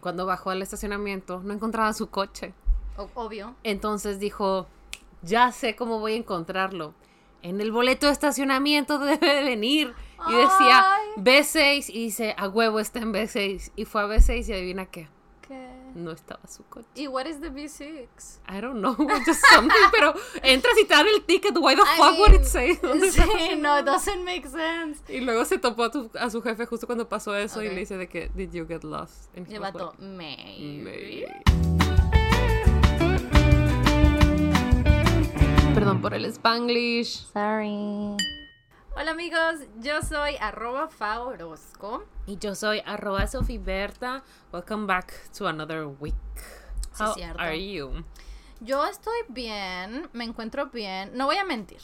Cuando bajó al estacionamiento, no encontraba su coche. Obvio. Entonces dijo, ya sé cómo voy a encontrarlo. En el boleto de estacionamiento debe de venir. Y decía Ay. B6 y dice, a huevo está en B6. Y fue a B6 y adivina qué. No estaba su coche. ¿Y what is the V6? I don't know, just something, pero entras y te dan el ticket, why the I fuck would mean, it say? ¿Dónde está Sí, su no, it doesn't make sense. Y luego se topó a, tu- a su jefe justo cuando pasó eso y Ok. le dice de que, did you get lost? And Y like, maybe. "Maybe". Perdón por el spanglish. Sorry. Hola amigos, yo soy arroba faorosco. Y yo soy arroba Sofiberta. Welcome back to another week. Sí, How are you? Yo estoy bien, me encuentro bien. No voy a mentir.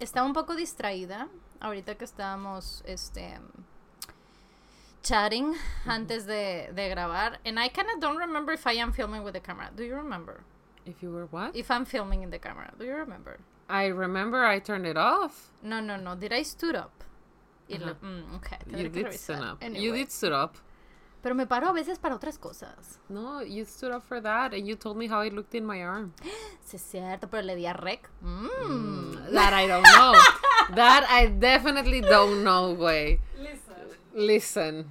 Estaba un poco distraída ahorita que estábamos este chatting antes de, de grabar. And I kind of don't remember if I am filming with the camera. Do you remember? If you were what? If I'm filming in the camera. Do you remember? I remember I turned it off. No, no, no. Did I stood up? Mm, okay, You did stand up. You Anyway. did stood up. Pero me paro a veces para otras cosas. No, you stood up for that and you told me how it looked in my arm. Sí, es cierto, pero le di a rec. Mm. That I don't know. that I definitely don't know, way. Listen. Listen.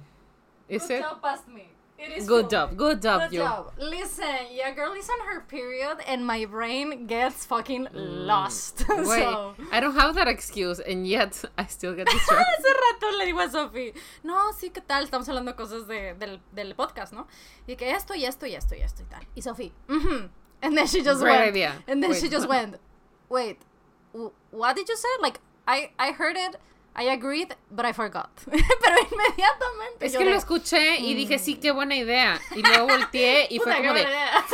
Is it? past me. It is Good job. Good job, Good you. job. Listen, yeah, girl is on her period and my brain gets fucking lost. Wait, so. I don't have that excuse and yet I still get distracted. Hace rato le digo a Sofi, no, sí, ¿qué tal? Estamos hablando cosas de, del, del podcast, ¿no? Y que esto y esto y esto y esto y tal. Y Sofi, mhm. And then she just Great went. idea. And then Wait. she just went, wait, what did you say? Like, I, I heard it, I agreed, but I forgot. Pero inmediatamente. es que lo escuché y dije, sí, qué buena idea. Y luego volteé y "Puta, fue como de, idea".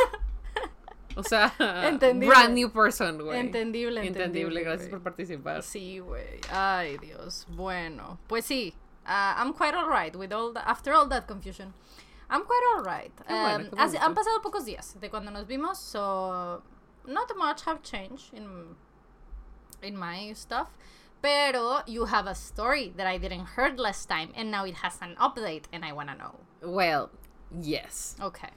o sea, Entendible. brand new person, güey. Entendible, entendible, Entendible, gracias por participar. Sí, güey. Ay, Dios. Bueno, pues sí. uh, I'm quite alright with all the, after all that confusion. I'm quite alright. Bueno, Um, bonito. han pasado pocos días de cuando nos vimos, so not much have changed in in my stuff. Pero you have a story that I didn't heard last time, and now it has an update, and I wanna know. Well, yes. Okay.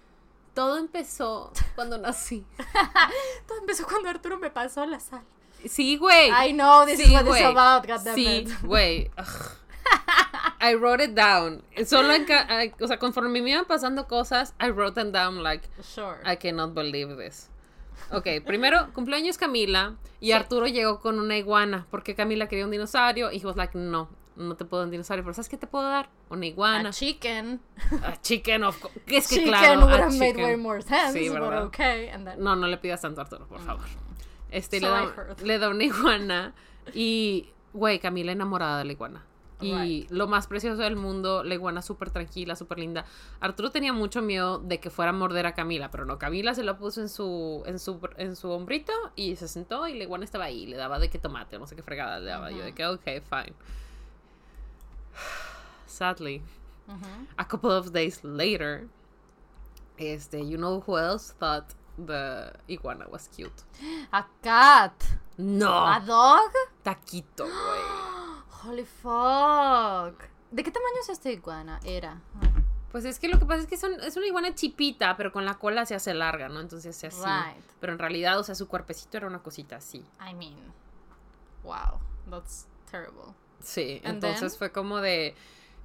Todo empezó cuando nací. Todo empezó cuando Arturo me pasó la sal. Sí, güey. I know this is Sí, what it's about, goddammit. Sí, güey. I wrote it down. Solo en ca- I- o sea, conforme me iban pasando cosas, I wrote them down like, Sure. I cannot believe this. Ok, primero, cumpleaños Camila y Arturo llegó con una iguana porque Camila quería un dinosaurio y he was like, no, no te puedo dar un dinosaurio, pero ¿sabes qué te puedo dar? Una iguana. a chicken. A chicken, of course. Es que chicken claro, would have made way more sense, Sí, but okay. And then, No, no le pidas tanto a Arturo, por favor. Este, So le, da, le da una iguana y, güey, Camila enamorada de la iguana. Y Right. lo más precioso del mundo, la iguana súper tranquila, súper linda. Arturo tenía mucho miedo de que fuera a morder a Camila, pero no, Camila se lo puso en su, en su, en su hombrito y se sentó y la iguana estaba ahí. Le daba de que tomate, no sé qué fregada le daba. Yo de que, ok, fine. Sadly, a couple of days later, este, you know who else thought the iguana was cute? A cat. No. A dog. Taquito, güey. Holy fuck. ¿De qué tamaño es esta iguana? Era. Pues es que lo que pasa es que son, es una iguana chipita, pero con la cola se hace larga, ¿no? Entonces se hace así. Right. Pero en realidad, o sea, su cuerpecito era una cosita así. I mean. Wow. That's terrible. Sí, And entonces then? fue como de...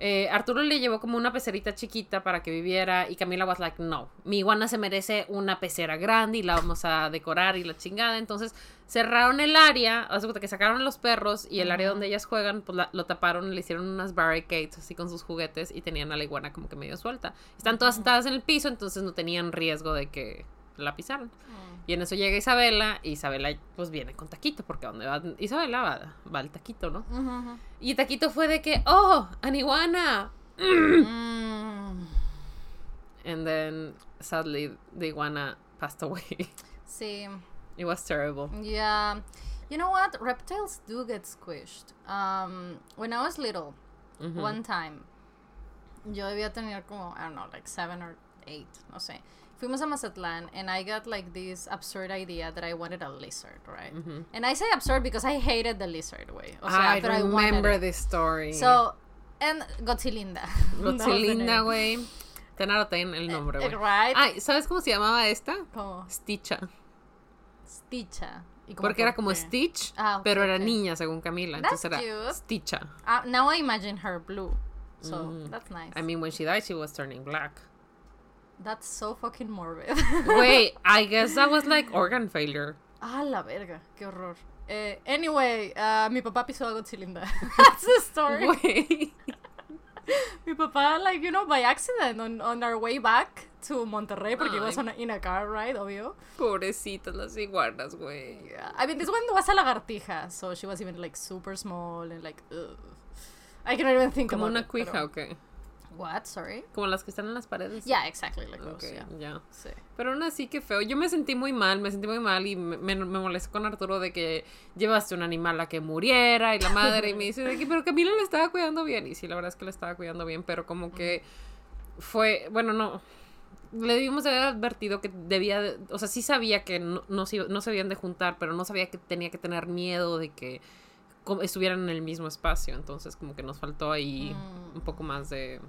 eh, Arturo le llevó como una pecerita chiquita para que viviera y Camila was like, no, mi iguana se merece una pecera grande y la vamos a decorar y la chingada. Entonces cerraron el área, haz de cuenta que sacaron los perros y el área donde ellas juegan, pues la- lo taparon, le hicieron unas barricades así con sus juguetes y tenían a la iguana como que medio suelta. Están todas sentadas en el piso, entonces no tenían riesgo de que la pisaran. Y en eso llega Isabela, y Isabela pues viene con Taquito, porque donde va Isabela va, va el Taquito, ¿no? Y Taquito fue de que, oh, an iguana. Mm. And then, sadly, the iguana passed away. Sí. It was terrible. Yeah. You know what? Reptiles do get squished. Um, when I was little, one time, yo debía tener como, I don't know, like seven or eight, no sé. Fuimos a Mazatlán, and I got like this absurd idea that I wanted a lizard, right? Ujú. And I say absurd because I hated the lizard way. O sea, I I remember it. this story. So, and Godzilinda. Godzilinda, güey. 10 out of 10 el nombre, güey. Right? Ay, ¿sabes cómo se llamaba esta? Stitcha. ¿Y como Porque era como? Stitch, Ah, ok, pero era ok. niña, según Camila. That's Entonces era cute. Stitcha. Ah, now I imagine her blue. So Mm. that's nice. I mean, when she died, she was turning black. That's so fucking morbid. Wait, I guess that was like organ failure. ah, la verga, qué horror. Eh, anyway, ah, mi papá pisó a Godzilla. That's the story. Mi papá, like, you know, by accident on, on our way back to Monterrey, porque Ay. ibas on a- in a car ride, obvio. Pobrecitas las iguanas, güey. Yeah. I mean, this one was a lagartija, so she was even like super small and like, ugh. I cannot even think Como about una it, cuija, pero- ¿o qué? What? Sorry? Como las que están en las paredes. Yeah, exactly like those, yeah. ya. Sí. Pero aún así, qué feo. Yo me sentí muy mal, me sentí muy mal y me, me, me molesté con Arturo de que llevaste un animal a que muriera y la madre y me dice de que, pero Camila le estaba cuidando bien. Y sí, la verdad es que le estaba cuidando bien, pero como que fue, bueno, no. Le debimos de haber advertido que debía, de- o sea, sí sabía que no, no, no se habían de juntar, pero no sabía que tenía que tener miedo de que estuvieran en el mismo espacio. Entonces, como que nos faltó ahí Mm. un poco más de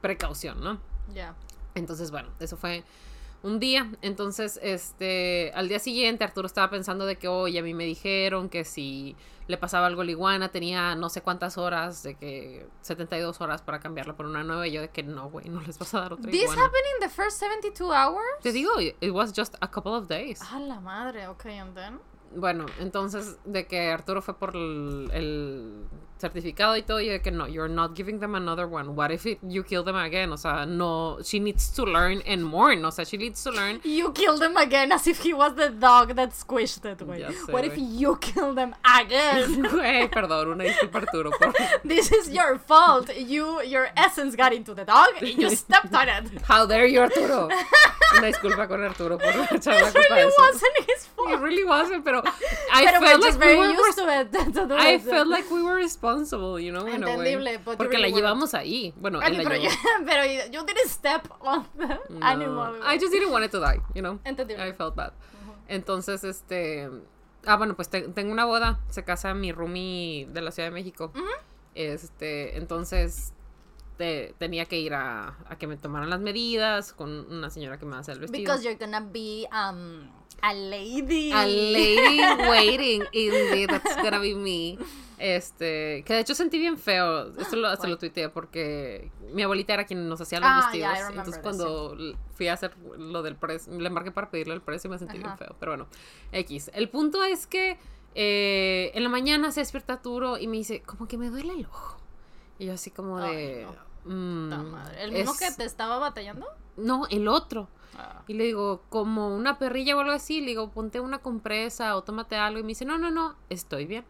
precaución, ¿no? Yeah. Entonces, bueno, eso fue un día. Entonces, este, al día siguiente Arturo estaba pensando de que, oye, a mí me dijeron que si le pasaba algo a la iguana tenía no sé cuántas horas, de que 72 horas para cambiarla por una nueva. Y yo de que no, güey, no les vas a dar otra This iguana. happened in the first 72 hours? Te digo, it was just a couple of days. Ah, la madre, okay, and then? Bueno, entonces de que Arturo fue por el, el certificado y todo, y de que no, you're not giving them another one. What if it, you kill them again? O sea, no, she needs to learn and mourn. O sea, she needs to learn. You killed him again as if he was the dog that squished it, güey. What if you kill them again? Güey, perdón, una disculpa Arturo por This is your fault. You, your essence got into the dog and you stepped on it. How dare you, Arturo. Una disculpa con Arturo por echar la It culpa de really eso. wasn't his fault. It really wasn't, pero I Pero felt like we were used to it. to I it. felt like we were responsible, you know, way. Entendible, you Porque la llevamos ahí. Bueno, I él la llevó. pero you didn't step on the No, animal. I just didn't want it to die, you know. Entendible. I felt bad. Entonces, este. Ah, bueno, pues te- tengo una boda. Se casa mi roomie de la Ciudad de México. Este, entonces. te- tenía que ir a, a que me tomaran las medidas con una señora que me hace el vestido. Because you're gonna be um a lady. A lady waiting, indeed, that's gonna be me. Este, que de hecho sentí bien feo. Esto lo, hasta lo tuiteé porque mi abuelita era quien nos hacía los Ah, vestidos. yeah, entonces cuando fui a hacer lo del precio, le marqué para pedirle el precio y me sentí bien feo. Pero bueno, X. El punto es que eh, en la mañana se despierta Arturo y me dice, como que me duele el ojo. Y yo así como de... Ay, "Mm, Puta madre. ¿El mismo es- que te estaba batallando? No, el otro. Ah. Y le digo, como una perrilla o algo así, le digo, ponte una compresa o tómate algo. Y me dice, no, no, no, estoy bien.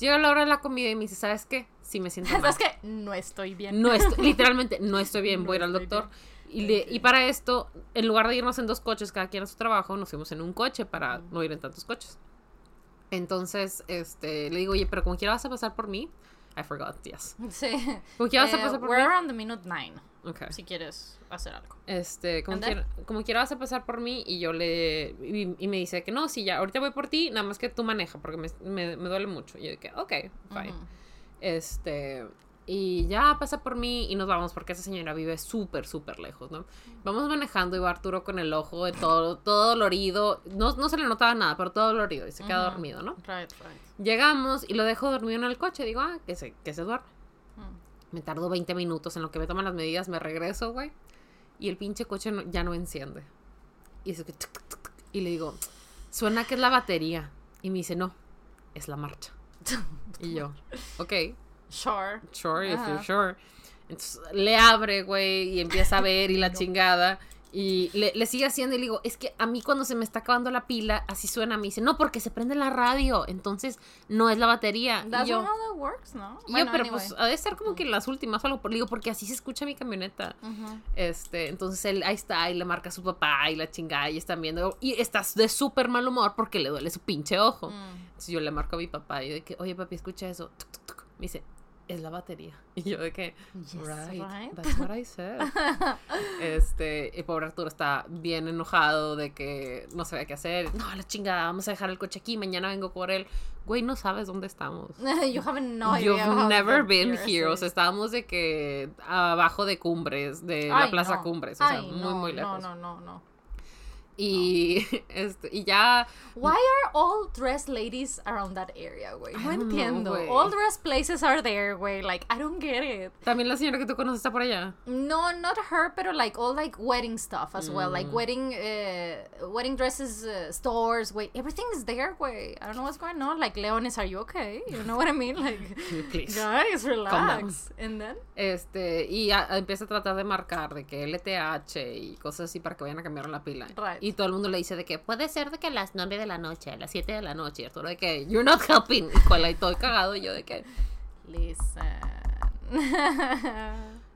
Llega la hora de la comida y me dice, ¿sabes qué? Sí me siento mal. ¿Sabes qué? No estoy bien. No estoy, literalmente, no estoy bien, No voy a ir al doctor. Y, le- y para esto, en lugar de irnos en dos coches, cada quien a su trabajo, nos fuimos en un coche para no ir en tantos coches. Entonces, este, le digo, oye, pero como quiera vas a pasar por mí. I forgot, yes. Sí. Como quiera vas a Eh, pasar por we're mí. around the minute nine. Ok. Si quieres hacer algo. Este, como quiera, como quiera vas a pasar por mí y yo le... Y, y me dice que no, sí, ya, ahorita voy por ti, nada más que tú maneja porque me, me, me duele mucho. Y yo que, ok, fine. Ujú. Este, y ya pasa por mí y nos vamos porque esa señora vive súper, súper lejos, ¿no? Vamos manejando y va Arturo con el ojo de todo, todo dolorido. No, no se le notaba nada, pero todo dolorido y se queda Ujú. dormido, ¿no? Right, right. Llegamos y lo dejo dormido en el coche. Digo, ah, que se, que se duerme. Me tardo 20 minutos en lo que me toman las medidas, me regreso, güey. Y el pinche coche no- ya no enciende. Y, es que tuc, tuc, tuc, tuc. y le digo, suena que es la batería. Y me dice, no, es la marcha. Y yo, ok, Sure. sure, if you're Ajá. sure. Entonces le abre, güey, y empieza a ver y la chingada. Y le, le sigue haciendo y le digo, es que a mí cuando se me está acabando la pila, así suena. Me dice, no, porque se prende la radio. Entonces no es la batería. That's y yo, not how that works, ¿no? y yo, pero anyway. pues ha de ser como que las últimas o algo. por- Le digo, porque así se escucha mi camioneta. Este, entonces él ahí está y le marca a su papá y la chingada y están viendo. Y estás de súper mal humor porque le duele su pinche ojo. Mm. Entonces yo le marco a mi papá y yo de que, oye papi, escucha eso. Tuc, tuc, tuc. Me dice, es la batería. Y yo de que, Yes, right, right. that's what I said. este, el pobre Arturo está bien enojado de que no sabía qué hacer. No, la chingada, vamos a dejar el coche aquí, mañana vengo por él. Güey, no sabes dónde estamos. you have no idea. You've never been yours here. O sea, estábamos de que abajo de Cumbres, de la Ay, Plaza no. Cumbres. O sea, Ay, muy, no, muy lejos. No, no, no, no. Y, este, y ya Why are all dressed ladies around that area, güey? No know, entiendo. güey. all dressed places are there, güey. Like, I don't get it. también la señora que tú conoces está por allá. No, not her, pero like all like wedding stuff as well, like Mm. wedding, uh, wedding dresses uh, stores. Wait, everything is there. Wait, I don't know what's going on. Like, Leonis, are you okay? You know what I mean? Like, Please. guys, relax. And then, Este, y a- empieza a tratar de marcar de que LTH y cosas así para que vayan a cambiar la pila. Right. Y todo el mundo le dice de que puede ser de que a las 9 de la noche, a las 7 de la noche. Y Arturo de que you're not helping. Y cual, y todo cagado. Y yo de que. listen.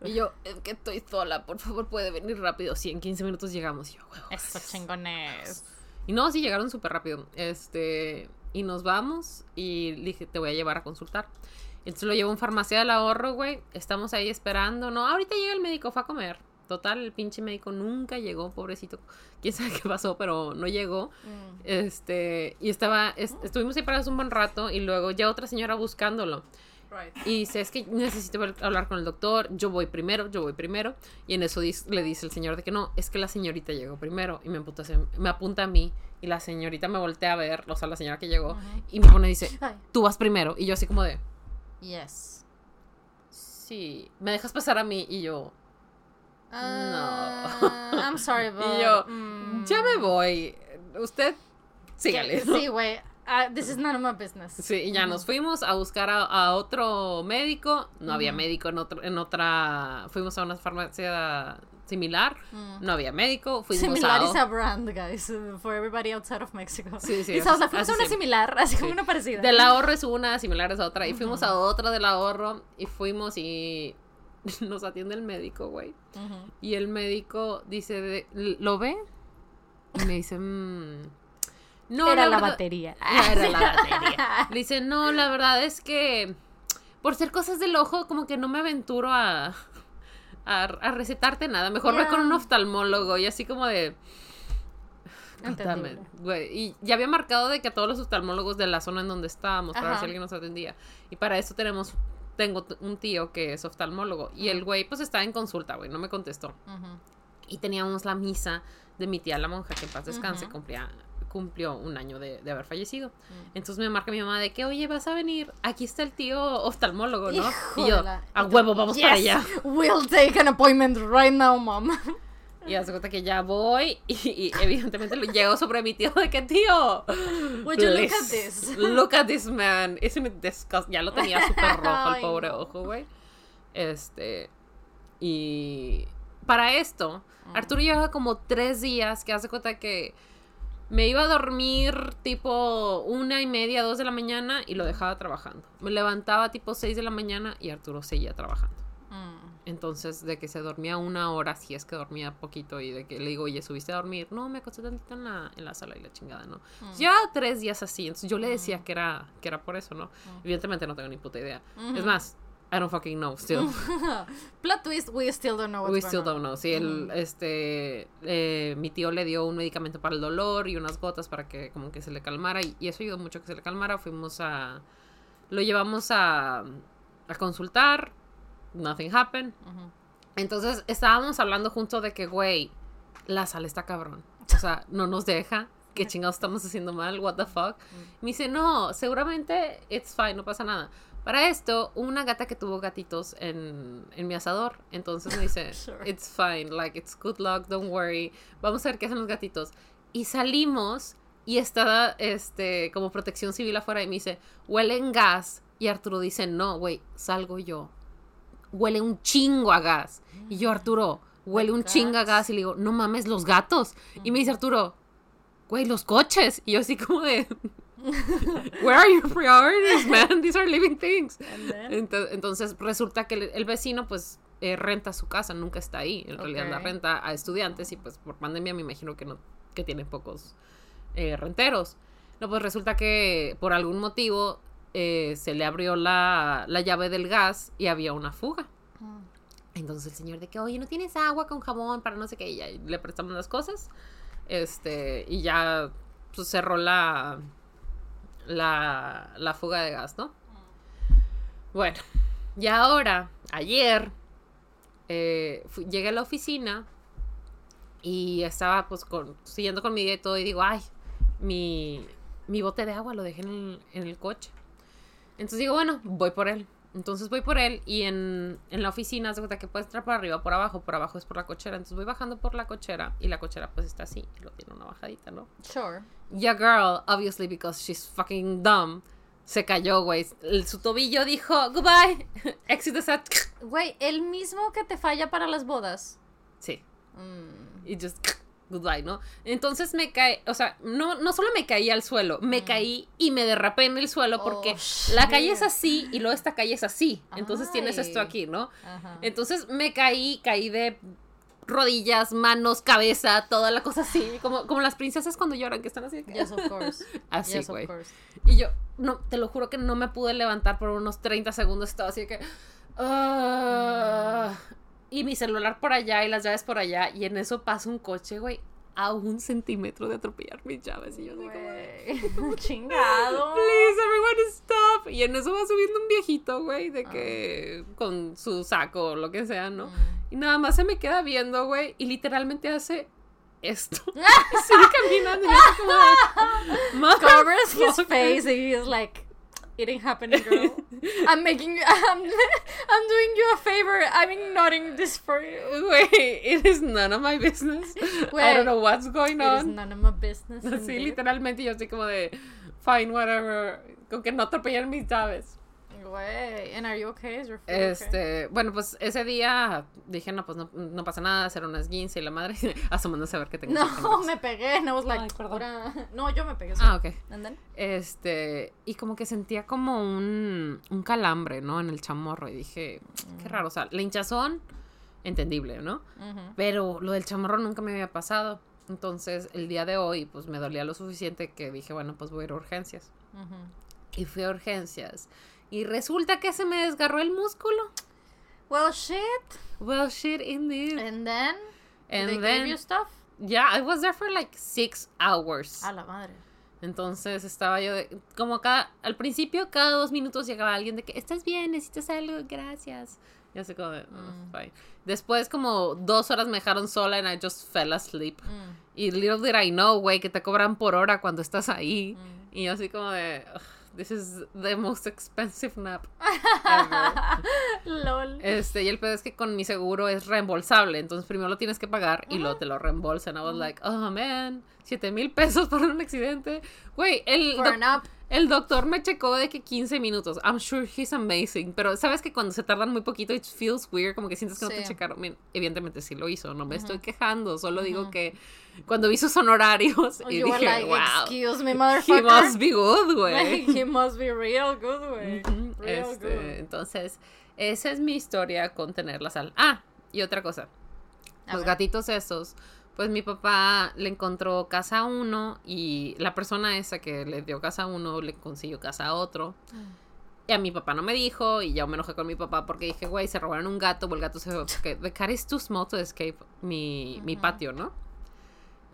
Y yo, es que estoy sola, por favor, puede venir rápido. Sí, en 15 minutos llegamos. Y yo, huevo. Eso chingones. Y no, sí, llegaron súper rápido. Este, y nos vamos y dije, te voy a llevar a consultar. Entonces lo llevo a un farmacia del ahorro, güey. Estamos ahí esperando. No, ahorita llega el médico, fue a comer. Total, el pinche médico nunca llegó, pobrecito. Quién sabe qué pasó, pero no llegó. Mm. Este, y estaba, es- estuvimos ahí parados un buen rato y luego ya otra señora buscándolo. Right. Y dice, es que necesito hablar con el doctor, yo voy primero, yo voy primero. Y en eso le dice el señor de que no, es que la señorita llegó primero. Y me, apunta, me apunta a mí. Y la señorita me voltea a ver, o sea, la señora que llegó. Y me pone y dice, tú vas primero. Y yo así como de, Yes. sí, me dejas pasar a mí. Y yo, Uh, I'm sorry, but. y yo, mm, ya me voy. Usted, sígale. ¿no? Sí, güey. Uh, this is none of my business. Sí, y ya nos fuimos a buscar a, a otro médico. No había médico en, otro, en otra. Fuimos a una farmacia similar. Mm. No había médico. Fuimos Similar a. is a brand, guys, for everybody outside of Mexico. Sí, sí, Y so, o sea, fuimos a una sí. similar, así como Sí. una parecida. Del ahorro es una, similar es otra. Y fuimos a otra del ahorro. Y fuimos y. Nos atiende el médico, güey. Y el médico dice: de- ¿Lo ve? Y me dice: "Mm, No, Era la, verdad- batería. Ah, era la batería. Le dice, no, la verdad es que por ser cosas del ojo, como que no me aventuro a, a, a recetarte nada. Mejor ve con un oftalmólogo y así como de... Güey. Y ya había marcado de que a todos los oftalmólogos de la zona en donde estábamos, para ver si alguien nos atendía. Y para eso tenemos, tengo un tío que es oftalmólogo. Y el güey pues estaba en consulta, güey, no me contestó. Ujú. Y teníamos la misa de mi tía la monja, que en paz descanse, Ujú. cumplía, cumplió un año de, de haber fallecido. Mm. Entonces me marca mi mamá de que, oye, vas a venir, aquí está el tío oftalmólogo, ¿no? y yo, a huevo, vamos para "Yes, allá. We'll take an appointment right now, mom. Y hace cuenta que ya voy y, y evidentemente lo llego sobre mi tío de que, tío, Would you look at this? Look at this man. Ese me disgust- Ya lo tenía súper rojo el pobre ojo, güey. Este, y para esto, Mm. Arturo lleva como tres días que hace cuenta que me iba a dormir tipo una y media, dos de la mañana y lo dejaba trabajando. Me levantaba tipo seis de la mañana y Arturo seguía trabajando. Mm. Entonces, de que se dormía una hora, si es que dormía poquito, y de que le digo, oye, ¿subiste a dormir? No, me acosté tantito en la, en la sala y la chingada, ¿no? Mm. Llevaba tres días así, entonces yo le decía que era, que era por eso, ¿no? Evidentemente no tengo ni puta idea. Es más, I don't fucking know still. Plot twist, we still don't know what's We going still on. don't know. Sí, el, este, eh, mi tío le dio un medicamento para el dolor y unas gotas para que como que se le calmara y, y eso ayudó mucho a que se le calmara. Fuimos a, lo llevamos a, a consultar, nothing happened. Ujú. Entonces estábamos hablando junto de que, güey, la sal está cabrón. O sea, no nos deja. ¿Qué chingados estamos haciendo mal? ¿What the fuck? Me dice, no, seguramente it's fine, no pasa nada. Para esto, una gata que tuvo gatitos en, en mi asador. Entonces me dice, Sure. it's fine, like it's good luck, don't worry. Vamos a ver qué hacen los gatitos. Y salimos y está este, como protección civil afuera y me dice, huele en gas. Y Arturo dice, no, güey, salgo yo. Huele un chingo a gas. Y yo, Arturo, huele un chingo a gas. Y le digo, no mames, los gatos. Y me dice Arturo, güey, los coches. Y yo así como de, where are your priorities, man? These are living things. And then? Ento- Entonces resulta que el, el vecino pues eh, renta su casa, nunca está ahí. En realidad la renta a estudiantes y pues por pandemia me imagino que no que tiene pocos eh, renteros. No, pues resulta que por algún motivo eh, se le abrió la, la llave del gas y había una fuga. Mm. Entonces el señor de que, oye, ¿no tienes agua con jabón para no sé qué? Y ya le prestamos las cosas. Este, y ya pues, cerró la, la, la fuga de gas, ¿no? Bueno, y ahora, ayer, eh, fui- llegué a la oficina y estaba pues con, siguiendo con mi día y todo y digo, ay, mi, mi bote de agua lo dejé en el, en el coche. Entonces digo, bueno, voy por él. Entonces voy por él y en, en la oficina se cuenta que puedes entrar por arriba, por abajo, por abajo es por la cochera. Entonces voy bajando por la cochera y la cochera pues está así, y lo tiene una bajadita, ¿no? Sure. Yeah, girl, obviously because she's fucking dumb. Se cayó, güey. El- Su tobillo dijo, goodbye, exit the set. Güey, el mismo que te falla para las bodas. Sí, Mm. y just goodbye, ¿no? Entonces me cae, o sea, no, no solo me caí al suelo, me caí y me derrapé en el suelo porque Oh, la calle es así y luego esta calle es así. Entonces tienes esto aquí, ¿no? Ajá. Entonces me caí, caí de rodillas, manos, cabeza, toda la cosa así, como, como las princesas cuando lloran, que están así. Yes, of course. Así, yes, güey. course. Y yo, no, te lo juro que no me pude levantar por unos 30 segundos. Estaba así de que. ah, y mi celular por allá y las llaves por allá. Y en eso pasa un coche, güey, a un centímetro de atropellar mis llaves. Y yo así como. Chingado. Please, everyone stop. Y en eso va subiendo un viejito, güey, de que. con su saco o lo que sea, ¿no? Mm. Y nada más se me queda viendo, güey, y literalmente hace esto. y sigue caminando. Y yo como de. Covers his face and he is like, it ain't happening, girl. I'm making you, I'm, I'm doing you a favor. I'm ignoring this for you. Wait, it is none of my business. Wait, I don't know what's going It is on. none of my business. Indeed. literalmente yo estoy como de fine, whatever. Con que no atropellen mis llaves. Güey, and are you okay? Is your okay? Este, bueno, pues ese día dije, no, pues no, no pasa nada, hacer unas guince y la madre asomándose a ver qué tengo. No, centímetros. me pegué. And I was like, Ay, perdón. No, yo me pegué. Ah, ok. And then? Este, y como que sentía como un, un calambre, ¿no? En el chamorro. Y dije, qué raro, o sea, la hinchazón, entendible, ¿no? Ujú. Pero lo del chamorro nunca me había pasado. Entonces, el día de hoy, pues me dolía lo suficiente que dije, bueno, pues voy a ir a urgencias. Ujú. Y fui a urgencias. Y resulta que se me desgarró el músculo. Well, shit. Well, shit, indeed. And then? And they then, gave you stuff? yeah, I was there for like six hours. A la madre. Entonces estaba yo de, como cada, al principio cada dos minutos llegaba alguien de que, ¿estás bien? ¿Necesitas algo? Gracias. Y así como de, "Oh, Mm. fine". Después como dos horas me dejaron sola and I just fell asleep. Mm, Y little did I know, güey, que te cobran por hora cuando estás ahí. mm. Y yo así como de, "Ugh, this is the most expensive nap ever". LOL. Este, y el pedo es que con mi seguro es reembolsable. Entonces primero lo tienes que pagar y luego te lo reembolsan. I was like, oh man, siete mil pesos por un accidente. Güey, el, For doc- an up. El doctor me checó de que 15 minutos. I'm sure he's amazing. Pero sabes que cuando se tardan muy poquito, it feels weird. Como que sientes que no te Sí. checaron. Bien, evidentemente sí lo hizo. No me estoy Ujú. quejando. Solo digo Ujú. que cuando vi sus honorarios y you were dije, like, wow. excuse me, He motherfucker. must be good, güey. He must be real good, güey. Ujú, Real este, good. entonces, esa es mi historia con tener la sal. Ah, y otra cosa. A Los ver. gatitos esos, pues mi papá le encontró casa a uno y la persona esa que le dio casa a uno le consiguió casa a otro. Y a mi papá no me dijo y ya me enojé con mi papá porque dije, güey, se robaron un gato o el gato se... Porque the cat is too small to escape mi, mi patio, ¿no?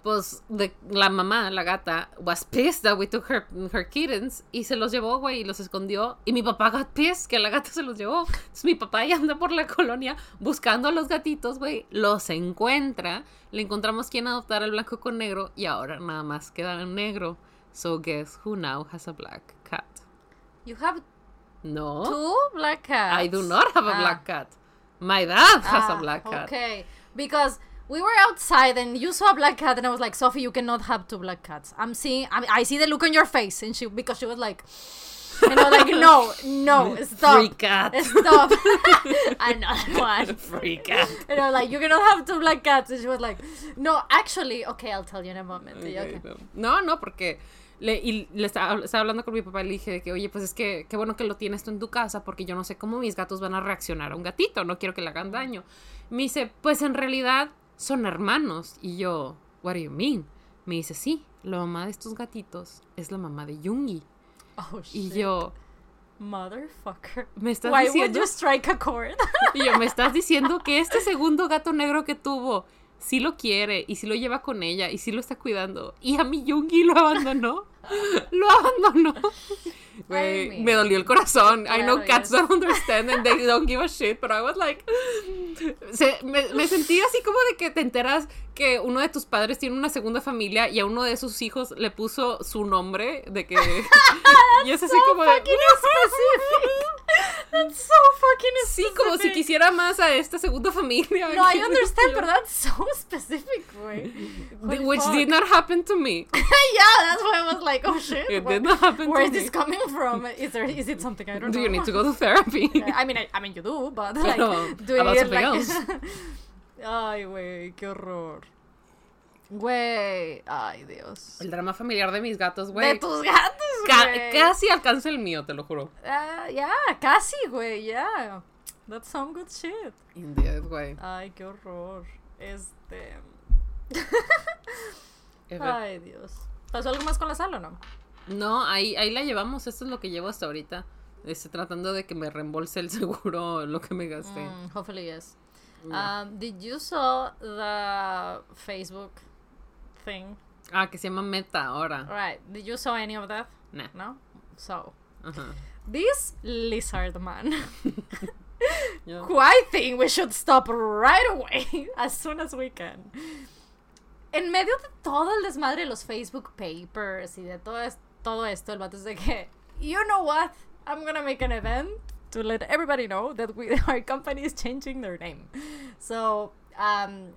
Pues de, la mamá, la gata, was pissed that we took her, her kittens y se los llevó, güey, y los escondió. Y mi papá got pissed que la gata se los llevó. Entonces mi papá ya anda por la colonia buscando a los gatitos, güey, los encuentra. Le encontramos quien adoptar al blanco con negro y ahora nada más queda en negro. So guess who now has a black cat? You have No, two black cats. I do not have a Ah. black cat. My dad has a Ah, black cat. Okay, because we were outside and you saw a black cat and I was like, Sophie, you cannot have two black cats. I'm seeing, I, I see the look on your face and she because she was like, and I was like, no, no, stop, Free cat. stop. Another one. Free cat. And I was like, you cannot have two black cats. And she was like, no, actually, okay, I'll tell you in a moment. Okay. No, no, porque le, y le estaba, estaba hablando con mi papá y le dije que, oye, pues es que qué bueno que lo tienes tú en tu casa porque yo no sé cómo mis gatos van a reaccionar a un gatito, no quiero que le hagan daño. Me dice, pues en realidad son hermanos. Y yo, what do you mean? Me dice, sí, la mamá de estos gatitos es la mamá de Yungi. Oh, Y yo, Motherfucker. Me estás Why would diciendo. you strike a chord? Y yo, me estás diciendo que este segundo gato negro que tuvo, sí lo quiere, y sí lo lleva con ella, y sí lo está cuidando. Y a mi Yungi lo abandonó. Lo abandonó. Güey, mean, me dolió el corazón. I know claro, cats don't understand and they don't give a shit, but I was like. Se- me, me sentí así como de que te enteras que uno de tus padres tiene una segunda familia y a uno de sus hijos le puso su nombre de que. y es así so como de. That's so fucking Sí, specific. como si quisiera más a esta segunda familia. No, I understand, but that's so specific, güey. Which fuck. did not happen to me. yeah, that's why I was like, oh shit. It what- did not happen Where is me. this coming from? Is there is it something I don't Do know? you need to go to therapy? I mean, I, I mean, you do, but like, Pero, do about it something like. else. Ay, güey, qué horror. Güey, ay, Dios. El drama familiar de mis gatos, De güey. tus gatos, Ca- güey. casi alcanza el mío, te lo juro. Ah, ya, casi, güey, ya. That's some good shit. Indeed, güey. Ay, qué horror. Este. Ay, Dios. ¿Pasó algo más con la sala o no? No, ahí, ahí la llevamos. Esto es lo que llevo hasta ahorita. Este, tratando de que me reembolse el seguro lo que me gasté. Mm, hopefully, yes. Yeah. Um, did you saw the Facebook thing? Ah, que se llama Meta ahora. Right. Did you saw any of that? Nah. No. So Ajá. this lizard man, who I think we should stop right away as soon as we can. En medio de todo el desmadre de los Facebook papers y de todo, es- todo esto, el vato es de que, you know what? I'm gonna make an event to let everybody know that we, our company is changing their name. So, um,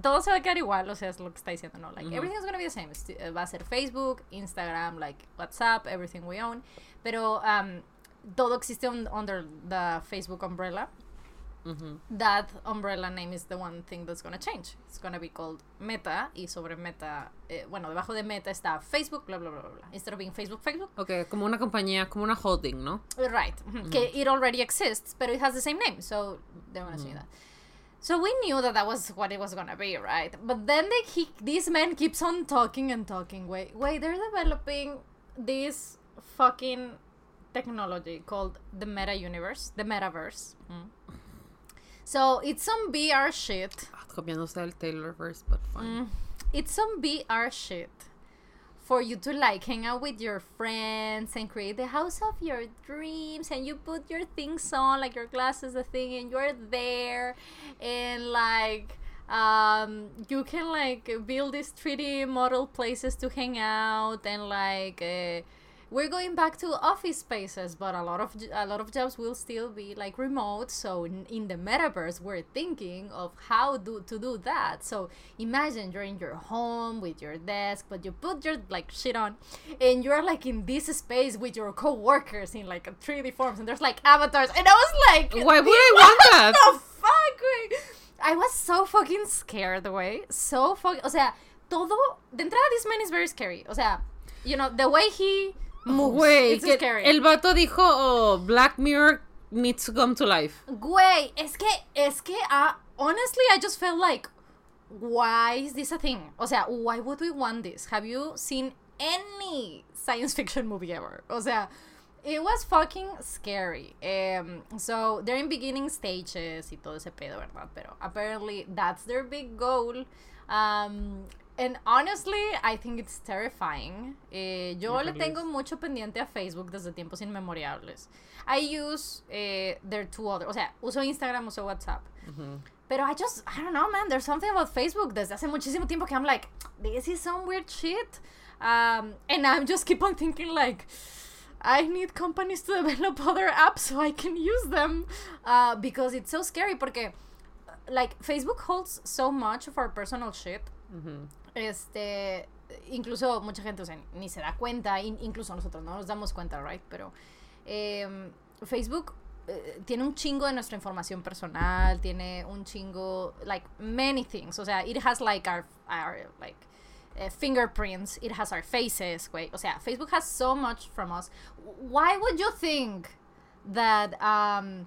todo se va a quedar igual, o sea, es lo que está diciendo, ¿no? Like, Ujú. everything's gonna be the same. Eh, Va a ser Facebook, Instagram, like, WhatsApp, everything we own. Pero, um, todo existe un- under the Facebook umbrella. Ujú. That umbrella name is the one thing that's gonna change. It's gonna be called Meta, y sobre Meta, eh, bueno, debajo de Meta está Facebook, bla, bla, bla, bla. Instead of being Facebook, Facebook. Ok, como una compañía, como una holding, ¿no? Right. mhm, Que it already exists, but it has the same name, so they're going to say that. So we knew that that was what it was gonna be, right? But then they he, this man keeps on talking and talking. Wait, wait, they're developing this fucking technology called the meta universe, the metaverse. Mm. So it's some VR shit. Ah, copiándose del Taylorverse, but fine. Mm. It's some VR shit for you to like hang out with your friends and create the house of your dreams and you put your things on like your glasses the thing and you're there and like um you can like build these 3d model places to hang out and like uh, we're going back to office spaces but a lot of a lot of jobs will still be like remote so in, in the metaverse we're thinking of how do to do that so imagine you're in your home with your desk but you put your like shit on and you're like in this space with your co-workers in like 3d forms and there's like avatars and i was like Why would I want that? the fuck, güey? I was so fucking scared, The way So fucking. O sea, todo. De entrada, this man is very scary. O sea, you know, the way he. Güey, it's que scary. el vato dijo, oh, Black Mirror needs to come to life. Güey, es que. Es que. ah, honestly, I just felt like. Why is this a thing? O sea, why would we want this? Have you seen any science fiction movie ever? O sea. It was fucking scary. Um, so they're in beginning stages y todo ese pedo, ¿verdad? Pero apparently that's their big goal. Um, and honestly, I think it's terrifying. Eh, yo le tengo mucho pendiente a Facebook desde tiempos inmemoriales. I use eh, their two other, o sea, uso Instagram, uso WhatsApp. Ujú. Pero I just, I don't know, man. There's something about Facebook desde hace muchísimo tiempo que I'm like, this is some weird shit. Um, and I'm just keep on thinking like, I need companies to develop other apps so I can use them. Uh, because it's so scary porque, like, Facebook holds so much of our personal shit. Este, incluso mucha gente, ni se da cuenta, in- incluso nosotros no nos damos cuenta, right? Pero em, Facebook eh, tiene un chingo de nuestra información personal, tiene un chingo, like, many things. O sea, it has like our, our like, eh, fingerprints, it has our faces, güey. O sea, Facebook has so much from us. Why would you think that um,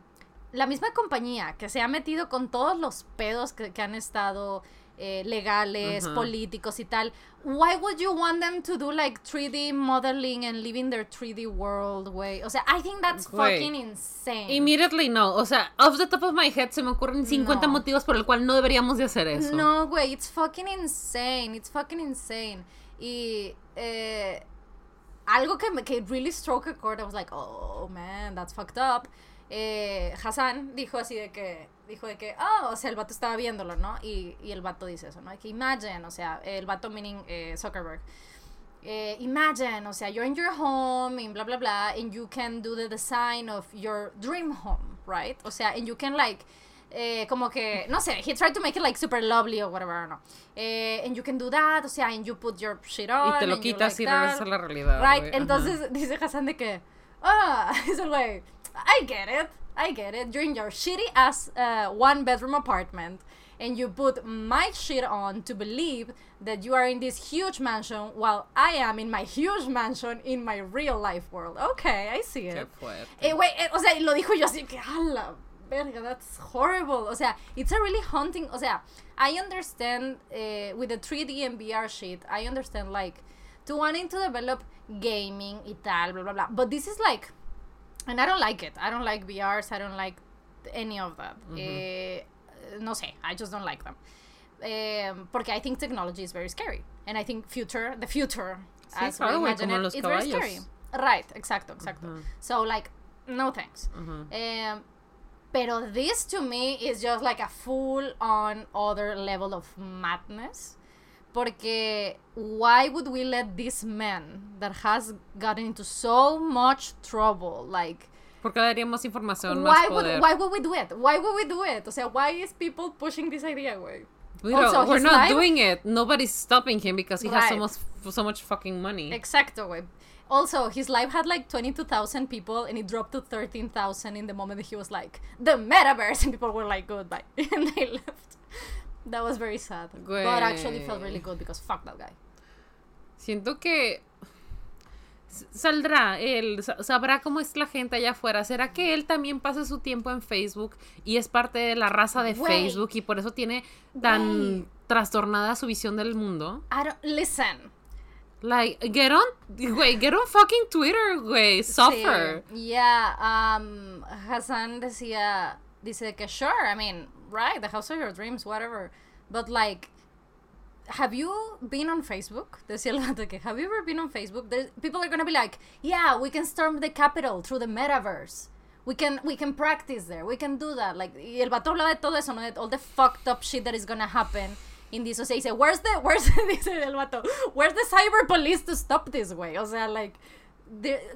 la misma compañía que se ha metido con todos los pedos que, que han estado eh, legales, Ajá. políticos y tal. Why would you want them to do like 3D modeling and live in their 3D world, güey? O sea, I think that's fucking insane. Immediately no. O sea, off the top of my head se me ocurren 50 No. motivos por el cual no deberíamos de hacer eso. No, güey, it's fucking insane. It's fucking insane. Y eh, algo que me que really struck a chord, I was like, oh man, that's fucked up. Eh, Hassan dijo así de que, dijo de que, oh, o sea, el vato estaba viéndolo, ¿no? Y, y el vato dice eso, ¿no? Que imagine, o sea, el vato meaning eh, Zuckerberg. Eh, imagine, o sea, you're in your home and blah blah blah, and you can do the design of your dream home, right? O sea, and you can like, eh, como que, no sé, he tried to make it like super lovely or whatever, no. Eh, and you can do that, o sea, and you put your shit on. Y te lo quitas like y regresas a la realidad. Right. Ajá. entonces dice Hassan de que, ah, es el güey, I get it, I get it. You're in your shitty ass uh, one bedroom apartment and you put my shit on to believe that you are in this huge mansion while I am in my huge mansion in my real life world. Okay, I see Qué it. fuerte. Eh, güey, eh, o sea, lo dijo yo así que, a la verga, that's horrible. O sea, it's a really haunting. O sea, I understand uh, with the 3D and VR shit, I understand like to wanting to develop gaming y tal, blah, blah, blah. But this is like, and I don't like it. I don't like VRs. I don't like any of that. Eh, no sé, I just don't like them. Um, porque I think technology is very scary. And I think future, the future, Sí, as claro, we imagine it, los it's very scary. Right, exacto, exacto. Ujú. So, like, no thanks. Ujú. Um, pero this to me is just like a full on other level of madness. Porque why would we let this man that has gotten into so much trouble, like, Porque le daríamos información, why más would why would we do it? Why would we do it? O sea, why is people pushing this idea, güey? We also, we're not life- doing it. Nobody's stopping him because he has so much, so much fucking money. Exacto, güey. Also, his live had like 22,000 people and it dropped to 13,000 in the moment that he was like, the metaverse, and people were like, goodbye. and they left. That was very sad. But actually felt really Güey. good because fuck that guy. Siento que saldrá él, sa- sabrá cómo es la gente allá afuera. ¿Será que él también pasa su tiempo en Facebook y es parte de la raza de Güey. Facebook y por eso tiene tan Güey. trastornada su visión del mundo? I don't, listen. Like, get on, güey, get on fucking Twitter, güey, suffer. Sí, yeah, um, Hassan decía, dice que sure, I mean, right, the house of your dreams, whatever. But like, have you been on Facebook? Decía el gato que, have you ever been on Facebook? People are gonna be like, yeah, we can storm the Capitol through the metaverse. We can, we can practice there. We can do that. Like, y el vato hablaba de todo eso, ¿no? De all the fucked up shit that is gonna happen in this. O sea, dice, where's the, where's, dice el vato, where's the cyber police to stop this, way? O sea, like,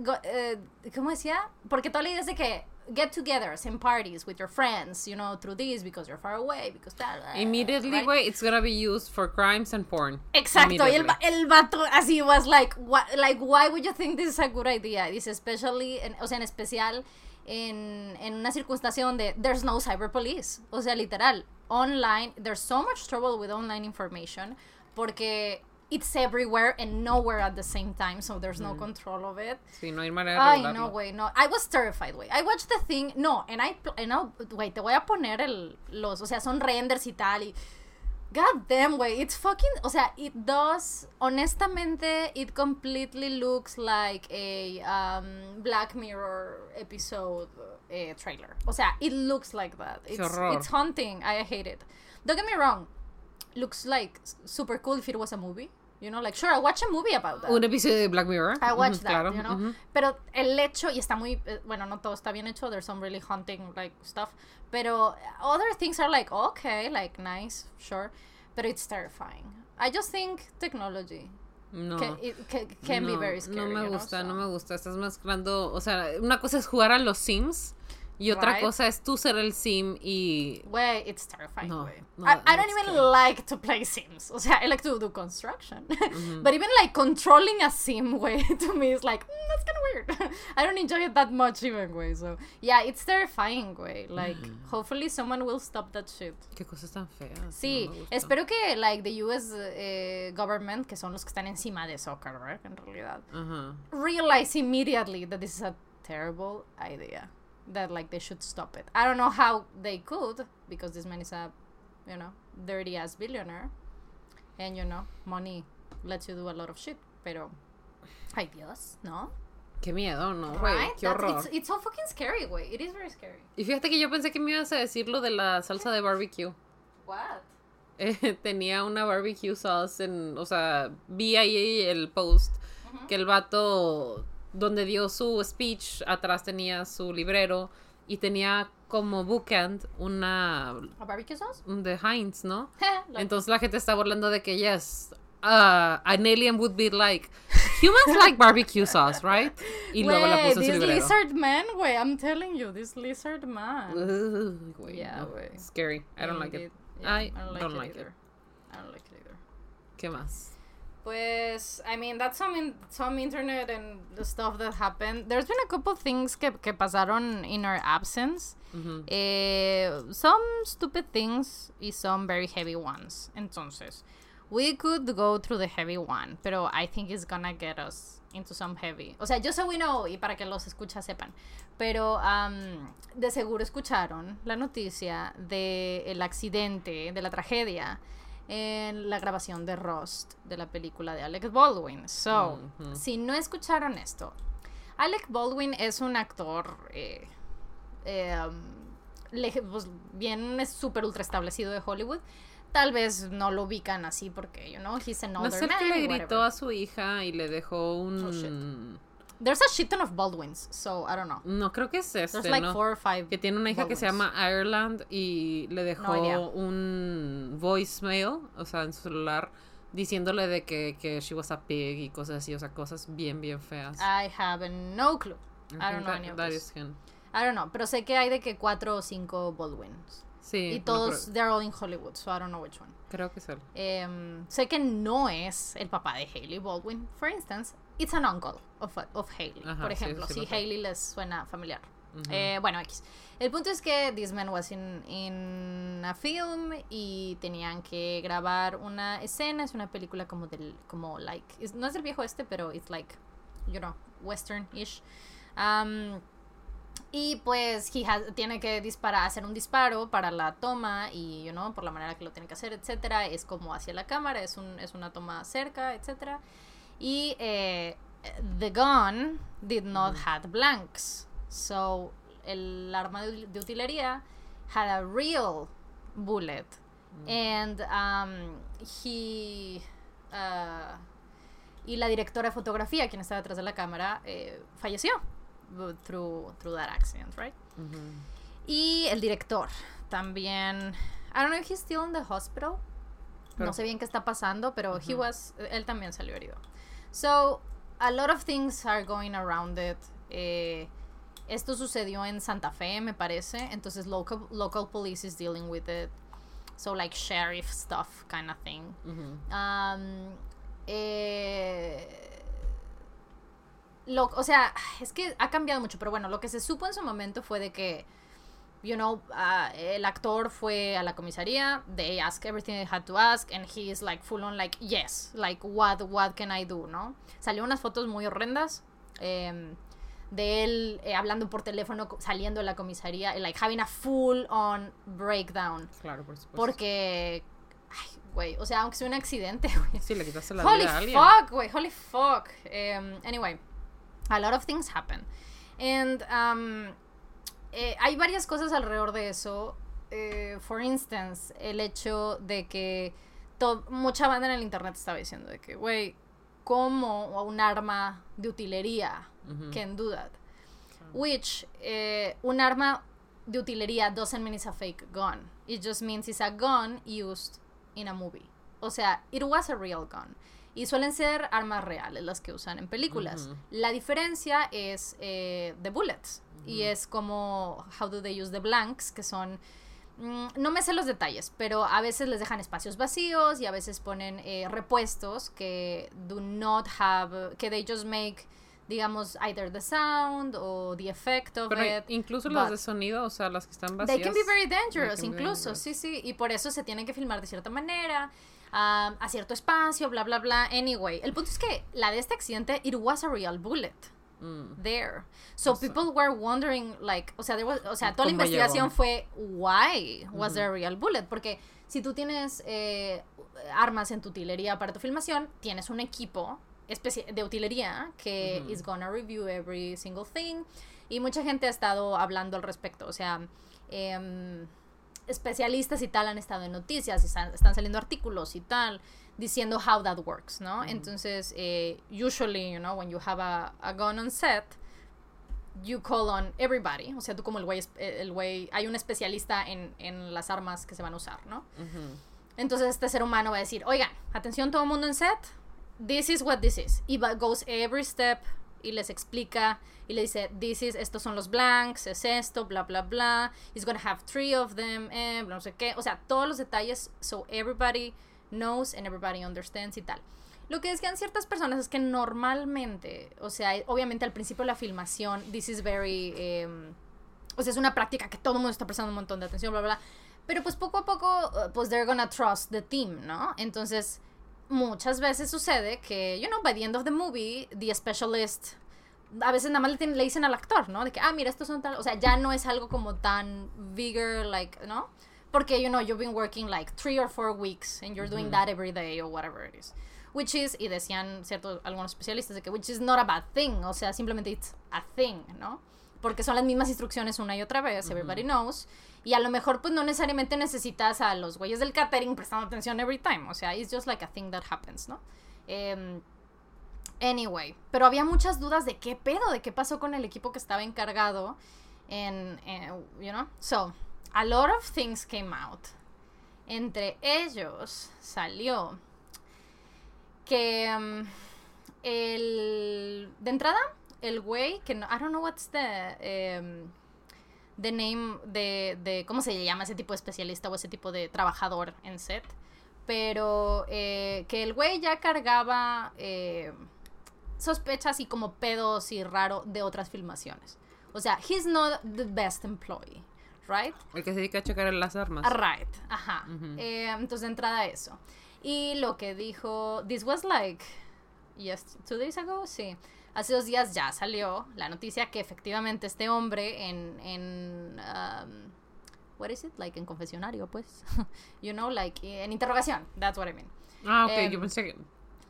go- eh, ¿cómo decía? Porque toda la idea es que get-togethers and parties with your friends, you know, through this because you're far away, because that. Immediately, right? it's gonna be used for crimes and porn. Exacto, y el, el vato así was like, wha- like, why would you think this is a good idea? Dice, especially, en- o sea, en especial en, en una circunstancia donde there's no cyber police. O sea, literal, online, there's so much trouble with online information porque it's everywhere and nowhere at the same time, so there's no control of it. Sí, no hay manera de Ay, no, güey, no. I was terrified, güey. I watched the thing. No, and I, and no, güey, te voy a poner el, los, o sea, son renders y tal. Y, God damn, güey, it's fucking, o sea, it does, honestamente, it completely looks like a um, Black Mirror episode eh, trailer. O sea, it looks like that. It's, horror. it's haunting. I hate it. Don't get me wrong. Looks like super cool if it was a movie. You know, like, sure, I'll watch a movie about that. Un episodio de Black Mirror. I watched Ujú, that, claro, you know. ujú. Pero el hecho, y está muy, eh, bueno, no todo está bien hecho, there's some really haunting, like, stuff. Pero other things are like, okay, like, nice, sure. But it's terrifying. I just think technology No. can, it, can, can be no, very scary. No me you know, gusta, so. no me gusta. Estás mezclando, o sea, una cosa es jugar a los Sims y otra Right. cosa es tú ser el Sim y Way, it's terrifying. No, way. no, I, I don't even scary. like to play Sims. O sea, I like to do construction. but even like controlling a Sim way to me is like, mm, that's kind of weird. I don't enjoy it that much even way. So yeah, it's terrifying way. Like hopefully someone will stop that shit. qué cosas tan feas. Sí, no espero que like the US eh, government, que son los que están encima de Zuckerberg en realidad, Ajá. realize immediately that this is a terrible idea. That like they should stop it. I don't know how they could because this man is a you know, dirty ass billionaire. And, you know, money lets you do a lot of shit. Pero, ay Dios, ¿no? Qué miedo, ¿no, güey? Right? Qué That's- horror. It's, it's so fucking scary, güey. It is very scary. Y fíjate que yo pensé que me ibas a decir lo de la salsa de barbecue. What? Eh, tenía una barbecue sauce en, o sea, vi ahí el post que el vato donde dio su speech atrás tenía su librero y tenía como bookend una A barbecue sauce? de Heinz, ¿no? Entonces la gente está burlando de que yes, uh, an alien would be like humans like barbecue sauce, right? Y luego la puso en su librero. lizard man, güey, I'm telling you, this lizard man. Güey, Yeah, no. Scary. I don't like it. I don't like it. I don't like it either. ¿Qué más? Pues, I mean, that's some, in, some internet and the stuff that happened. There's been a couple things que, que pasaron in our absence. Eh, some stupid things y some very heavy ones. Entonces, we could go through the heavy one, pero I think it's gonna get us into some heavy. O sea, yo sé we know y para que los escuchas sepan. Pero um, de seguro escucharon la noticia del el accidente, de la tragedia en la grabación de Rust, de la película de Alec Baldwin. So, si no escucharon esto, Alec Baldwin es un actor eh, eh, pues, bien es súper ultra establecido de Hollywood. Tal vez no lo ubican así porque, you know, he's an No older sé man. que le gritó whatever. a su hija y le dejó un... Oh. There's a shit ton of Baldwins, so I don't know. No, creo que es There's este, like ¿no? four or five. Que tiene una hija que se Baldwins. llama Ireland y le dejó idea. un voicemail, o sea, en su celular, diciéndole de que, que she was a pig y cosas así, o sea, cosas bien, bien feas. I have no clue. I I don't know that- any of that is him. I don't know, pero sé que hay de que cuatro o cinco Baldwins. Sí, y no, todos, pero they're all in Hollywood, so I don't know which one. creo que es él. Em, sé que no es el papá de Hailey Baldwin, for instance. It's an uncle of, of Hailey, Ajá, por ejemplo, sí si. Hailey les suena familiar. Eh, bueno, X. El punto es que this man was in, in a film y tenían que grabar una escena. Es una película como del, como like, no es del viejo este, pero it's like, you know, western-ish. Um, y pues he has- tiene que disparar, hacer un disparo para la toma y, you know, por la manera que lo tiene que hacer, etcétera. Es como hacia la cámara, es, un, es una toma cerca, etcétera. Y eh, the gun did not have blanks. So el arma de, utilería had a real bullet. And um, he. uh, y la directora de fotografía, quien estaba detrás de la cámara, eh, falleció through, through that accident, right? Y el director también. I don't know if he's still in the hospital. Pero- no sé bien qué está pasando, pero he was. Él también salió herido. So, a lot of things are going around it. Eh, esto sucedió en Santa Fe, me parece. Entonces, local, local police is dealing with it. So, like sheriff stuff kind of thing. Ujú. Um, eh, lo, o sea, es que ha cambiado mucho, pero bueno, lo que se supo en su momento fue de que, you know, ah, el actor fue a la comisaría, they ask everything they had to ask, and he is like full on like, yes, like what, what can I do, ¿no? Salió unas fotos muy horrendas. em, de él eh, hablando por teléfono, saliendo de la comisaría, like having a full on breakdown. Claro, por supuesto. Porque, ay, güey, o sea, aunque sea un accidente, güey. Sí, le quitaste la Holy vida a alguien. fuck, güey, holy fuck. Um, anyway, a lot of things happen. And um, eh, hay varias cosas alrededor de eso. Eh, for instance, el hecho de que mucha banda en el internet estaba diciendo de que, güey, ¿cómo un arma de utilería can do that? Which, eh, un arma de utilería doesn't mean it's a fake gun. It just means it's a gun used in a movie. O sea, it was a real gun. Y suelen ser armas reales las que usan en películas. La diferencia es eh, the bullets. Y es como how do they use the blanks, que son mm, no me sé los detalles, pero a veces les dejan espacios vacíos y a veces ponen eh, repuestos que do not have, que they just make, digamos, either the sound o the effect of Pero it. incluso las de sonido, o sea, las que están vacías. They can be very dangerous, incluso, dangerous. sí, sí, y por eso se tienen que filmar de cierta manera, um, a cierto espacio, bla, bla, bla. Anyway, el punto es que la de este accidente, it was a real bullet Mm. there. So O sea- people were wondering, like, o sea, there was- o sea, toda la ¿Cómo investigación llegó? fue, why was there a real bullet? Porque si tú tienes eh, armas en tu utilería para tu filmación, tienes un equipo de utilería que Ujú. is gonna review every single thing. Y mucha gente ha estado hablando al respecto. O sea, em, especialistas y tal han estado en noticias, y están, están saliendo artículos y tal, diciendo how that works, ¿no? Entonces, eh, usually, you know, when you have a, a gun on set, you call on everybody. O sea, tú como el güey, eh, el güey, hay un especialista en, en las armas que se van a usar, ¿no? Entonces este ser humano va a decir, oigan, atención todo el mundo en set, this is what this is. Y va, goes every step y les explica y le dice, this is, estos son los blanks, es esto, bla, bla, bla. He's gonna have three of them, eh, no sé qué. O sea, todos los detalles, so everybody knows and everybody understands y tal. Lo que decían ciertas personas es que normalmente, o sea, obviamente al principio de la filmación, this is very... em, o sea, es una práctica que todo el mundo está prestando un montón de atención, bla, bla, bla. Pero pues poco a poco, uh, pues they're gonna trust the team, ¿no? Entonces, muchas veces sucede que, you know, by the end of the movie, the specialist, a veces nada más le, le dicen al actor, ¿no? De que, ah, mira, estos son tal, o sea, ya no es algo como tan bigger, like, ¿no? Porque, you know, you've been working like three or four weeks and you're doing that every day or whatever it is. Which is, y decían ciertos, algunos especialistas de que, which is not a bad thing, o sea, simplemente it's a thing, ¿no? Porque son las mismas instrucciones una y otra vez, everybody knows. Y a lo mejor, pues no necesariamente necesitas a los güeyes del catering prestando atención every time. O sea, it's just like a thing that happens, ¿no? Em, anyway, pero había muchas dudas de qué pedo, de qué pasó con el equipo que estaba encargado. En, en, you know? So, a lot of things came out. Entre ellos salió que em, el de entrada el güey que no I don't know what's the em, the name de, de cómo se llama ese tipo de especialista o ese tipo de trabajador en set pero eh, que el güey ya cargaba eh, sospechas y como pedos y raro de otras filmaciones o sea he's not the best employee right El que se dedica a checar las armas. Right, ajá. Eh, entonces, de entrada eso. Y lo que dijo, this was like, yes, two days ago, sí. Hace dos días ya salió la noticia que efectivamente este hombre en, en um, what is it? Like en confesionario, pues. you know, like en interrogación. That's what I mean. Ah, ok, Em, yo pensé que,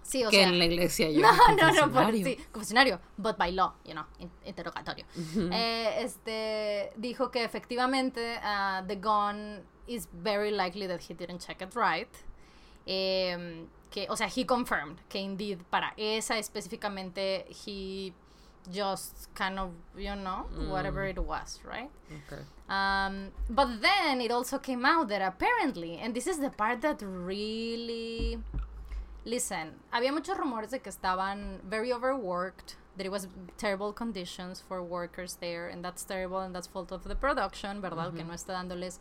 Sí, o que sea. en la iglesia yo. No, no, no, confesionario. sí, confesionario, but by law, you know, in- interrogatorio. Eh, este, dijo que efectivamente uh, the gun is very likely that he didn't check it right. Em, que, o sea, he confirmed que indeed para esa específicamente he just kind of, you know, whatever it was, right? Ok. Um, but then it also came out that apparently, and this is the part that really. Listen, había muchos rumores de que estaban very overworked, that it was terrible conditions for workers there, and that's terrible, and that's fault of the production, ¿verdad? Que no está dándoles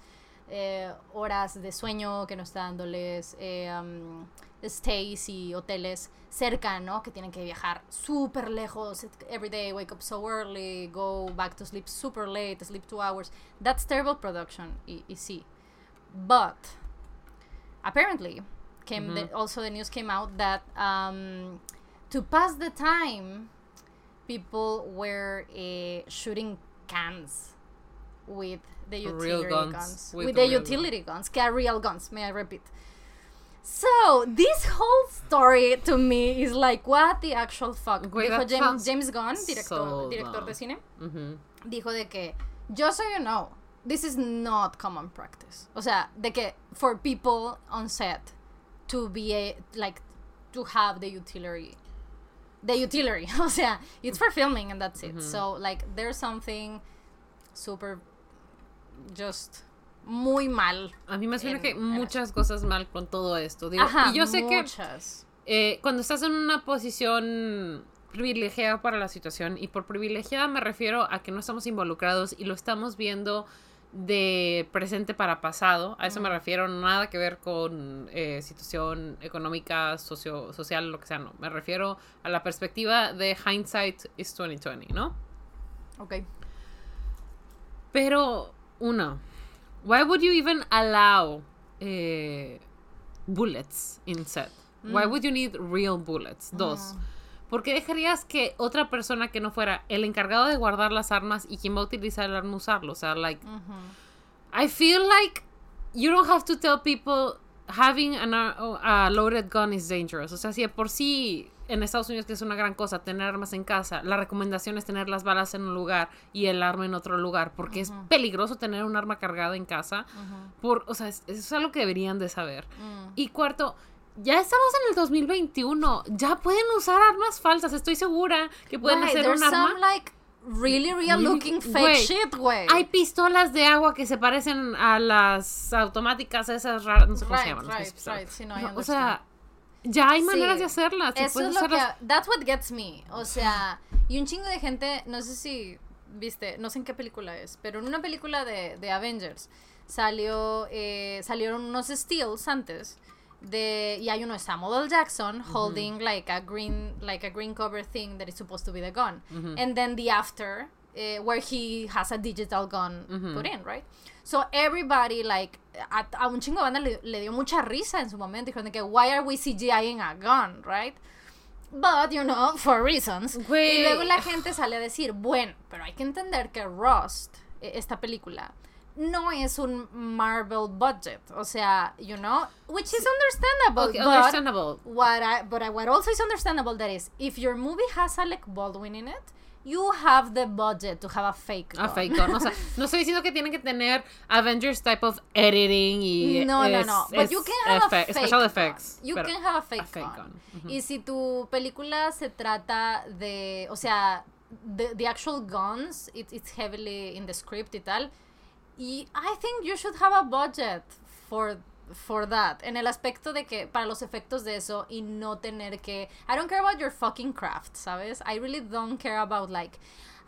eh, horas de sueño, que no está dándoles eh, um, stays y hoteles cerca, ¿no? Que tienen que viajar súper lejos, every day, wake up so early, go back to sleep super late, sleep two hours. That's terrible production, y, y sí. But, apparently, came the, also the news came out that um, to pass the time, people were uh, shooting cans with the utility guns, guns, with with, the the utility guns, are real guns. May I repeat? So this whole story to me is like what the actual fuck. Dijo that James, James Gunn, director, so director de cine, Ujú. dijo de que just so you know, this is not common practice. O sea, de que for people on set to be a, like to have the utility the utility. O sea, it's for filming and that's it. Mm-hmm. So like there's something super just muy mal. A mí me suena En- que muchas cosas mal con todo esto. Digo, Ajá, y yo sé que eh, cuando estás en una posición privilegiada para la situación, y por privilegiada me refiero a que no estamos involucrados y lo estamos viendo de presente para pasado, a eso me refiero, nada que ver con eh, situación económica, socio, social, lo que sea, no, me refiero a la perspectiva de hindsight is 2020, ¿no? Ok. Pero, uno, why would you even allow eh, bullets in set? Why would you need real bullets? Dos, ¿por qué dejarías que otra persona que no fuera el encargado de guardar las armas y quien va a utilizar el arma usarlo? O sea, like. I feel like you don't have to tell people having an, a loaded gun is dangerous. O sea, si por sí en Estados Unidos, que es una gran cosa, tener armas en casa, la recomendación es tener las balas en un lugar y el arma en otro lugar, porque es peligroso tener un arma cargada en casa. por, o sea, eso es algo que deberían de saber. Mm. Y cuarto, ya estamos en el 2021, ya pueden usar armas falsas, estoy segura que pueden hacer un arma. some, like, really real looking fake shit, güey. Hay pistolas de agua que se parecen a las automáticas esas raras, no sé cómo se Right, llaman. no sé right, right, sí, no, o sea, ya hay maneras Sí, de hacerlas. Eso es lo que. That's what gets me. O sea, y un chingo de gente, no sé si viste, no sé en qué película es, pero en una película de, de Avengers salió, eh, salieron unos stills antes. De, y hay uno de Samuel L. Jackson holding like a green like a green cover thing that is supposed to be the gun and then the after eh, where he has a digital gun put in right so everybody like a, a un chingo de banda le, le dio mucha risa en su momento. Dijeron de que why are we CGIing a gun right but you know for reasons. Y luego la gente sale a decir bueno pero hay que entender que Rust eh, esta película no es un Marvel budget, o sea, you know, which is understandable. Okay, but understandable. What I, but I, what also is understandable that is if your movie has Alec Baldwin in it, you have the budget to have a fake. A gun. fake gun. O sea, no estoy diciendo que tienen que tener Avengers type of editing y. No, no, es- no. But es you can have a fake special gun. effects. You can have a fake, a fake gun. gun. Y si tu película se trata de, o sea, the, the actual guns, it, it's heavily in the script y tal. Y I think you should have a budget for for that. En el aspecto de que para los efectos de eso y no tener que I don't care about your fucking craft, ¿sabes? I really don't care about like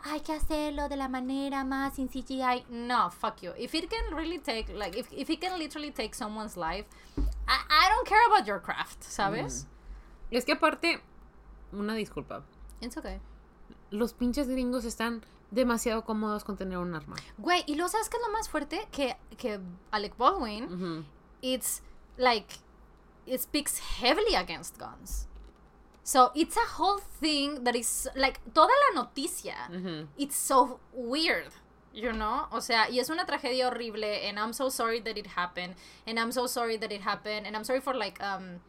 hay que hacerlo de la manera más sin CGI. No, fuck you. If it can really take, like, if, if it can literally take someone's life, I, I don't care about your craft, ¿sabes? Es que aparte, una disculpa. It's okay. Los pinches gringos están demasiado cómodos con tener un arma. Güey, y luego, ¿sabes qué es lo más fuerte? Que, que Alec Baldwin, Ujú. It's like, it speaks heavily against guns. So it's a whole thing that is, like, toda la noticia, Ujú. it's so weird. You know? O sea, y es una tragedia horrible, and I'm so sorry that it happened, and I'm so sorry that it happened, and I'm sorry for, like, um,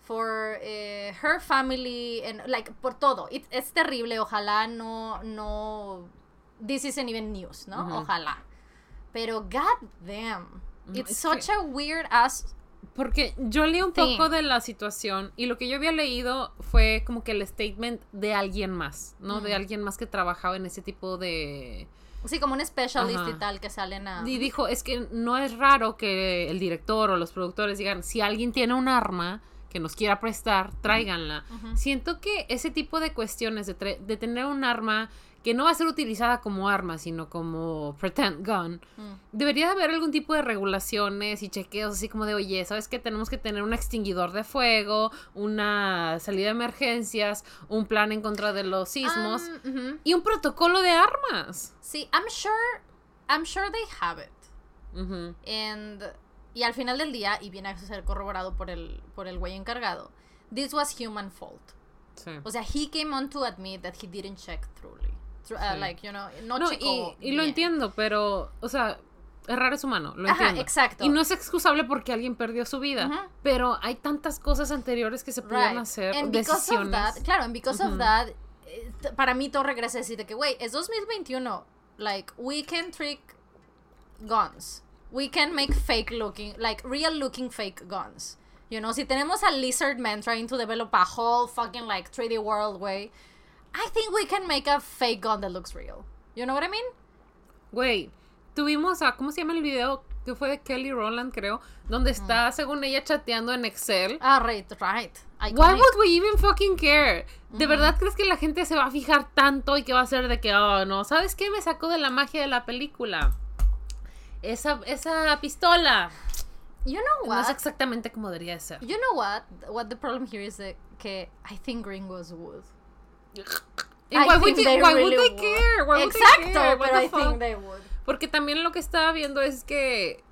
for eh, her family, and, like, por todo. It, es terrible, ojalá no, no, this isn't even news, ¿no? Ujú. Ojalá. Pero, god damn, it's es such a weird ass Porque yo leí un poco de la situación y lo que yo había leído fue como que el statement de alguien más, ¿no? De Mm. alguien más que trabajaba en ese tipo de... Sí, como un specialist y tal que salen a... Y dijo, es que no es raro que el director o los productores digan, si alguien tiene un arma que nos quiera prestar, tráiganla. Siento que ese tipo de cuestiones de, de tener un arma que no va a ser utilizada como arma, sino como pretend gun, Mm. debería de haber algún tipo de regulaciones y chequeos así como de, oye, ¿sabes qué? Tenemos que tener un extinguidor de fuego, una salida de emergencias, un plan en contra de los sismos Um, y un protocolo de armas. Sí, I'm sure, I'm sure they have it. And, y al final del día, y viene a ser corroborado por el, por el güey encargado, this was human fault. Sí. O sea, he came on to admit that he didn't check thoroughly. Uh, Sí. like, you know, no, No, checó y, y lo entiendo, pero, o sea, errar es humano, lo Ajá, entiendo. exacto. Y no es excusable porque alguien perdió su vida, Ujú. pero hay tantas cosas anteriores que se pudieron Right. hacer, And because of decisiones. that, claro, and because of Ujú. that, eh, para mí todo regresa a decir de que, güey, es 2021. Like, we can trick guns. We can make fake looking, like, real looking fake guns. You know, si tenemos a Lizard Man trying to develop a whole fucking, like, 3D world way, I think we can make a fake gun that looks real. You know what I mean? Güey, tuvimos a, ¿cómo se llama el video? Que fue de Kelly Rowland, creo, donde está, según ella, chateando en Excel. Ah, right, right. Why Iconic. would we even fucking care? ¿De verdad crees que la gente se va a fijar tanto y que va a ser de que, oh, no, ¿sabes qué me sacó de la magia de la película? Esa, esa pistola. You know No es what? exactamente como debería de ser. You know what? What the problem here is that que I think would. Y I why would, they why really would they would. care? Why would they Exacto, care? What pero the I fuck? think they would. Porque también lo que estaba viendo es que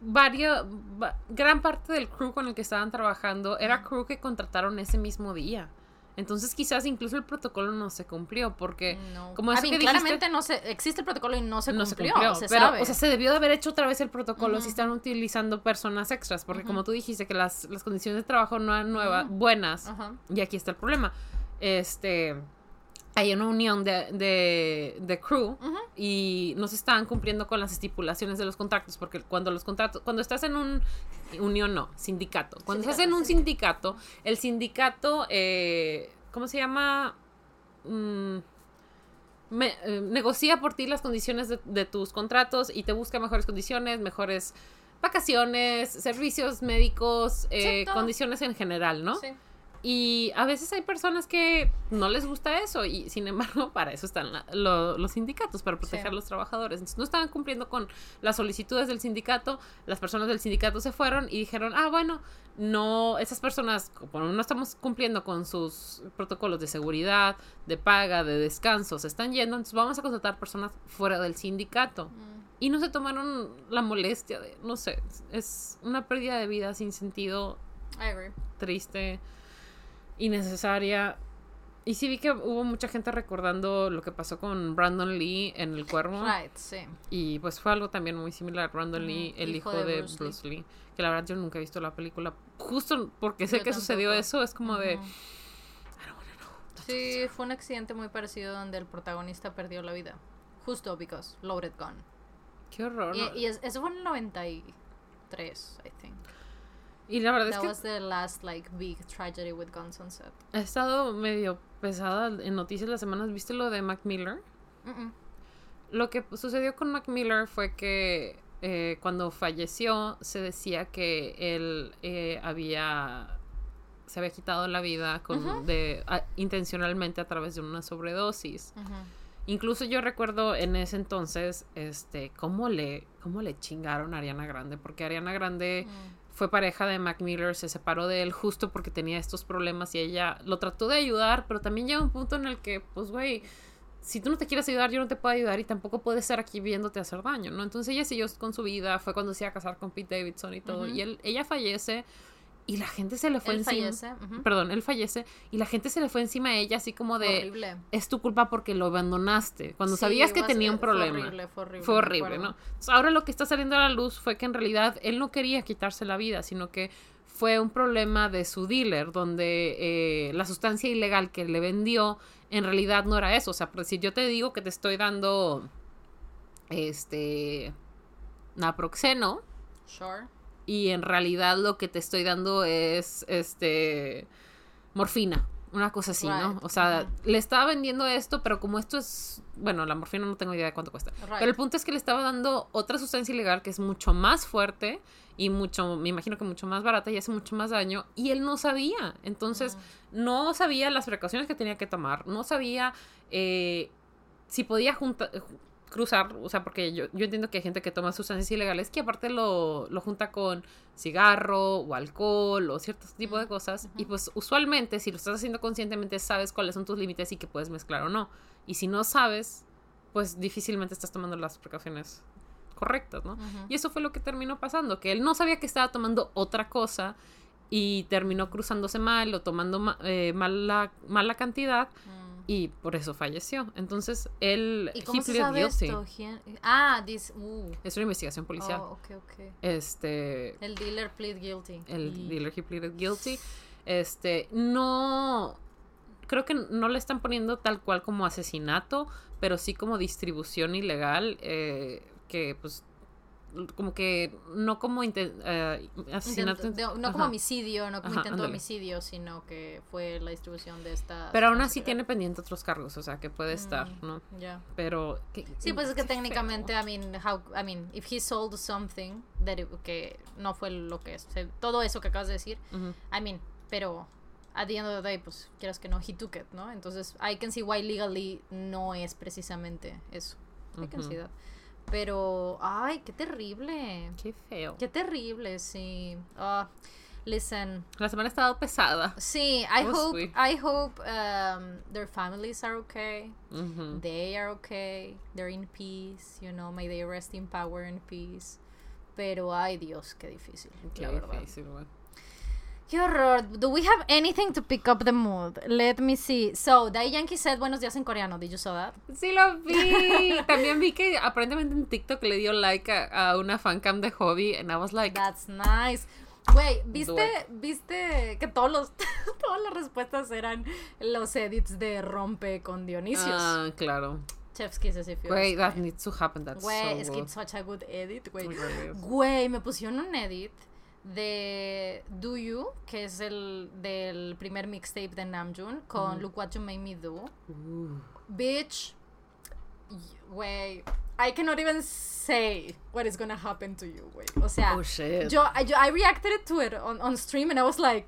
varios, va- gran parte del crew con el que estaban trabajando era crew que contrataron ese mismo día. Entonces quizás incluso el protocolo no se cumplió porque No. como I eso mean, que dijiste, claramente no se, existe el protocolo y no se no se cumplió, cumplió, se pero sabe. o sea, se debió de haber hecho otra vez el protocolo si están utilizando personas extras, porque como tú dijiste que las, las condiciones de trabajo no eran nuevas, buenas, y aquí está el problema. Este hay una unión de, de, de crew y no se estaban cumpliendo con las estipulaciones de los contratos, porque cuando los contratos, cuando estás en un unión no, sindicato, cuando estás en un sindicato, el sindicato, eh, ¿cómo se llama? Mm, me- eh, negocia por ti las condiciones de, de tus contratos y te busca mejores condiciones, mejores vacaciones, servicios médicos, eh, condiciones en general, ¿no? Sí. Y a veces hay personas que no les gusta eso y sin embargo para eso están la- lo- los sindicatos, para proteger Sí. a los trabajadores. Entonces no estaban cumpliendo con las solicitudes del sindicato, las personas del sindicato se fueron y dijeron, ah, bueno, no, esas personas, no estamos cumpliendo con sus protocolos de seguridad, de paga, de descanso, se están yendo, entonces vamos a contratar personas fuera del sindicato. Mm. Y no se tomaron la molestia de, no sé, es una pérdida de vida sin sentido I agree. triste, innecesaria. Y sí vi que hubo mucha gente recordando lo que pasó con Brandon Lee en El Cuervo. Right, sí. Y pues fue algo también muy similar. Brandon Ujú, Lee, el hijo, hijo de de, Bruce Bruce, Lee. Que la verdad yo nunca he visto la película. Justo porque sé Yo que sucedió tampoco. eso, es como de... Ujú. Sí, fue un accidente muy parecido donde el protagonista perdió la vida. Justo because Loaded Gun. Qué horror. Y, y es- eso fue en el 93, I think. Y la verdad es That que was the last like big tragedy with guns on set. ha estado medio pesada en noticias las semanas. ¿Viste lo de Mac Miller? Lo que sucedió con Mac Miller fue que eh, cuando falleció se decía que él eh, había se había quitado la vida con, de, a- intencionalmente a través de una sobredosis. Incluso yo recuerdo en ese entonces este cómo le cómo le chingaron a Ariana Grande porque Ariana Grande Mm. Fue pareja de Mac Miller, se separó de él justo porque tenía estos problemas y ella lo trató de ayudar, pero también llega un punto en el que, pues, güey, si tú no te quieres ayudar, yo no te puedo ayudar y tampoco puedes estar aquí viéndote hacer daño, ¿no? Entonces ella siguió con su vida, fue cuando se iba a casar con Pete Davidson y todo, y él, ella fallece y la gente se le fue Él encima. fallece. Perdón, él fallece y la gente se le fue encima a ella así como de, Horrible. es tu culpa porque lo abandonaste, cuando Sí, sabías que tenía un eh, fue problema. horrible, fue horrible. Fue horrible. ¿no? Entonces, ahora lo que está saliendo a la luz fue que en realidad él no quería quitarse la vida, sino que fue un problema de su dealer, donde eh, la sustancia ilegal que le vendió en realidad no era eso. O sea, por decir, yo te digo que te estoy dando este naproxeno Sure. Y en realidad lo que te estoy dando es este morfina, una cosa así, ¿no? O sea, le estaba vendiendo esto, pero como esto es, bueno, la morfina no tengo idea de cuánto cuesta. Right. Pero el punto es que le estaba dando otra sustancia ilegal que es mucho más fuerte y mucho, me imagino que mucho más barata y hace mucho más daño y él no sabía. Entonces, no sabía las precauciones que tenía que tomar, no sabía eh, si podía junta- ju- cruzar, o sea, porque yo, yo entiendo que hay gente que toma sustancias ilegales que aparte lo, lo junta con cigarro o alcohol o cierto tipo de cosas y pues usualmente si lo estás haciendo conscientemente sabes cuáles son tus límites y que puedes mezclar o no. Y si no sabes, pues difícilmente estás tomando las precauciones correctas, ¿no? Y eso fue lo que terminó pasando, que él no sabía que estaba tomando otra cosa y terminó cruzándose mal o tomando ma- eh, mal, la, mal la cantidad Mm. Y por eso falleció. Entonces él ¿Y cómo se sabe esto? ¿Quién- Ah, this. Uh. Es una investigación policial. Oh, ok, ok. Este El dealer plead guilty. el Y- dealer he pleaded guilty. Este no creo que no le están poniendo tal cual como asesinato, pero sí como distribución ilegal eh, que pues como que no como inten- eh, asesinato Intento- de- no Ajá. como homicidio, no como Ajá, intento de homicidio, sino que fue la distribución de esta. pero aún así tiene pendiente otros cargos o sea que puede estar Mm. no ilegal. Ya. pero que- Sí, pues es que feo. técnicamente, I mean, how, I mean, if he sold something that it- que no fue lo que es, o sea, todo eso que acabas de decir. I mean, pero at the end of the day, pues quieras que no, he took it, ¿no? Entonces, I can see why legally no es precisamente eso. I can see that. Pero, ay, qué terrible. qué feo Qué terrible, sí. Ah, listen, la semana ha estado pesada sí, I Oh, hope, sweet. I hope um, their families are okay. They are okay. They're in peace. You know, may they rest in power and peace. Pero ay Dios, qué difícil, qué la verdad. difícil. Qué horror. Do we have anything to pick up the mood? Let me see. So, Dai Yankee said buenos días en coreano. Did you saw that? Sí lo vi. También vi que aparentemente en TikTok le dio like a, a una fancam de hobby and I was like, That's nice. Güey, ¿viste. ¿viste que todos los, todas las respuestas eran los edits de Rompe con Dionisios? ah, claro. Chef's kisses if you Güey, that needs to happen. That's Güey, so es que good. it's such a good edit, güey. Güey, me pusieron un edit de Do You, que es el del primer mixtape de Namjoon, con Look What You Made Me Do. Ooh. Bitch, güey, I cannot even say what is gonna happen to you, güey. O sea, Oh, shit. yo, I, yo, I reacted to it on, on stream and I was like,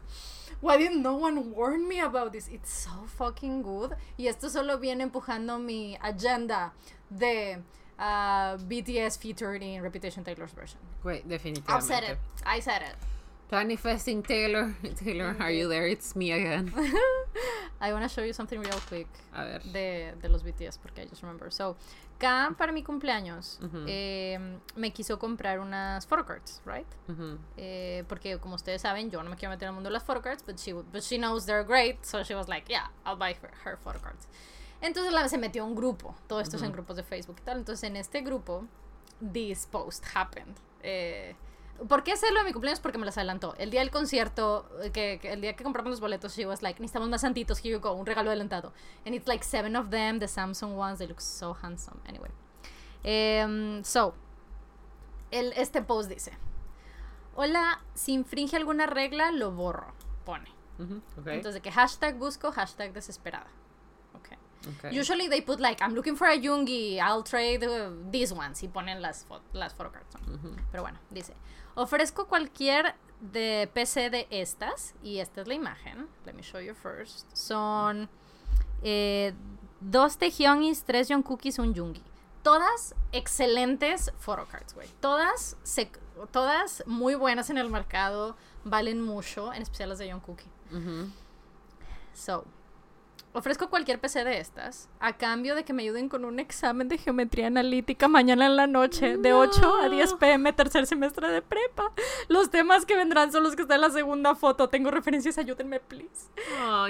why didn't no one warn me about this? It's so fucking good. Y esto solo viene empujando mi agenda de uh, BTS featured in Reputation Taylor's version. Güey, I've definitivamente. said it. I said it. Manifesting Taylor. Taylor, are you there? It's me again. I want to show you something real quick A ver. de, de los BTS porque I just remember. So, Cam para mi cumpleaños eh, me quiso comprar unas photocards, right? Ujú. Eh, porque como ustedes saben, yo no me quiero meter en el mundo de las photocards, but she, but she knows they're great, so she was like, yeah, I'll buy her, her photocards. Entonces la, se metió a un grupo, todo esto es en grupos de Facebook y tal. Entonces en este grupo, this post happened. Eh, ¿Por qué hacerlo de mi cumpleaños? Porque me las adelantó. El día del concierto, eh, que, que el día que compramos los boletos, she was like, necesitamos más santitos, here you go, un regalo adelantado. And it's like seven of them, the Samsung ones, they look so handsome. Anyway. Em, so, el, este post dice, hola, si infringe alguna regla, lo borro, pone. Ujú. Ok. Entonces, de que hashtag busco, hashtag desesperada. Okay. Usually they put like, I'm looking for a Jungi, I'll trade uh, these ones, y ponen las, fo- las photocards. Pero bueno, dice, ofrezco cualquier de PC de estas, y esta es la imagen, let me show you first, son eh, dos Taehyungis, tres Jungkookis, un Jungi. Todas excelentes photocards, güey. Todas, se- todas muy buenas en el mercado, valen mucho, en especial las de Jungkooki. Ujú. So, ofrezco cualquier PC de estas a cambio de que me ayuden con un examen de geometría analítica mañana en la noche de 8 a 10 pm, tercer semestre de prepa. Los temas que vendrán son los que están en la segunda foto. Tengo referencias, ayúdenme, please.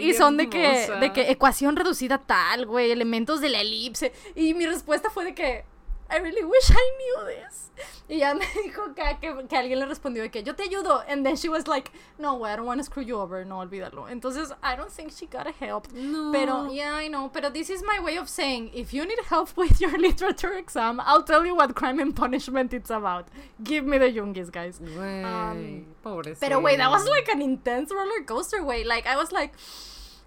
Y son de que, de que ecuación reducida tal, güey, elementos de la elipse. Y mi respuesta fue de que, I really wish I knew this. Y ya me dijo que, que, que alguien le respondió de que yo te ayudo. And then she was like, no, güey, I don't want to screw you over. No, olvídalo. Entonces, I don't think she got help. No. Pero, yeah, I know. Pero this is my way of saying, if you need help with your literature exam, I'll tell you what crime and punishment it's about. Give me the Jungis, guys. Güey, Um. Pero, güey, that was like an intense roller coaster, güey. Like, I was like,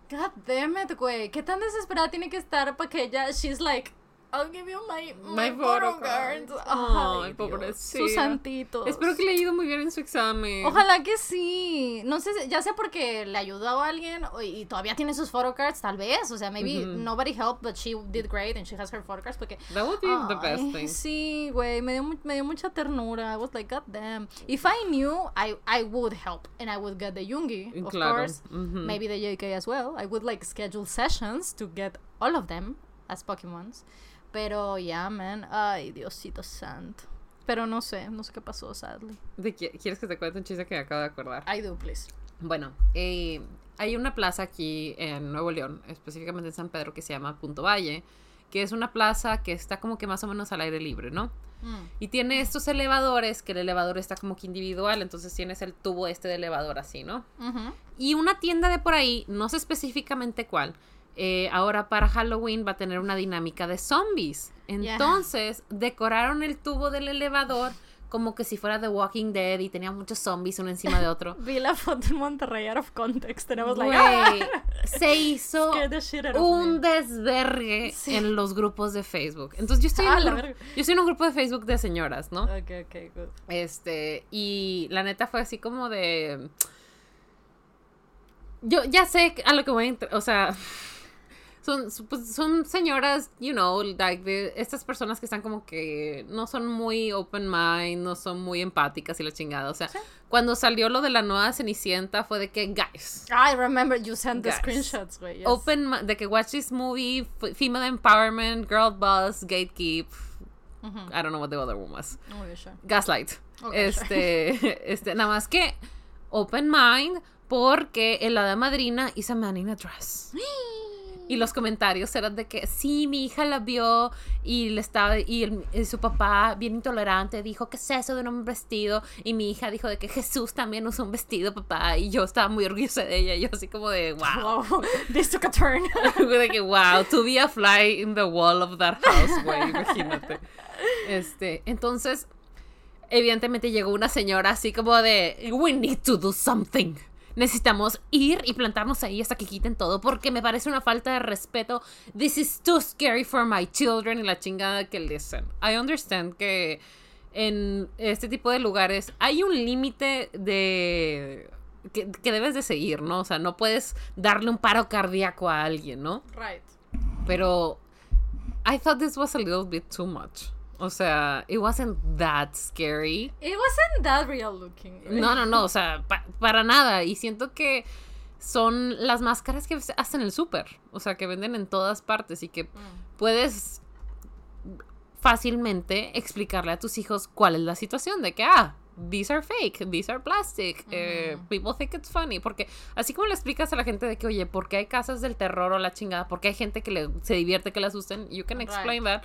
God damn it, güey. ¿Qué tan desesperada tiene que estar para que ella, she's like, I'll give you my, my, My photo photocards. cards. Ay, pobrecita. Sus santitos. Espero que le haya ido muy bien en su examen. Ojalá que sí. No sé, ya sea porque le ayudó a alguien y todavía tiene sus photocards, tal vez. O sea, maybe Ujú. nobody helped, but she did great and she has her photocards. Porque. That would be the best thing. Sí, güey, me dio, me dio mucha ternura. I was like, God damn. If I knew, I, I would help and I would get the Yungi, of Claro. course. Maybe the JK as well. I would like schedule sessions to get all of them as Pokemons. Pero yeah, man. Ay, Diosito santo. Pero no sé, no sé qué pasó, sadly. ¿De qué- ¿Quieres que te cuente un chiste que me acabo de acordar? I do, please. Bueno, eh, hay una plaza aquí en Nuevo León, específicamente en San Pedro, que se llama Punto Valle, que es una plaza que está como que más o menos al aire libre, ¿no? Mm. Y tiene estos elevadores, que el elevador está como que individual, entonces tienes el tubo este de elevador así, ¿no? Y una tienda de por ahí, no sé específicamente cuál, eh, ahora para Halloween va a tener una dinámica de zombies. Entonces, decoraron el tubo del elevador como que si fuera The Walking Dead y tenía muchos zombies uno encima de otro. Vi la foto en Monterrey out of context and I was like, ah, Güey, se hizo un desvergue Sí. en los grupos de Facebook. Entonces yo estoy, en Ah, un la yo estoy en un grupo de Facebook de señoras, ¿no? Ok, ok, good. Este, y la neta fue así como de... Yo ya sé a lo que voy a entrar, o sea, son, pues, son señoras, you know, like de estas personas que están como que no son muy open mind, no son muy empáticas y la chingada, o sea, cuando salió lo de la nueva Cenicienta fue de que, guys, I remember you sent the screenshots, güey. yes. open, de que watch this movie, female empowerment, girl boss, gatekeep. I don't know what the other one was. Okay, sure. Gaslight. Okay, este, este, nada más que open mind porque el hada madrina is a man in a dress. Y los comentarios eran de que sí, mi hija la vio y le estaba y, el- y su papá bien intolerante dijo, ¿qué es eso de un vestido? Y mi hija dijo de que Jesús también usa un vestido, papá, y yo estaba muy orgullosa de ella, y yo así como de, wow, Wow, this took a turn. de que wow, to be a fly in the wall of that house, güey, imagínate. Este, entonces, evidentemente llegó una señora así como de, we need to do something. Necesitamos ir y plantarnos ahí hasta que quiten todo porque me parece una falta de respeto. This is too scary for my children y la chingada que listen. I understand que en este tipo de lugares hay un límite de que, que debes de seguir, ¿no? O sea, no puedes darle un paro cardíaco a alguien, ¿no? right. Pero I thought this was a little bit too much. O sea, it wasn't that scary. It wasn't that real looking. right? No, no, no, o sea, pa- para nada. Y siento que son las máscaras que hacen en el súper. O sea, que venden en todas partes y que Mm. puedes fácilmente explicarle a tus hijos cuál es la situación de que, ah, these are fake, these are plastic, eh, people think it's funny, porque así como le explicas a la gente de que, oye, ¿por qué hay casas del terror o la chingada? ¿Por qué hay gente que le, se divierte que le asusten? You can explain that.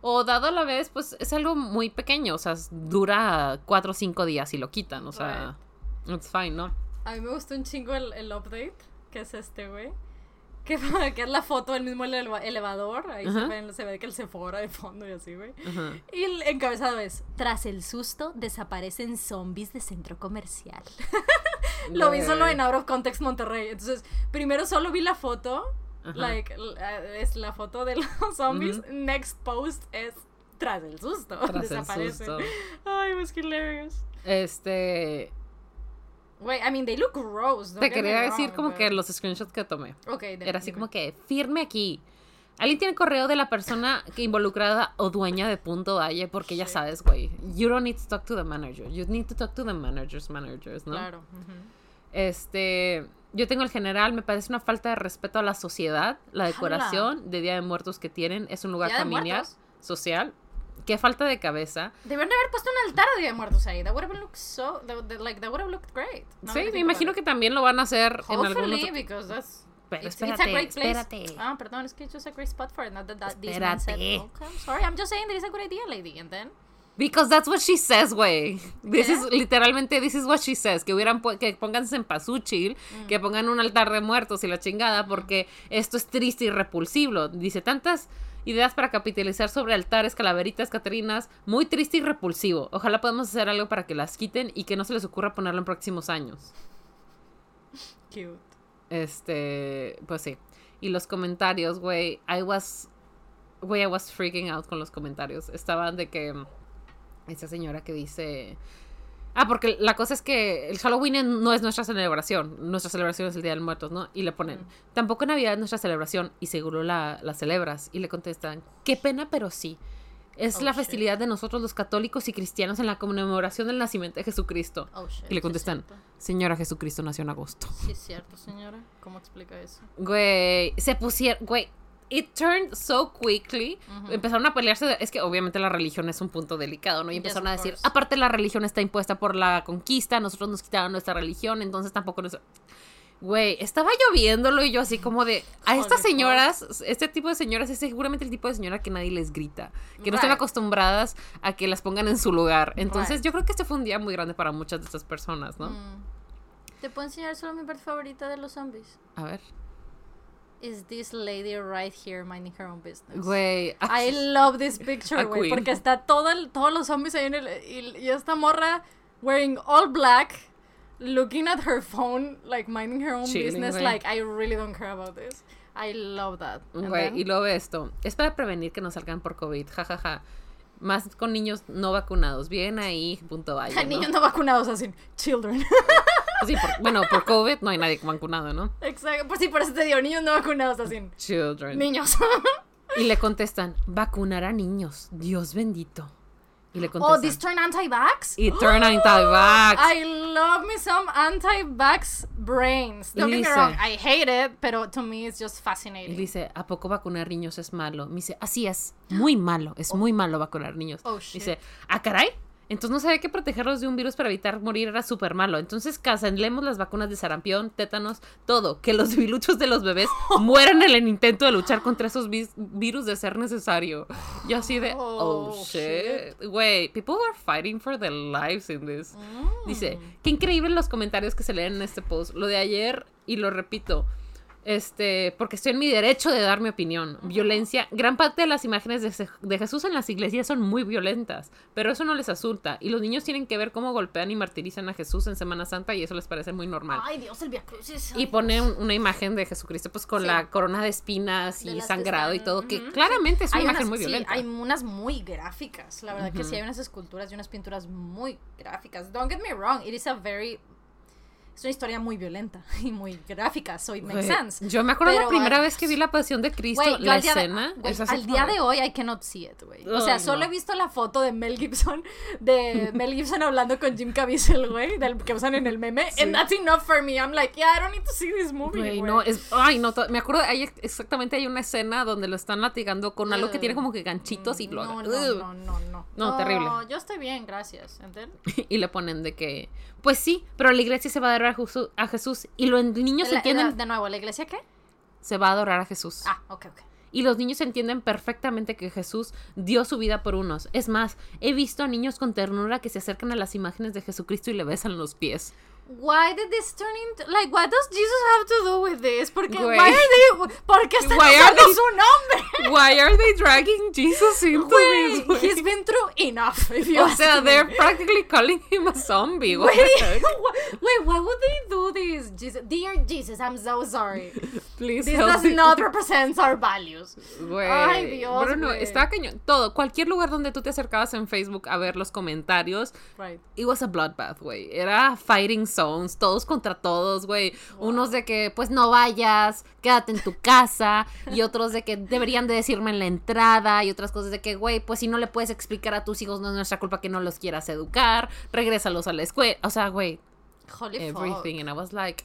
O dado a la vez, pues es algo muy pequeño, o sea, dura cuatro o cinco días y lo quitan, o sea, it's fine, ¿no? A mí me gustó un chingo el, el update, que es este, güey. Que, que es la foto del mismo eleva- elevador. Ahí se, ve, se ve que el Sephora de fondo y así, güey. Ajá. Y el encabezado es: Tras el susto, desaparecen zombies de centro comercial. Lo vi solo en Out of Context Monterrey. Entonces, primero solo vi la foto. Ajá. Like, es la foto de los zombies. Next post es tras el susto. Tras el desaparecen. susto. Ay, was hilarious. Este, Wait, I mean, they look gross. don't te quería decir wrong, como but- que los screenshots que tomé. Era así dime. como que firme aquí. ¿Alguien tiene correo de la persona que involucrada o dueña de punto Valle? Porque ya sabes, güey. You don't need to talk to the manager. You need to talk to the managers, managers, ¿no? Claro. ujú. Este, yo tengo el general, me parece una falta de respeto a la sociedad, la decoración de Día de Muertos que tienen, es un lugar ¿Día de familiar, social. Qué falta de cabeza. Debieron de haber puesto un altar de Día de Muertos ahí. That would have looked so. That, that- like, that would have looked great. That sí, me imagino que también lo van a hacer it. en algún Hopefully, otro... because that's. Pero it's, it's a espérate, great place. espérate. Ah, perdón, es que it's just a great spot for it. Not that, that this man said. Espérate. Okay, I'm sorry. I'm just saying that it's a good idea, lady. And then. Because that's what she says, güey. This ¿Qué? is literalmente this is what she says, que hubieran que pónganse en pasuchil, Mm. que pongan un altar de muertos y la chingada porque esto es triste y repulsivo. Dice tantas ideas para capitalizar sobre altares, calaveritas, catrinas, muy triste y repulsivo. Ojalá podamos hacer algo para que las quiten y que no se les ocurra ponerlo en próximos años. Cute. Este, pues sí. Y los comentarios, güey, I was, güey, I was freaking out con los comentarios. Estaban de que mm, esa señora que dice, ah, porque la cosa es que el Halloween no es nuestra celebración, nuestra celebración es el Día de Muertos, ¿no? Y le ponen, tampoco Navidad es nuestra celebración y seguro la, la celebras. Y le contestan, qué pena, pero sí. Es Oh, la shit. festividad de nosotros los católicos y cristianos en la conmemoración del nacimiento de Jesucristo. Oh, shit. Y le sí contestan, es cierto. Señora, Jesucristo nació en agosto. Sí, es cierto, señora. ¿Cómo explica eso? Güey, se pusieron, güey, it turned so quickly. Empezaron a pelearse, de- es que obviamente la religión es un punto delicado, ¿no? Y empezaron a decir, course. aparte la religión está impuesta por la conquista, nosotros nos quitaron nuestra religión, entonces tampoco nos... Güey, estaba lloviéndolo y yo así como de, a estas señoras, este tipo de señoras es seguramente el tipo de señora que nadie les grita, que no están acostumbradas a que las pongan en su lugar. Entonces Right. yo creo que este fue un día muy grande para muchas de estas personas, ¿no? Mm. ¿Te puedo enseñar solo mi parte favorita de los zombies? A ver. Is this lady right here minding her own business? Güey. I love this picture, güey. Porque está todo el- todos los zombies ahí en el. Y, y esta morra wearing all black, looking at her phone, like minding her own Chilling, business. Like, I really don't care about this. I love that. Güey, y luego esto. Es para prevenir que no salgan por COVID. Ja, ja, ja. Más con niños no vacunados. Bien ahí, punto vaya. ¿no? Niños no vacunados, así. Children. Sí, por- bueno, por COVID no hay nadie vacunado, ¿no? Exacto. Pues sí, por eso te digo, niños no vacunados, así. Children. Niños. Y le contestan, vacunar a niños. Dios bendito. Y le oh, contestan. this turn anti-vax? y turn anti-vax. I love me some anti-vax brains. Don't Y get me dice- wrong, I hate it, pero to me it's just Y fascinating. dice, ¿a poco vacunar niños es malo? Me dice, así es, muy malo, es muy malo vacunar niños. Oh, shit. Dice, ah, caray, Entonces no sabía que protegerlos de un virus para evitar morir era súper malo. Entonces cancelemos las vacunas de sarampión, tétanos, todo. Que los biluchos de los bebés mueran en el intento de luchar contra esos virus de ser necesario. Yo así de, oh, Oh, shit. Wait, people are fighting for their lives in this. Mm. Dice, qué increíble los comentarios que se leen en este post. Lo de ayer, y lo repito, este, porque estoy en mi derecho de dar mi opinión. Violencia, gran parte de las imágenes de, de Jesús en las iglesias son muy violentas, pero eso no les asusta. Y los niños tienen que ver cómo golpean y martirizan a Jesús en Semana Santa y eso les parece muy normal. Ay, Dios, el Via Crucis. Y pone un- una imagen de Jesucristo pues con Sí. la corona de espinas De y sangrado y todo, que claramente es una Hay imagen unas- muy sí, violenta. hay unas muy gráficas. La verdad que sí hay unas esculturas y unas pinturas muy gráficas. Don't get me wrong, it is a very es una historia muy violenta y muy gráfica, so it makes sense. Yo me acuerdo la Pero, primera ay, vez que vi la pasión de Cristo, yo la al día de- escena. al día de- de hoy I cannot see it, güey. O sea, Ay, solo no. he visto la foto de Mel Gibson, de Mel Gibson hablando con Jim Caviezel, güey, del que usan en el meme. And that's enough for me. I'm like, yeah, I don't need to see this movie, Güey, no, es, ay, no, me acuerdo, hay exactamente hay una escena donde lo están latigando con algo que tiene como que ganchitos y lo no, no, no, no, no. No, terrible. yo estoy bien, gracias. Y le ponen de que, pues sí, pero la iglesia se va a adorar a Jesús, a Jesús y los niños La- entienden, la- de nuevo, ¿la iglesia qué? se va a adorar a Jesús. Ah, ok, ok. Y los niños entienden perfectamente que Jesús dio su vida por unos. Es más, he visto a niños con ternura que se acercan a las imágenes de Jesucristo y le besan los pies. Why did this turn into like what does Jesus have to do with this? Porque Güey. why are they ¿Por qué están Why are they- su nombre? Why are they dragging Jesus into Güey, this? güey? he's been through enough. If you O sea, me. they're practically calling him a zombie. What Wait, wait, why would they do this? Jesus, dear Jesus, I'm so sorry. Please This does me. not represent our values. Güey. Ay, Dios, Pero no, estaba cañón. Todo, cualquier lugar donde tú te acercabas en Facebook a ver los comentarios, Right. it was a bloodbath, güey. Era fighting todos contra todos, güey. Unos de que, pues no vayas, quédate en tu casa. y otros de que deberían de decirme en la entrada. Y otras cosas de que, güey, pues si no le puedes explicar a tus hijos, no es nuestra culpa que no los quieras educar. Regrésalos a la escuela. O sea, güey, Holy everything. And I was like,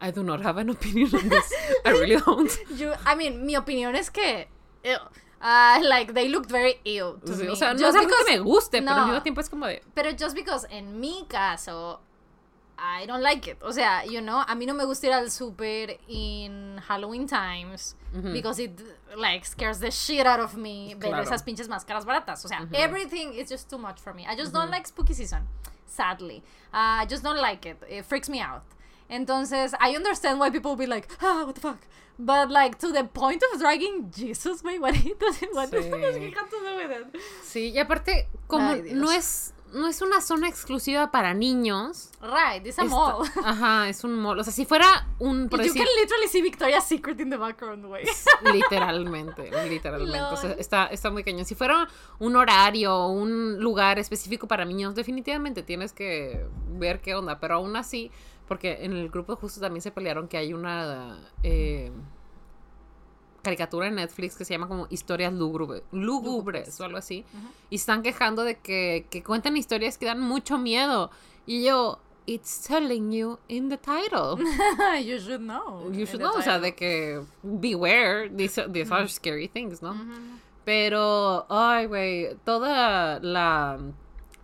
I do not have an opinion on this. I really don't. You, I mean, mi opinión es que ew, uh, like they looked very ill to Sí, me. o sea, no Just es algo que because- me guste, pero al mismo tiempo es como de. Pero just because en mi caso I don't like it. O sea, you know, a mí no me gusta ir al super in Halloween times because it like scares the shit out of me ver Claro. esas pinches máscaras baratas. O sea, everything is just too much for me. I just don't like spooky season, sadly. Uh, I just don't like it. It freaks me out. Entonces, I understand why people be like, ah, what the fuck. But like to the point of dragging Jesus, wait, what he does what does he Sí. do with it? Sí, y aparte, como Ay, no es. No es una zona exclusiva para niños. Right, it's a mall. Ajá, es un mall. O sea, si fuera un. Por you decir, can literally see Victoria's Secret in the background, güey. literalmente, literalmente. O sea, Lol. está, está muy cañón. Si fuera un horario, un lugar específico para niños, definitivamente tienes que ver qué onda. Pero aún así, porque en el grupo justo también se pelearon que hay una eh, caricatura en Netflix que se llama como Historias lúgubre- lúgubres o algo así. Y están quejando de que, que cuentan historias que dan mucho miedo. Y yo, it's telling you in the title. you should know. You should know, o sea, de que beware, these, are- these are scary things, ¿no? Pero, ay, güey, toda la,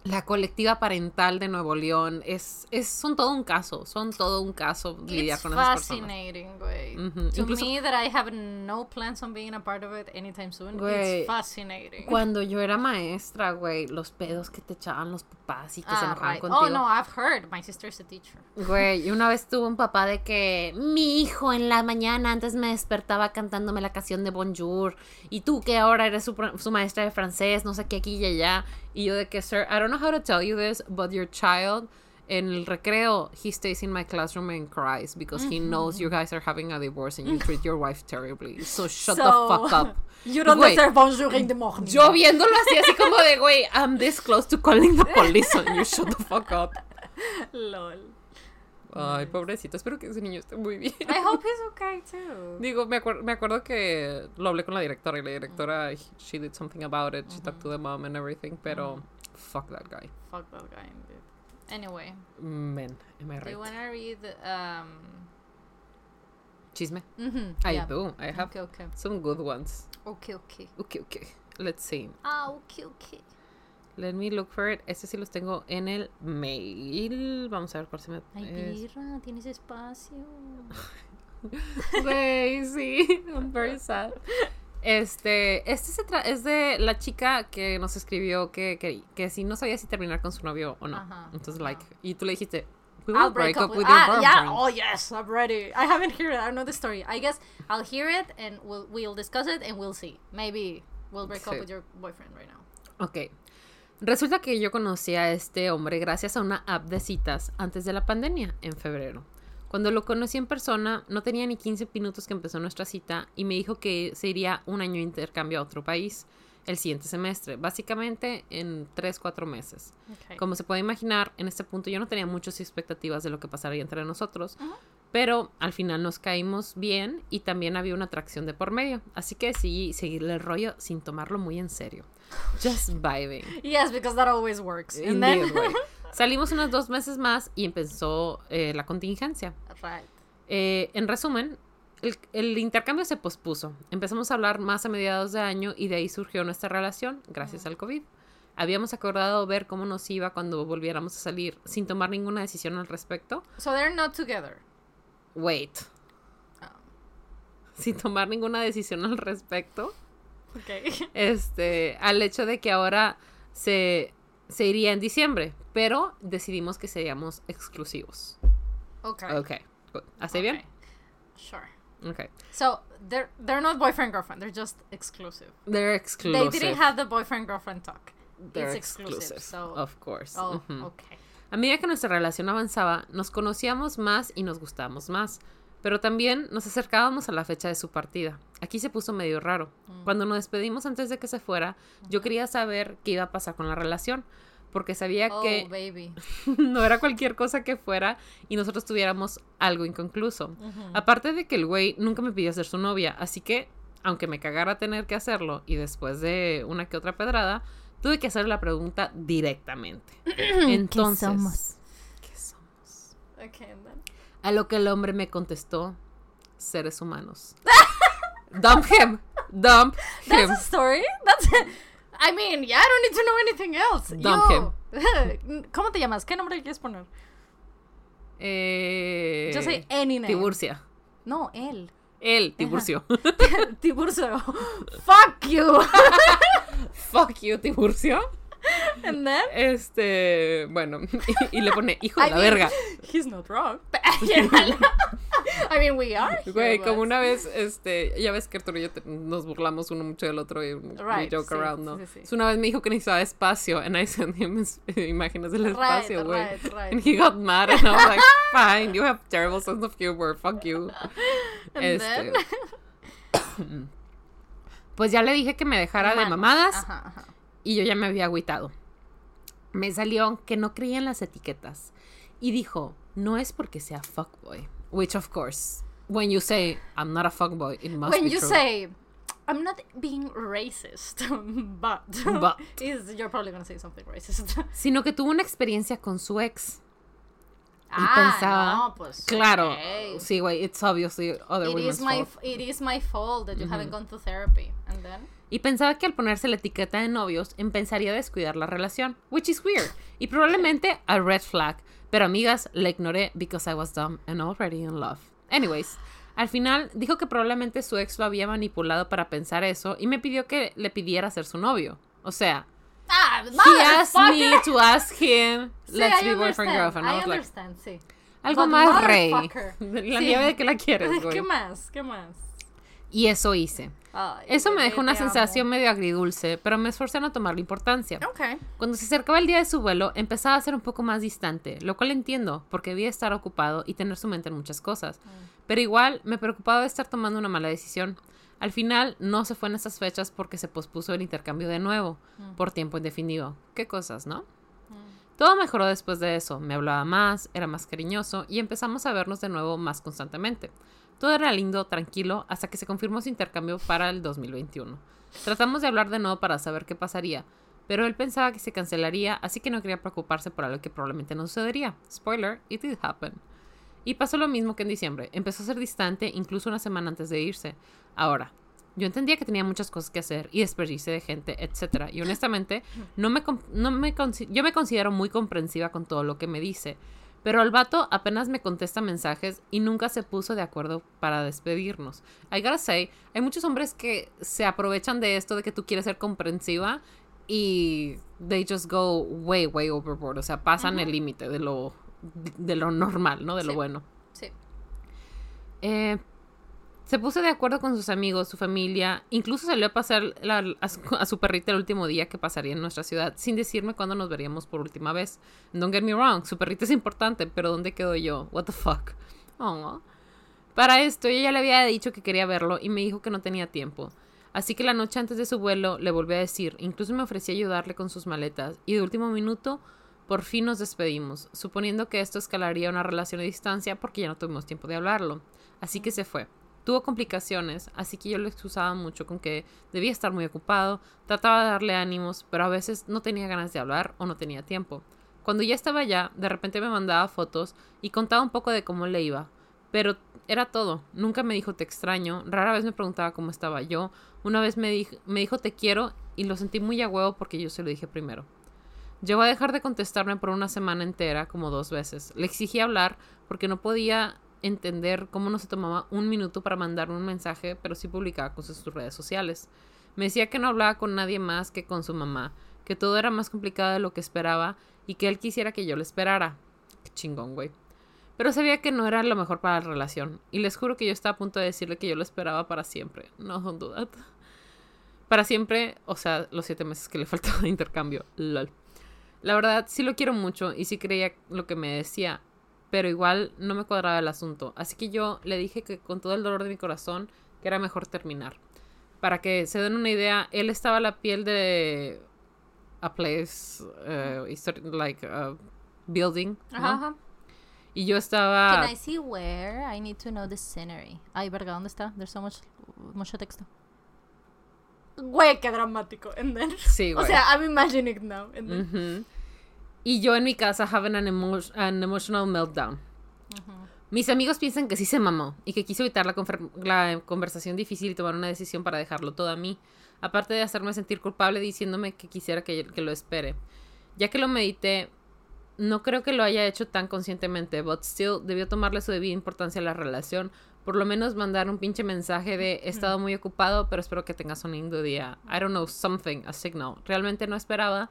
la colectiva parental de Nuevo León es, es, son todo un caso, son todo un caso lidiar It's con esas fascinating, güey. Ujú, To incluso- me, that I have no plans on being a part of it anytime soon, Güey, it's fascinating. Cuando yo era maestra, güey, los pedos que te echaban los papás y que se Ah, enojaban right. contigo. Oh, no, I've heard. My sister's a teacher. Güey, una vez tuve un papá de que mi hijo en la mañana antes me despertaba cantándome la canción de Bonjour y tú que ahora eres su, su maestra de francés, no sé qué aquí y allá. Y yo de que, sir, I don't know how to tell you this, but your child en el recreo, he stays in my classroom and cries because he knows you guys are having a divorce and you treat your wife terribly. So shut the So, fuck up. You don't Güey, deserve bonjour in the morning. Yo viéndolo así, así como de, güey, I'm this close to calling the police on you, shut the fuck up. Lol. Ay, pobrecito, espero que ese niño esté muy bien. I hope he's okay too. Digo, me, acuer- me acuerdo que lo hablé con la directora y la directora, she did something about it, she talked to the mom and everything, pero fuck that guy. Fuck that guy indeed. Anyway, Men, am I do you right? wanna read um Chisme. mhm, I yeah. do, I have Okay, okay. some good ones. Okay, okay. Okay, okay, let's see. Ah, okay, okay. Let me look for it. Este sí los tengo en el mail. Vamos a ver cuál se me. Ay, birra, tienes espacio. Güey, sí. I'm very sad. Este, este se tra- es de la chica que nos escribió que, que, que si no sabía si terminar con su novio o no. Ajá, Entonces, like, y tú le dijiste, we I'll will break, up, with, ah, your yeah. Oh yes, I'm ready. I haven't heard it. I know the story. I guess I'll hear it and we'll we'll discuss it and we'll see. Maybe we'll break up with your boyfriend right now. Ok. Resulta que yo conocí a este hombre gracias a una app de citas antes de la pandemia, en febrero. Cuando lo conocí en persona, no tenía ni 15 minutos que empezó nuestra cita y me dijo que se iría un año de intercambio a otro país el siguiente semestre, básicamente en 3-4 meses. Okay. Como se puede imaginar, en este punto yo no tenía muchas expectativas de lo que pasaría entre nosotros, pero al final nos caímos bien y también había una atracción de por medio, así que decidí seguirle el rollo sin tomarlo muy en serio. Just vibing. Yes, because that always works. Salimos unos dos meses más y empezó eh, la contingencia. right. Eh, en resumen, el, el intercambio se pospuso. Empezamos a hablar más a mediados de año y de ahí surgió nuestra relación, gracias al COVID. Habíamos acordado ver cómo nos iba cuando volviéramos a salir sin tomar ninguna decisión al respecto. So they're not together. Wait. Oh. Sin tomar ninguna decisión al respecto. Okay. Este, al hecho de que ahora se, se iría en diciembre, pero decidimos que seríamos exclusivos. Okay. Ok. good. ¿Así bien? Okay. Sure. Ok. So they're they're not boyfriend girlfriend. They're just exclusive. They're They exclusive. didn't have the boyfriend girlfriend talk. They're it's exclusive. exclusive. So Of course. oh, okay. A medida que nuestra relación avanzaba, nos conocíamos más y nos gustábamos más, pero también nos acercábamos a la fecha de su partida. Aquí se puso medio raro. Mm. Cuando nos despedimos antes de que se fuera, yo quería saber qué iba a pasar con la relación, porque sabía Oh, que baby. no era cualquier cosa que fuera y nosotros tuviéramos algo inconcluso. Aparte de que el güey nunca me pidió ser su novia, así que, aunque me cagara tener que hacerlo y después de una que otra pedrada, tuve que hacer la pregunta directamente. Entonces, somos? ¿qué somos? Okay, and then. A lo que el hombre me contestó, seres humanos. dump him, dump That's him. a story. That's. I mean, yeah, I don't need to know anything else. Dump You- ¿Cómo te llamas? ¿Qué nombre quieres poner? Eh, Yo soy any name. Tiburcia. No, él. Él, Tiburcio. Tiburcio. Fuck you. Fuck you, Tiburcio. And then. Este, bueno, y, y le pone, hijo de I la mean, verga. He's not wrong. I mean, we are. Güey, como una vez, este, ya ves que Arturo y yo te- nos burlamos uno mucho del otro y we Right, joke sí, around, ¿no? sí, sí. So, una vez me dijo que necesitaba espacio, and I sent him es- imágenes del espacio, güey. right, right. And he got mad, and I was like, fine, you have terrible sense of humor, fuck you. And Este, then- pues ya le dije que me dejara de Manos. mamadas Ajá, ajá. y yo ya me había agüitado. Me salió que no creía en las etiquetas y dijo, no es porque sea fuckboy, which of course, when you say I'm not a fuckboy, it must When be you true. say, I'm not being racist, but, But. is you're probably gonna say something racist. sino que tuvo una experiencia con su ex. ah, pensaba, no, pues. Claro, okay. sí, güey, it's obviously other It women's is my fault. it is my fault that you haven't gone to therapy, and then. Y pensaba que al ponerse la etiqueta de novios empezaría a descuidar la relación, which is weird. Y probablemente a red flag. Pero amigas, la ignoré because I was dumb and already in love. Anyways, al final dijo que probablemente su ex lo había manipulado para pensar eso y me pidió que le pidiera ser su novio. O sea, Ah, he asked me to ask him, Sí, let's I be boyfriend girlfriend. I I like, sí. algo But más rey. La Sí. nieve de que la quieres, güey. ¿Qué más? ¿Qué más? Y eso hice. Ay, Eso me dejó una amo. sensación medio agridulce, pero me esforcé en no tomarle importancia. Okay. Cuando se acercaba el día de su vuelo, empezaba a ser un poco más distante, lo cual entiendo, porque debía estar ocupado y tener su mente en muchas cosas. Pero igual me preocupaba de estar tomando una mala decisión. Al final no se fue en esas fechas porque se pospuso el intercambio de nuevo, por tiempo indefinido. Qué cosas, ¿no? Todo mejoró después de eso. Me hablaba más, era más cariñoso y empezamos a vernos de nuevo más constantemente. Todo era lindo, tranquilo, hasta que se confirmó su intercambio para el 2021. Tratamos de hablar de nuevo para saber qué pasaría, pero él pensaba que se cancelaría, así que no quería preocuparse por algo que probablemente no sucedería. Spoiler, it did happen. Y pasó lo mismo que en diciembre. Empezó a ser distante incluso una semana antes de irse. Ahora, Yo entendía que tenía muchas cosas que hacer y desperdicio de gente, etc. Y honestamente, no me, no me yo me considero muy comprensiva con todo lo que me dice. Pero el vato apenas me contesta mensajes y nunca se puso de acuerdo para despedirnos. I gotta say, hay muchos hombres que se aprovechan de esto de que tú quieres ser comprensiva y they just go way, way overboard. O sea, pasan el límite de lo, de lo normal, ¿no? De lo bueno. Sí. Eh, se puso de acuerdo con sus amigos, su familia, incluso salió a pasar a, su, perrita el último día que pasaría en nuestra ciudad, sin decirme cuándo nos veríamos por última vez. Don't get me wrong, su perrita es importante, pero ¿dónde quedo yo? What the fuck? Para esto, ella le había dicho que quería verlo y me dijo que no tenía tiempo. Así que la noche antes de su vuelo le volví a decir, incluso me ofrecí ayudarle con sus maletas, y de último minuto por fin nos despedimos, suponiendo que esto escalaría una relación a distancia porque ya no tuvimos tiempo de hablarlo. Así que se fue. Tuvo complicaciones, así que yo lo excusaba mucho con que debía estar muy ocupado, trataba de darle ánimos, pero a veces no tenía ganas de hablar o no tenía tiempo. Cuando ya estaba allá, de repente me mandaba fotos y contaba un poco de cómo le iba, pero era todo. Nunca me dijo te extraño, rara vez me preguntaba cómo estaba yo, una vez me, dijo, me dijo te quiero y lo sentí muy a huevo porque yo se lo dije primero. Llegó a dejar de contestarme por una semana entera, como dos veces. Le exigí hablar porque no podía entender cómo no se tomaba un minuto para mandar un mensaje, pero sí publicaba cosas en sus redes sociales. Me decía que no hablaba con nadie más que con su mamá, que todo era más complicado de lo que esperaba y que él quisiera que yo le esperara. Qué chingón, güey. Pero sabía que no era lo mejor para la relación, y les juro que yo estaba a punto de decirle que yo lo esperaba para siempre. No, duda. Para siempre, o sea, los siete meses que le faltaba de intercambio. Lol. La verdad, sí lo quiero mucho y sí creía lo que me decía, pero igual no me cuadraba el asunto. Así que yo le dije que con todo el dolor de mi corazón, que era mejor terminar. Para que se den una idea, él estaba a la piel de a place, uh, like a building. Ajá, Y yo estaba. Can I see where? I need to know the scenery. Ay, verga, ¿dónde está? There's so much, mucho texto. Güey, qué dramático. And then... Sí, güey. O sea, I'm imagining it now. And then... Y yo en mi casa having an, an emotional meltdown. Mis amigos piensan que sí se mamó y que quiso evitar la, la, conversación difícil y tomar una decisión para dejarlo todo a mí, aparte de hacerme sentir culpable diciéndome que quisiera que, que lo espere. Ya que lo medité, no creo que lo haya hecho tan conscientemente, but still debió tomarle su debida importancia a la relación, por lo menos mandar un pinche mensaje de he estado muy ocupado, pero espero que tengas un lindo día. I don't know, something, a signal. Realmente no esperaba,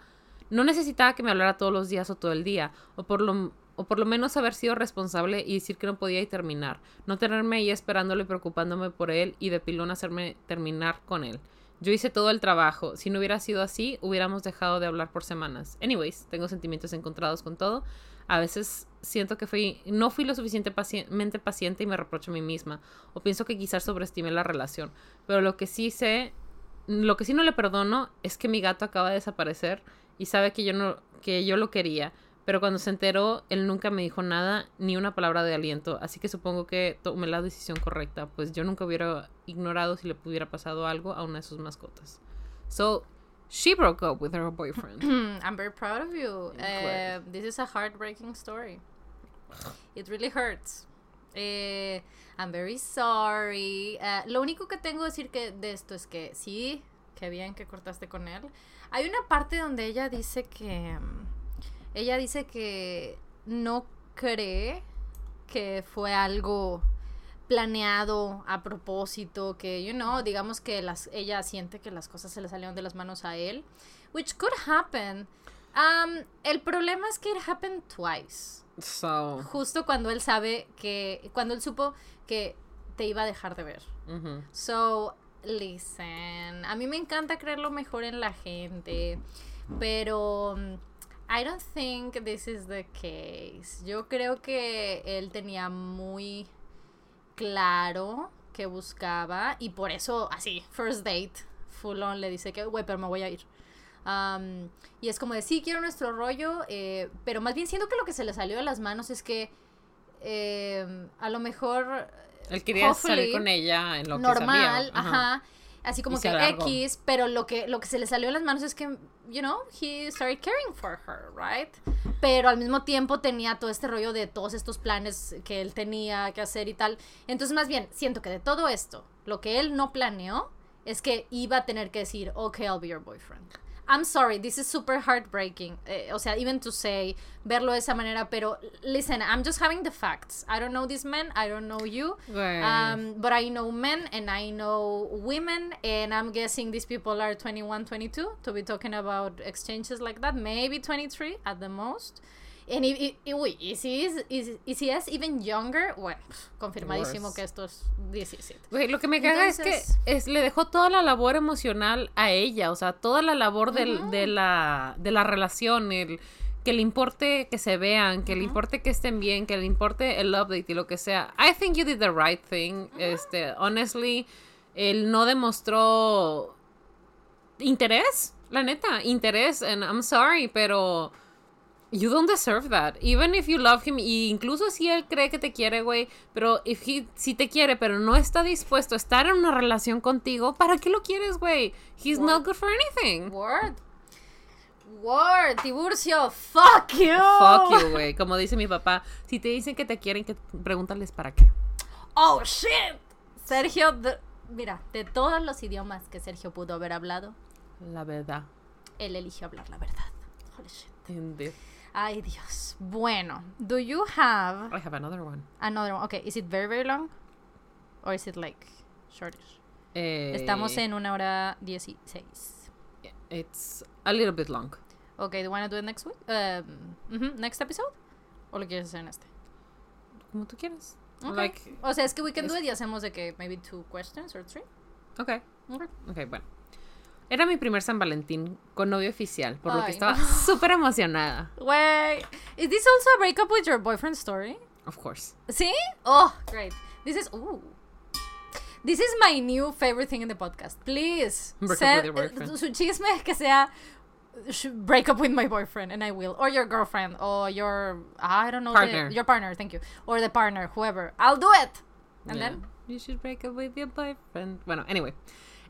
no necesitaba que me hablara todos los días o todo el día, o por lo, o por lo menos haber sido responsable y decir que no podía y terminar. No tenerme ahí esperándole, preocupándome por él y de pilón hacerme terminar con él. Yo hice todo el trabajo. Si no hubiera sido así, hubiéramos dejado de hablar por semanas. Anyways, tengo sentimientos encontrados con todo. A veces siento que fui, no fui lo suficientemente paciente y me reprocho a mí misma. O pienso que quizás sobreestimé la relación. Pero lo que sí sé, lo que sí no le perdono es que mi gato acaba de desaparecer y sabe que yo no, que yo lo quería. Pero cuando se enteró, él nunca me dijo nada, ni una palabra de aliento. Así que supongo que tomé la decisión correcta, pues yo nunca hubiera ignorado si le pudiera pasado algo a una de sus mascotas. So, she broke up with her boyfriend. I'm very proud of you. Uh, this is a heartbreaking story. It really hurts. Eh, I'm very sorry. Uh, lo único que tengo que decir que de esto es que sí, qué bien que cortaste con él. Hay una parte donde ella dice que. Ella dice que no cree que fue algo planeado a propósito, que, you know, digamos que las, ella siente que las cosas se le salieron de las manos a él, which could happen. Um, el problema es que it happened twice. So. Justo cuando él sabe que, cuando él supo que te iba a dejar de ver. So, listen, a mí me encanta creer lo mejor en la gente, pero um, I don't think this is the case. Yo creo que él tenía muy claro que buscaba y por eso así, first date, full on le dice que, güey, pero me voy a ir. Um, y es como de, sí, quiero nuestro rollo, eh, pero más bien siento que lo que se le salió de las manos es que eh, a lo mejor... Él quería salir con ella en lo normal, que Ajá. ajá. Así como que X, pero lo que, lo que se le salió de las manos es que, you know, he started caring for her, right? Pero al mismo tiempo tenía todo este rollo de todos estos planes que él tenía que hacer y tal. Entonces, más bien, siento que de todo esto, lo que él no planeó es que iba a tener que decir, okay, I'll be your boyfriend. I'm sorry, this is super heartbreaking. Eh, o sea, even to say, verlo de esa manera, pero listen, I'm just having the facts. I don't know these men, I don't know you. Güey. Um, but I know men and I know women, and I'm guessing these people are 21, 22 to be talking about exchanges like that. Maybe 23 at the most. And y si es, y y si es even younger, bueno, confirmadísimo Worse. que esto es 17. Güey, lo que me caga es Entonces- que es, le dejó toda la labor emocional a ella, o sea, toda la labor del- de, la, de la relación, el que le importe que se vean, que le importe que estén bien, que le importe el update y lo que sea. I think you did the right thing. Este, honestly, él no demostró interés, la neta, interés, and I'm sorry, pero You don't deserve that. Even if you love him, y incluso si él cree que te quiere, güey, pero if he, si te quiere, pero no está dispuesto a estar en una relación contigo, ¿para qué lo quieres, güey? He's not good for anything. Word. Word, Tiburcio, fuck you. Fuck you, güey. Como dice mi papá, si te dicen que te quieren, que pregúntales para qué. Oh, shit. Sergio, de- mira, de todos los idiomas que Sergio pudo haber hablado, La verdad. él eligió hablar la verdad. Holy shit. Ay, Dios. Bueno, do you have I have another one. another one? Okay, is it very, very long? Or is it like shortish? Eh, Estamos en una hora dieciséis. It's a little bit long. Okay, do you want to do it next week? Um, next episode? ¿O lo quieres hacer en este? Como tú quieres. Okay. Like, o sea, es que we can do it y hacemos de que maybe two questions or three. ok. Okay. Ok, bueno. Era mi primer San Valentín con novio oficial, por lo que estaba no. súper emocionada. Wait, is this also a breakup with your boyfriend story? Of course. See? Oh, great. This is ooh. This is my new favorite thing in the podcast. Please Break up send- with your boyfriend. eh, su chisme es que sea break up with my boyfriend and I will or your girlfriend or your I don't know the- Partner. your partner, thank you. Or the partner, whoever. I'll do it. And Yeah. then You should break up with your boyfriend. Bueno, anyway.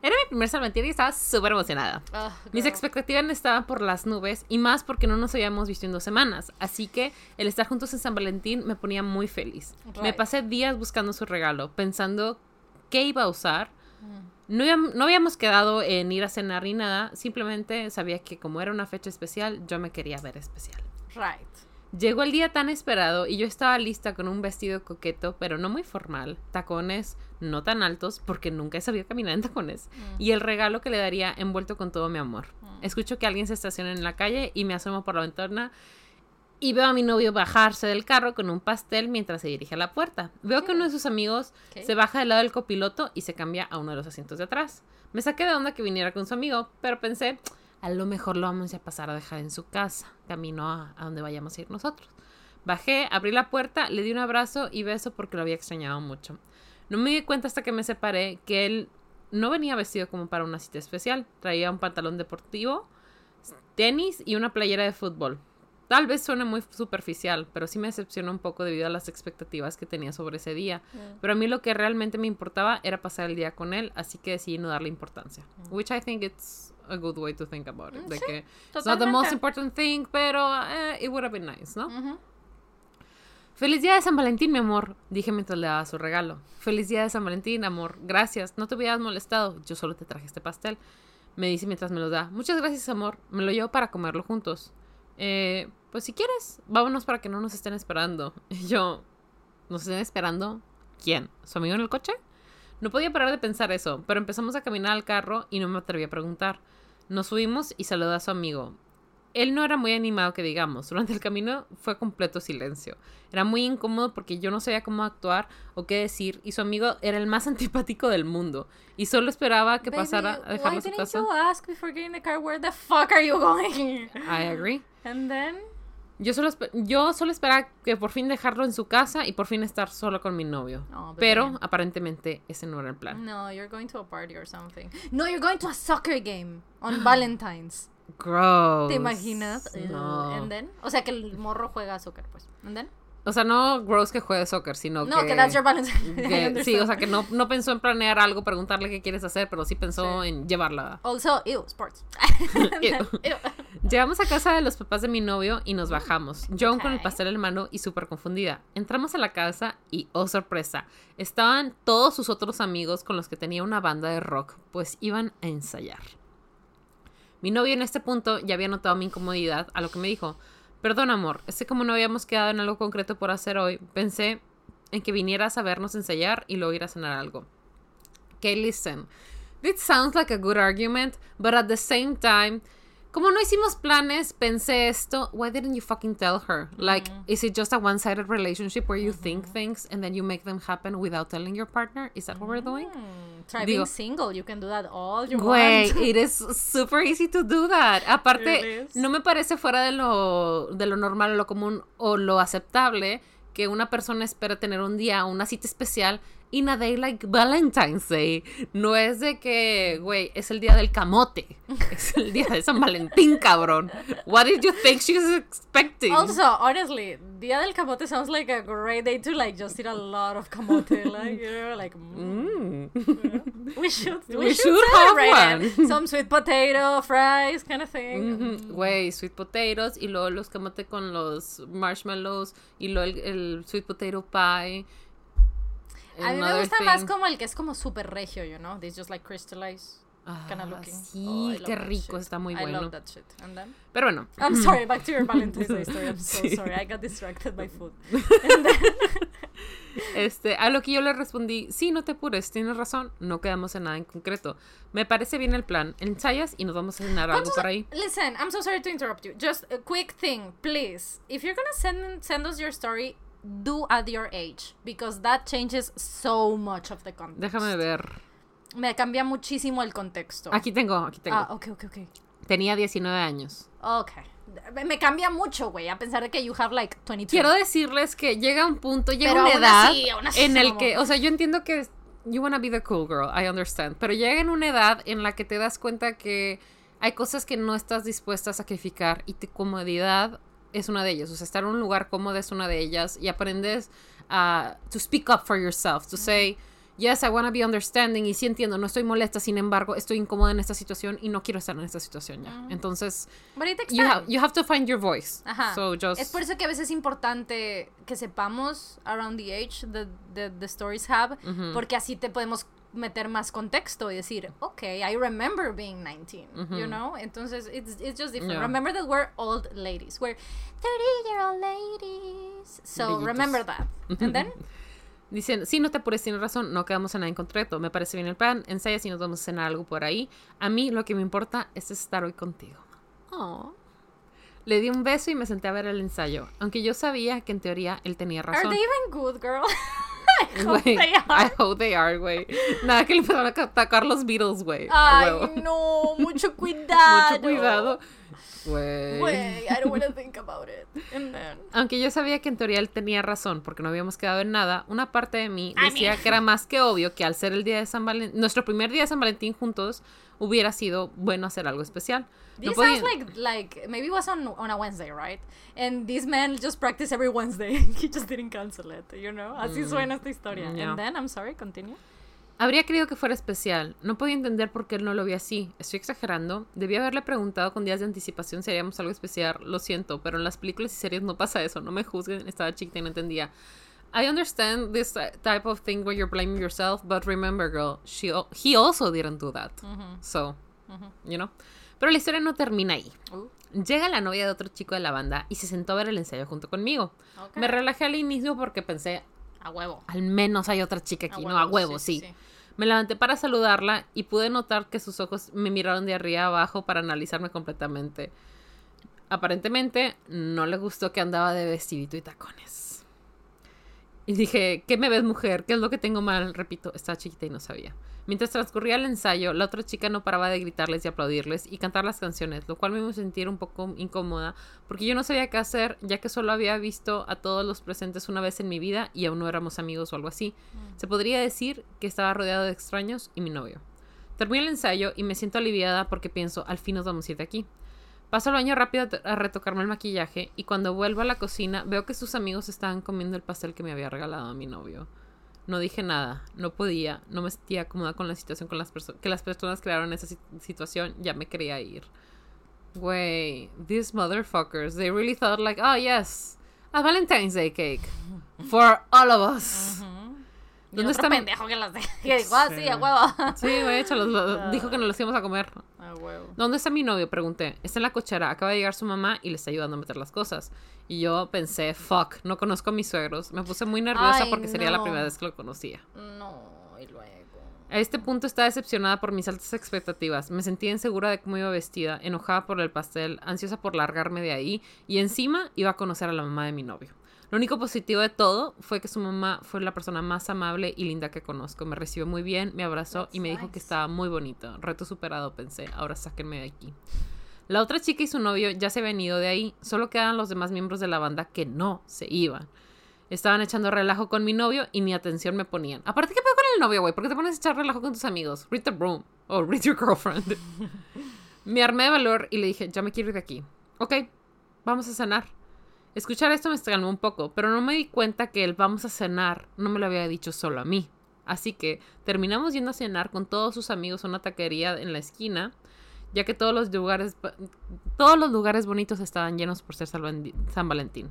Era mi primer Valentín y estaba súper emocionada. Ugh, Mis expectativas estaban por las nubes y más porque no nos habíamos visto en dos semanas. Así que el estar juntos en San Valentín me ponía muy feliz. Me Right. pasé días buscando su regalo, pensando qué iba a usar. Mm. No, no habíamos quedado en ir a cenar ni nada, simplemente sabía que como era una fecha especial, yo me quería ver especial. Right. Llegó el día tan esperado y yo estaba lista con un vestido coqueto, pero no muy formal, tacones no tan altos porque nunca he sabido caminar en tacones, y el regalo que le daría envuelto con todo mi amor. Escucho que alguien se estaciona en la calle y me asomo por la ventana y veo a mi novio bajarse del carro con un pastel mientras se dirige a la puerta. Veo que uno de sus amigos ¿Qué? se baja del lado del copiloto y se cambia a uno de los asientos de atrás. Me saqué de onda que viniera con su amigo, pero pensé, a lo mejor lo vamos a pasar a dejar en su casa, camino a, a donde vayamos a ir nosotros. Bajé, abrí la puerta, le di un abrazo y beso porque lo había extrañado mucho. No me di cuenta hasta que me separé que él no venía vestido como para una cita especial. Traía un pantalón deportivo, tenis y una playera de fútbol. Tal vez suene muy superficial, pero sí me decepcionó un poco debido a las expectativas que tenía sobre ese día. Pero a mí lo que realmente me importaba era pasar el día con él, así que decidí no darle importancia. Which I think it's a good way to think about it. De Sí, que it's not the most important thing, pero eh, it would have been nice, ¿no? Feliz día de San Valentín, mi amor, dije mientras le daba su regalo. Feliz día de San Valentín, amor. Gracias. No te hubieras molestado. Yo solo te traje este pastel. Me dice mientras me lo da. Muchas gracias, amor. Me lo llevo para comerlo juntos. Eh, pues si quieres, vámonos para que no nos estén esperando. Y yo, ¿nos estén esperando? ¿Quién? ¿Su amigo en el coche? No podía parar de pensar eso, pero empezamos a caminar al carro y no me atreví a preguntar. Nos subimos y saludó a su amigo. Él no era muy animado que digamos. Durante el camino fue completo silencio. Era muy incómodo porque yo no sabía cómo actuar o qué decir y su amigo era el más antipático del mundo y solo esperaba que Baby, pasara a dejarlo a su casa. you ask before getting in the car where the fuck are you going? I agree. And then Yo solo, yo solo esperaba que por fin dejarlo en su casa y por fin estar solo con mi novio. Oh, Pero bebé. aparentemente ese no era el plan. No, you're going to a party or something. No, you're going to a soccer game on Valentine's. Gross. ¿Te imaginas? No. And then, o sea que el morro juega soccer, pues. And then, O sea, no gross que juegue soccer, sino No, que... que that's your que- sí, o sea, que no, no pensó en planear algo, preguntarle qué quieres hacer, pero sí pensó Sí. en llevarla. Also, ew, sports. Ew. Ew. Llegamos a casa de los papás de mi novio y nos bajamos. John con el pastel en mano y súper confundida. Entramos a la casa y, oh sorpresa, estaban todos sus otros amigos con los que tenía una banda de rock, pues iban a ensayar. Mi novio en este punto ya había notado mi incomodidad, a lo que me dijo, perdón amor, es que como no habíamos quedado en algo concreto por hacer hoy, pensé en que vinieras a vernos ensayar y luego ir a cenar algo. Okay, listen. This sounds like a good argument, but at the same time, como no hicimos planes, pensé esto, why didn't you fucking tell her? Like, is it just a one-sided relationship where you think things and then you make them happen without telling your partner? Is that what we're doing? Mm, Try Digo- being single. You can do that all you Güey, want. it is super easy to do that. Aparte, no me parece fuera de lo, de lo normal, lo común o lo aceptable que una persona espera tener un día, una cita especial in a day like Valentine's Day. No es de que, güey, es el día del camote. Es el día de San Valentín, cabrón. What did you think she was expecting? Also, honestly, Dia del Camote sounds like a great day to like just eat a lot of camote, like you know, like mm, Mm. we should we, We should, should celebrate it. Some sweet potato fries, kind of thing. Ujú, Güey, sweet potatoes y luego los camote con los marshmallows y luego el, el sweet potato pie. A mí me gusta más thing. como el que es como super regio, you know, this just like crystallized kind Ah, of looking. Sí, Oh, I qué rico, shit. está muy I bueno. love that shit. And then Pero bueno, I'm sorry, back to your Valentine's Day story. I'm so Sí. sorry. I got distracted by food. este, a lo que yo le respondí, sí, no te apures, tienes razón, no quedamos en nada en concreto. Me parece bien el plan, ensayas y nos vamos a cenar algo ¿Cuántos- por ahí. Listen, I'm so sorry to interrupt you. Just a quick thing, please. If you're gonna send send us your story, do at your age because that changes so much of the context. Déjame ver. Me cambia muchísimo el contexto. Aquí tengo, aquí tengo. Ah, ok, ok, ok. Tenía 19 años. Ok. Me- cambia mucho, güey, a pesar de que you have like 22. Quiero decirles que llega un punto, llega Pero una edad así, aún así en el que, o sea, yo entiendo que you wanna be the cool girl, I understand, pero llega en una edad en la que te das cuenta que hay cosas que no estás dispuesta a sacrificar y tu comodidad es una de ellas, o sea, estar en un lugar cómodo es una de ellas y aprendes a to speak up for yourself, to say Yes, I wanna be understanding y sí entiendo, no estoy molesta, sin embargo, estoy incómoda en esta situación y no quiero estar en esta situación ya. Entonces, it takes you, ha- time. you have to find your voice. Ajá. So just Es por eso que a veces es importante que sepamos around the age that the, the stories have, Ujú. porque así te podemos meter más contexto y decir, okay, I remember being 19, you know? Entonces, it's, it's just different. Yeah. Remember that we're old ladies. We're 30-year-old ladies. So, Bellitos. remember that. And then, Dicen, sí, no te apures, tienes razón, no quedamos en nada en concreto. Me parece bien el plan, ensayas y nos vamos a cenar algo por ahí. A mí lo que me importa es estar hoy contigo. Aw. Le di un beso y me senté a ver el ensayo, aunque yo sabía que en teoría él tenía are razón. they even good, girl? I hope they are. I hope they are, güey. Nada que le puedan atacar los Beatles, güey. a Ay, no, mucho cuidado. Mucho cuidado. Güey. Güey, I don't want to think about it. And then, Aunque yo sabía que en teoría él tenía razón, porque no habíamos quedado en nada, una parte de mí I decía mean- que era más que obvio que al ser el día de San Valentín, nuestro primer día de San Valentín juntos, hubiera sido bueno hacer algo especial. No This podía- sounds like like maybe it was on on a Wednesday, right? And this man just practiced every Wednesday. He just didn't cancel it, you know. Así suena esta historia. Mm. yeah. And then I'm sorry, continue. Habría querido que fuera especial. No podía entender por qué él no lo vio así. Estoy exagerando. Debí haberle preguntado con días de anticipación si haríamos algo especial. Lo siento, pero en las películas y series no pasa eso. No me juzguen. Estaba chiquita y no entendía. I understand this type of thing where you're blaming yourself, but remember, girl, she, he also didn't do that. So, you know. Pero la historia no termina ahí. Uh, Llega la novia de otro chico de la banda y se sentó a ver el ensayo junto conmigo. Me relajé al inicio porque pensé, a huevo. al menos hay otra chica aquí, no a huevo, sí. Me levanté para saludarla y pude notar que sus ojos me miraron de arriba a abajo para analizarme completamente. Aparentemente no le gustó que andaba de vestidito y tacones. Y dije, ¿qué me ves mujer? ¿Qué es lo que tengo mal? Repito, estaba chiquita y no sabía. Mientras transcurría el ensayo, la otra chica no paraba de gritarles y aplaudirles y cantar las canciones, lo cual me hizo sentir un poco incómoda porque yo no sabía qué hacer ya que solo había visto a todos los presentes una vez en mi vida y aún no éramos amigos o algo así. Se podría decir que estaba rodeado de extraños y mi novio. Terminé el ensayo y me siento aliviada porque pienso, al fin nos vamos a ir de aquí. Paso al baño rápido a retocarme el maquillaje y cuando vuelvo a la cocina veo que sus amigos estaban comiendo el pastel que me había regalado a mi novio. No dije nada, no podía, no me sentía cómoda con la situación con las que las personas crearon esa situación, ya me quería ir. Güey, these motherfuckers, they really thought like, oh yes, a Valentine's Day cake for all of us. ¿Dónde está pendejo que las que dijo, ah, sí, a huevo. Sí, güey, échalos. dijo que nos los íbamos a comer. A huevo. ¿Dónde está mi novio? Pregunté. Está en la cochera. Acaba de llegar su mamá y le está ayudando a meter las cosas. Y yo pensé, fuck, no conozco a mis suegros. Me puse muy nerviosa porque sería la primera vez que lo conocía. No, y luego. A este punto estaba decepcionada por mis altas expectativas. Me sentía insegura de cómo iba vestida, enojada por el pastel, ansiosa por largarme de ahí y encima iba a conocer a la mamá de mi novio. Lo único positivo de todo fue que su mamá fue la persona más amable y linda que conozco. Me recibió muy bien, me abrazó y me dijo que estaba muy bonito. Reto superado, pensé. Ahora sáquenme de aquí. La otra chica y su novio ya se habían ido de ahí. Solo quedan los demás miembros de la banda que no se iban. Estaban echando relajo con mi novio y ni atención me ponían. Aparte, ¿qué pedo con el novio, güey? ¿Por qué te pones a echar relajo con tus amigos? Read the room. O oh, read your girlfriend. me armé de valor y le dije, ya me quiero ir de aquí. Ok, vamos a cenar. Escuchar esto me calmó un poco, pero no me di cuenta que el vamos a cenar no me lo había dicho solo a mí. Así que terminamos yendo a cenar con todos sus amigos a una taquería en la esquina, ya que todos los lugares, todos los lugares bonitos estaban llenos por ser San Valentín.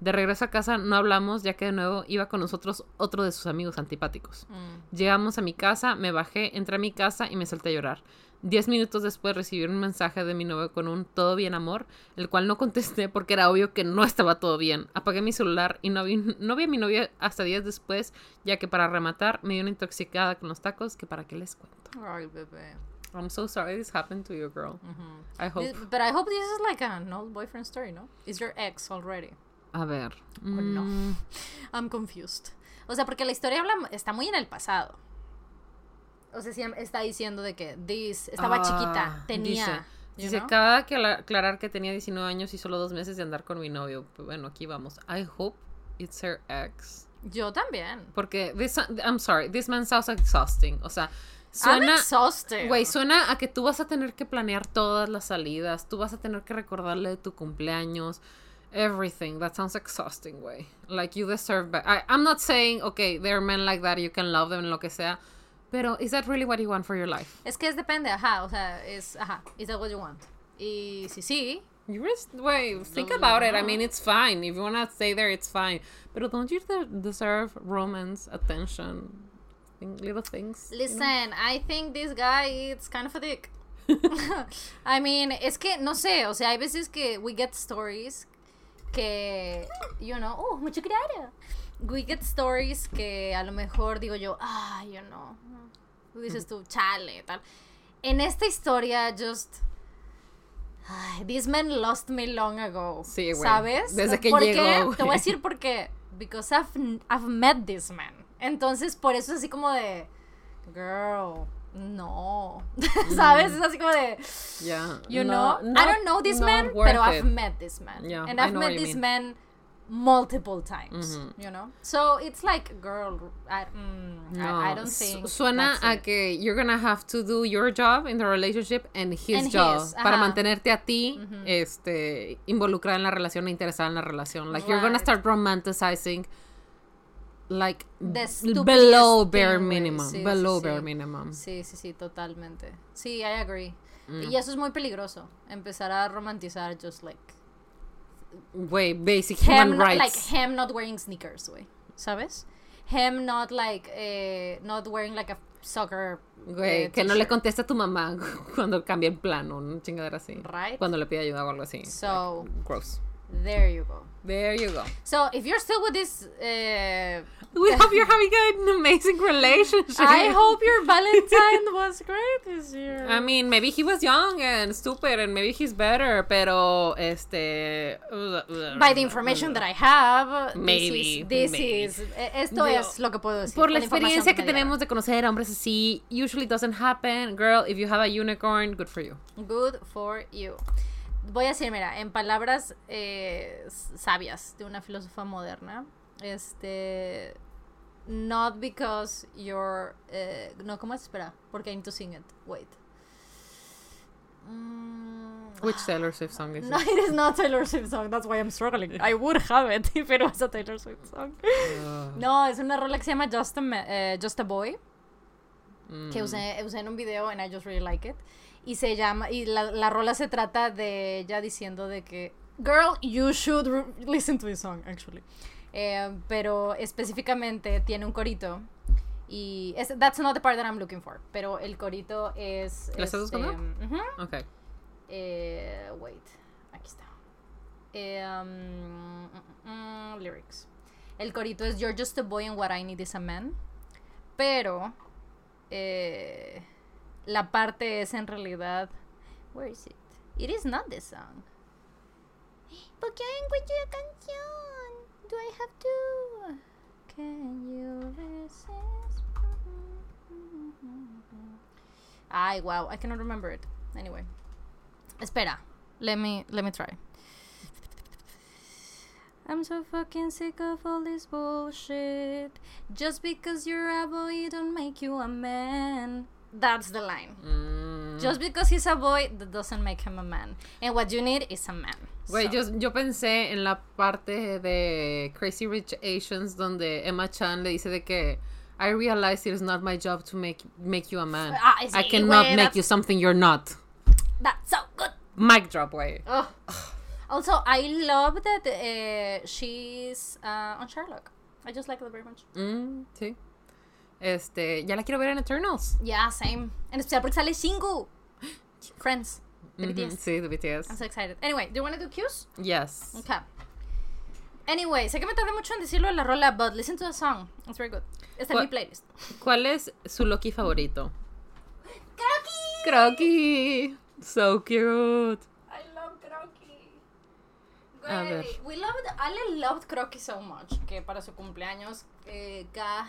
De regreso a casa no hablamos, ya que de nuevo iba con nosotros otro de sus amigos antipáticos. Mm. Llegamos a mi casa, me bajé, entré a mi casa y me solté a llorar. Diez minutos después recibí un mensaje de mi novio con un todo bien amor, el cual no contesté porque era obvio que no estaba todo bien. Apagué mi celular y no vi, no vi a mi novio hasta días después, ya que para rematar me dio una intoxicada con los tacos que para qué les cuento. Ay, bebé. I'm so sorry this happened to you, girl. I hope. but I hope this is like an old boyfriend story, ¿no? Is your ex already? A ver. no. Mm. I'm confused. O sea, porque la historia habla, está muy en el pasado. O sea, está diciendo de que this estaba ah, chiquita, tenía. Dice, acaba que aclarar que tenía 19 años y solo dos meses de andar con mi novio. Pues bueno, aquí vamos. I hope it's her ex. Yo también. Porque this, I'm sorry, this man sounds exhausting. O sea, suena. Güey, suena a que tú vas a tener que planear todas las salidas. Tú vas a tener que recordarle de tu cumpleaños. Everything. That sounds exhausting, güey. Like you deserve better. I'm not saying, okay, there are men like that, you can love them, lo que sea. Pero, ¿is that really what you want for your life? Es que es depende, ajá, o sea, es, ajá, is that what you want? Y si sí, you just, wait, think about it. I mean, it's fine. If you want to stay there, it's fine. But don't you deserve romance, attention, little things? Listen, I think this guy is kind of a dick. I mean, es que, no sé, o sea, hay veces que we get stories que, you know, oh, mucho claro. We get stories que a lo mejor digo yo, ah, you know, dices tú, chale, tal. En esta historia, just. this man lost me long ago. Sí, güey. ¿Sabes? Desde que ¿Por llegó. Qué? Te voy a decir por qué. Because I've, I've met this man. Entonces, por eso es así como de. Girl, no. ¿Sabes? Es así como de. Yeah. You know? I don't know this man, pero I've met this man. Yeah, and I've met this man multiple times, you know. So it's like, girl, I, mm, I, don't think. Suena a que you're gonna have to do your job in the relationship and his job para mantenerte a ti, este, involucrada en la relación e interesada en la relación. Like you're gonna start romanticizing. Like below bare minimum, below bare minimum. Sí, sí, sí, totalmente. Sí, I agree. Mm. Y eso es muy peligroso, empezar a romantizar just like Way basic human rights. Like him not wearing sneakers, güey. ¿Sabes? Him not like, eh, not wearing like a soccer. Güey, eh, que no le contesta a tu mamá cuando cambia el plano, un chingadera así. Right. Cuando le pide ayuda o algo así. So. Like, gross. There you go. There you go. So if you're still with this, uh, we hope you're having an amazing relationship. I hope your Valentine was great this year. I mean, maybe he was young and stupid, and maybe he's better. Pero este, by the information that I have, maybe this is, this is eh, esto es lo que puedo decir. Por la experiencia que, que tenemos de conocer hombres así, usually doesn't happen. Girl, if you have a unicorn, good for you. Good for you voy a decir, mira, en palabras eh, sabias de una filósofa moderna, este, not because you're, eh, no, ¿cómo es? Espera, porque I need to sing it, wait. Mm, Which Taylor Swift song is No, it? it is not Taylor Swift song. That's why I'm struggling. I would have it if it was a Taylor Swift song. No, es una rola que se llama Just a, eh, Just a Boy. que Mm. usé, usé en un video and I just really like it. Y se llama, y la, la rola se trata de ella diciendo de que, girl, you should listen to this song, actually. Eh, pero específicamente tiene un corito. Y es, that's not the part that I'm looking for. Pero el corito es. ¿La estás este, buscando? Ok. Eh, wait, aquí está. Eh, um, mm, mm, lyrics. El corito es You're just a boy and what I need is a man. Pero eh, la parte es en realidad. Where is it? It is not the song. ¿Por qué encuentro la canción? Do I have to? Can you resist? Ay, wow, I cannot remember it. Anyway. Espera. Let me let me try. I'm so fucking sick of all this bullshit. Just because you're a boy don't make you a man. That's the line. Mm. Just because he's a boy, that doesn't make him a man. And what you need is a man. Güey, So- yo, yo pensé en la parte de Crazy Rich Asians donde Emma Chan le dice de que I realize it is not my job to make make you a man. Ah, sí, I cannot güey, make you something you're not. That's so good. Mic drop. Ugh. Also, I love that uh, she's uh, on Sherlock. I just like her very much. Mm, sí. Este, ya la quiero ver en Eternals. Yeah, same. En especial porque sale Shingu. Friends. BTS. Sí, de BTS. I'm so excited. Anyway, do you want to do cues? Yes. Okay. Anyway, sé que me tardé mucho en decirlo de la rola, but listen to the song. It's very good. Está en mi playlist. ¿Cuál es su Loki favorito? ¡Croqui! Crocky. So cute. A ver. We loved, Ale loved Croqui so much que para su cumpleaños, eh,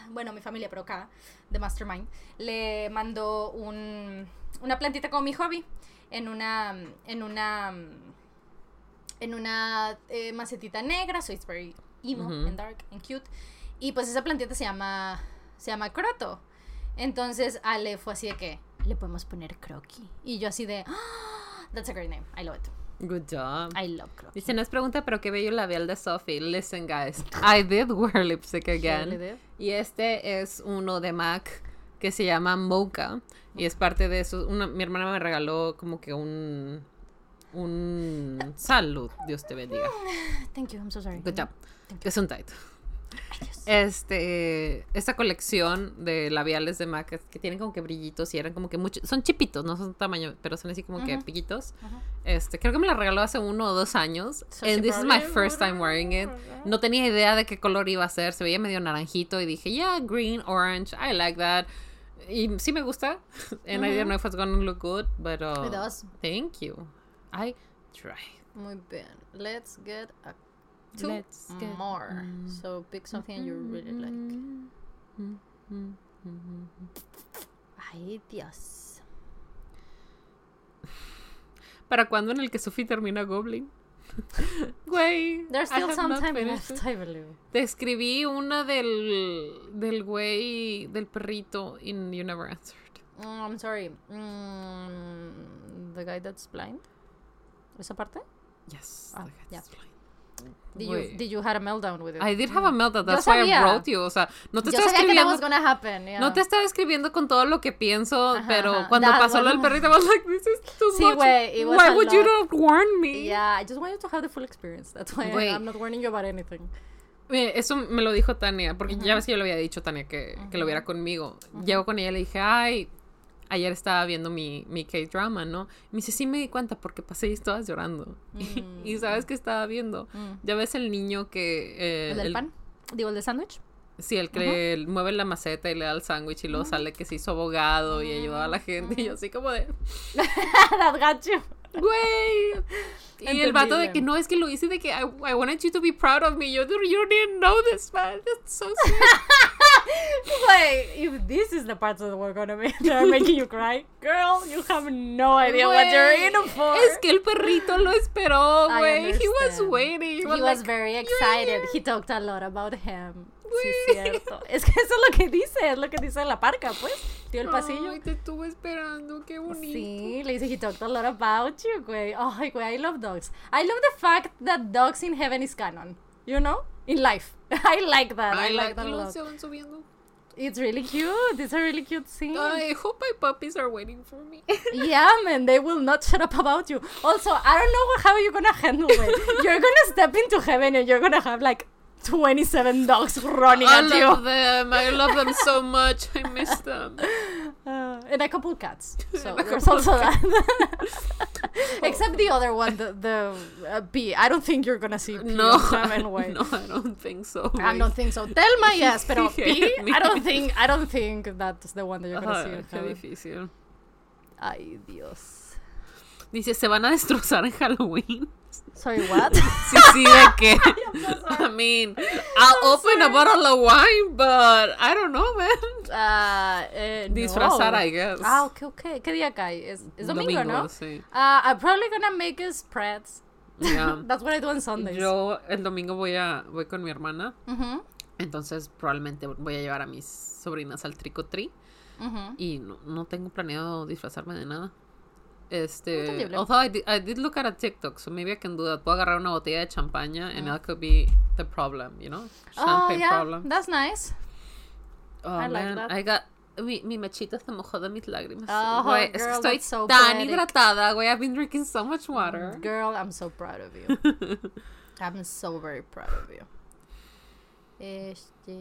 bueno, mi familia, pero K, de Mastermind, le mandó un, una plantita como mi hobby en una, en una, en una eh, macetita negra, so it's very emo Ujú. and dark and cute. Y pues esa plantita se llama, se llama Croto. Entonces Ale fue así de que, le podemos poner Croqui. Y yo así de, "Ah, that's a great name, I love it. Good job. I love Croqui. Dice, no es pregunta, pero qué bello labial de Sophie. Listen, guys. I did wear lipstick again. did. Y este es uno de MAC que se llama Mocha. Y es parte de eso. Una, mi hermana me regaló como que un... Un... Salud. Dios te bendiga. Thank you, I'm so sorry. Good job. Thank Es un tight. Este, esta colección de labiales de MAC que tienen como que brillitos y eran como que muchos, son chipitos, no son tamaño, pero son así como que Ujú. piquitos. Ajá. Este, creo que me la regaló hace uno o dos años. So and this is my first time wearing it. No tenía idea de qué color iba a ser, se veía medio naranjito y dije, yeah, green, orange, I like that. Y sí me gusta. And I didn't know if it's gonna look good, but uh, It does. thank you. I tried. Muy bien. Let's get a two Let's get- more. mm. So pick something you really like. Mm, mm, mm. Ay, Dios. ¿Para cuándo en el que Sophie termina Goblin? Güey. There's still some time left. I believe. Te escribí una del del güey del perrito and you never answered. Mm, I'm sorry. Mm, the guy that's blind. ¿Esa parte? Yes. Ah, the yeah. guy's blind. Did you, did you had a meltdown with it? I did have a meltdown. Yo That's why I wrote you. O sea, no te Yo estaba sabía que that escribiendo. was gonna happen. yeah. No te estaba escribiendo con todo lo que pienso, Ajá, pero ajá. cuando That pasó lo del perrito, I was like, this is too Sí, much. güey, it was Why would you not warn me? Yeah, I just want you to have the full experience. That's why. I'm not warning you about anything. Eso me lo dijo Tania, porque ya ves que yo le había dicho a Tania que, que lo viera conmigo. Llego con ella y le dije, ay, ayer estaba viendo mi, mi K-drama, ¿no? Me dice, sí me di cuenta porque pasé y estabas llorando. y sabes que estaba viendo. Mm. Ya ves el niño que... eh, ¿El del pan? Digo, el del sándwich. Sí, el que mueve la maceta y le da el sándwich y luego sale que se hizo abogado y ayuda a la gente. Y yo así como de, That got you. güey. Y el vato de que no, es que lo hice de que I, I wanted you to be proud of me. Yo, you didn't know this, man. That's so sweet. like, if this is the parts that were gonna be that are making you cry, girl, you have no idea what you're in for. Es que el perrito lo esperó, güey. He was waiting. he was was like, very "You're excited. here." He talked a lot about him. Sí, cierto. Es que eso es lo que dice, es lo que dice la parca, pues. Tío el pasillo. Ay, te estuve esperando, qué bonito. Sí, le dice, he talked a lot about you, güey. Ay, güey, I love dogs. I love the fact that dogs in heaven is canon. You know? In life. I like that. I, like that a lot. se van subiendo. It's really cute. It's a really cute scene. I hope my puppies are waiting for me. yeah, man, they will not shut up about you. Also, I don't know how you're gonna handle it. You're gonna step into heaven and you're gonna have like 27 dogs running I at you. love them. I love them so much. I miss them. Uh, and a couple cats. So there's also that. Except the other one, the, the uh, bee. I don't think you're gonna see P No, on seven way. no, I don't think so. I don't think so. Thelma, yes, pero P, I don't think, I don't think that's the one that you're gonna see in qué heaven. difícil. Ay, Dios. Dice, se van a destrozar en Halloween. Sorry, what? Sí, sí, de que. I mean, I'll open a bottle of wine, but I don't know, man. Eh, Disfrazar, no. I guess. Ah, ok, ok. ¿Qué día cae? Es, es domingo, ¿no? sí. Uh, I'm probably gonna make spreads. Yeah. That's what I do on Sundays. Yo el domingo voy a voy con mi hermana, entonces probablemente voy a llevar a mis sobrinas al treat ujú. y no, no tengo planeado disfrazarme de nada. Este, although I did, I did look at a TikTok, so maybe I can do that. Puedo agarrar una botella de champaña and that could be the problem, you know? Oh, Champagne yeah, problem. that's nice. Oh, I like man, that. I got mi, mi mechita se mojó de mis lágrimas. Oh, Güey, es que girl, estoy so tan poetic. hidratada, güey. I've been drinking so much water. Girl, I'm so proud of you. I'm so very proud of you. Este.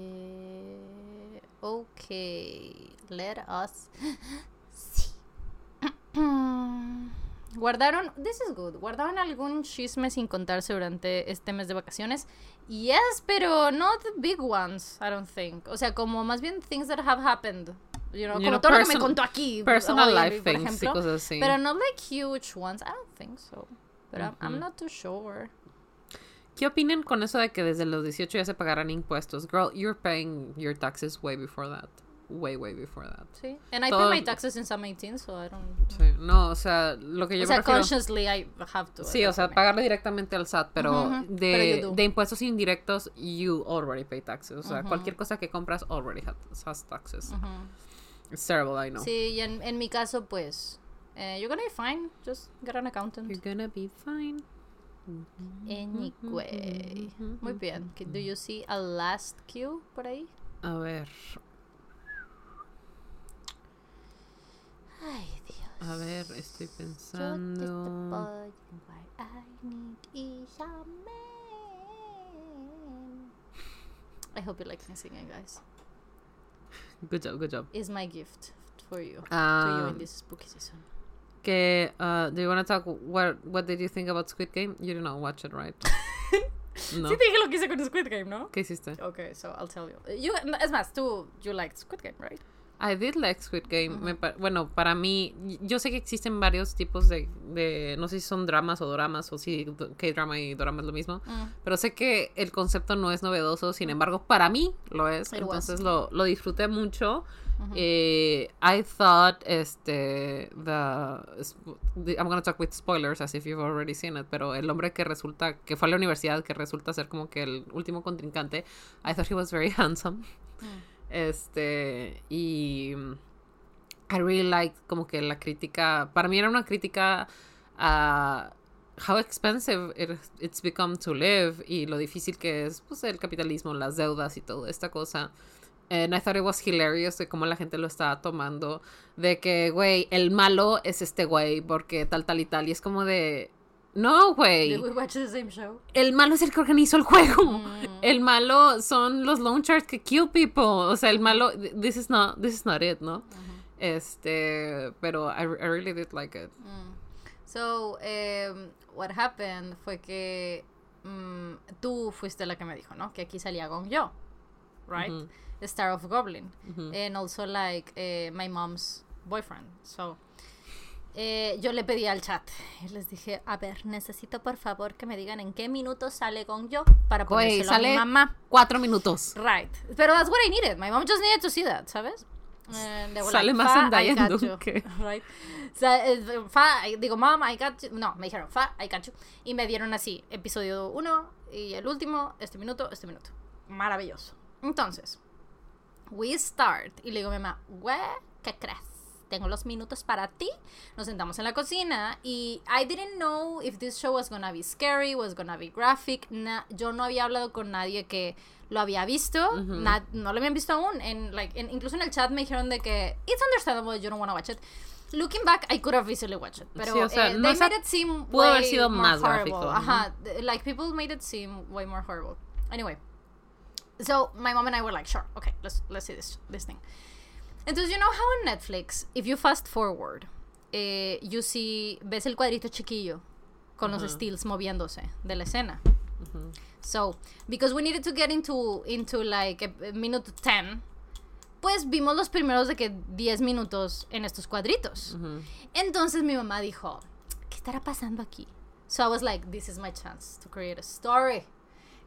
Okay. Let us. Guardaron. This is good. ¿Guardaron algún chisme sin contarse durante este mes de vacaciones? Yes, pero not the big ones, I don't think. O sea, como más bien things that have happened. You know, You como know, todo lo que me contó aquí. Personal hoy, life por things y cosas así. Pero not like huge ones. I don't think so. But I'm, I'm not too sure. ¿Qué opinan con eso de que desde los 18 ya se pagarán impuestos? Girl, you're paying your taxes way before that. Way, way before that. Sí. And I Todo- pay my taxes since I'm 18, so I don't. Sí. No, o sea, lo que yo o sea, refiero... consciously I have to. Sí, o sea, pagarle directamente al SAT, pero, Ujú, ujú. de, Pero de impuestos indirectos, you already pay taxes. O sea, Ujú. cualquier cosa que compras already has, has taxes. Ujú. It's terrible, I know. Sí, y en, en mi caso, pues. eh, you're gonna be fine. Just get an accountant. You're gonna be fine. Anyway. Muy bien. Do you see a last cue por ahí? A ver, Ay, Dios. a ver, estoy You're just a pensando. boy, and what I need is a man. I hope you like my singing, guys. Good job, good job. Is my gift for you. to you in this spooky season. que, uh, do you want to talk, what, what did you think about Squid Game? You did not watch it, right? no. Sí te dije lo que hice con Squid Game, ¿no? ¿Qué hiciste? Okay, so I'll tell you. you es más, tú, you liked Squid Game, right? I did like Squid Game. Me bueno, para mí, yo sé que existen varios tipos de, de, no sé si son dramas o doramas o si K-drama y dorama es lo mismo, Mm. pero sé que el concepto no es novedoso, sin embargo, para mí lo es. It. Entonces lo, lo disfruté mucho. Eh, I thought, este, the, the- I'm gonna talk with spoilers as if you've already seen it, pero el hombre que resulta, que fue a la universidad, que resulta ser como que el último contrincante, I thought he was very handsome. Este, y I really liked como que la crítica, para mí era una crítica a how expensive it- it's become to live y lo difícil que es pues el capitalismo, las deudas y toda esta cosa. And I thought it was hilarious de cómo la gente lo estaba tomando. De que, güey, el malo es este güey porque tal, tal y tal. Y es como de, no, güey. Did we watch the same show? El malo es el que organizó el juego. Mm. El malo son los loan sharks que kill people. O sea, el malo, this is not, this is not it, ¿no? Este, pero I, I really did like it. Mm. So, um, what happened fue que mm, tú fuiste la que me dijo, ¿no? Que aquí salía Gong Yo, right? The Star of Goblin. And also like eh, my mom's boyfriend. So, eh, yo le pedí al chat y les dije, a ver, necesito por favor que me digan en qué minuto sale Gong Yo para ponérselo a mi sale- mamá. Cuatro minutos. Right. Pero that's what I needed. My mom just needed to see that, ¿sabes? Were Sale like, más "Fa, Zendaya I got en you." Duque. Right. Sa- eh, fa, I- digo, mom, I got you. No, me dijeron, fa, I got you. Y me dieron así, episodio 1 y el último, este minuto, este minuto. Maravilloso. Entonces, we start. Y le digo a mi mamá, ¿qué crees? Tengo los minutos para ti. Nos sentamos en la cocina y I didn't know if this show was gonna be scary, was gonna be graphic. Na- yo no había hablado con nadie que lo había visto, na- no lo habían visto aún. En, like, en- incluso en el chat me dijeron de que it's understandable, you don't wanna watch it. Looking back, I could have easily watched it. Pero Sí, o sea, eh, no they made it seem pudo haber way sido more más horrible. gráfico, Ajá, th- like people made it seem way more horrible. Anyway, so my mom and I were like, sure, okay, let's let's see this this thing. Entonces, you know how on Netflix, if you fast forward, eh, you see, ves el cuadrito chiquillo con los stills moviéndose de la escena. So, because we needed to get into into like a, a minute 10, pues vimos los primeros de que 10 minutos en estos cuadritos. Entonces mi mamá dijo, ¿qué estará pasando aquí? So I was like, this is my chance to create a story.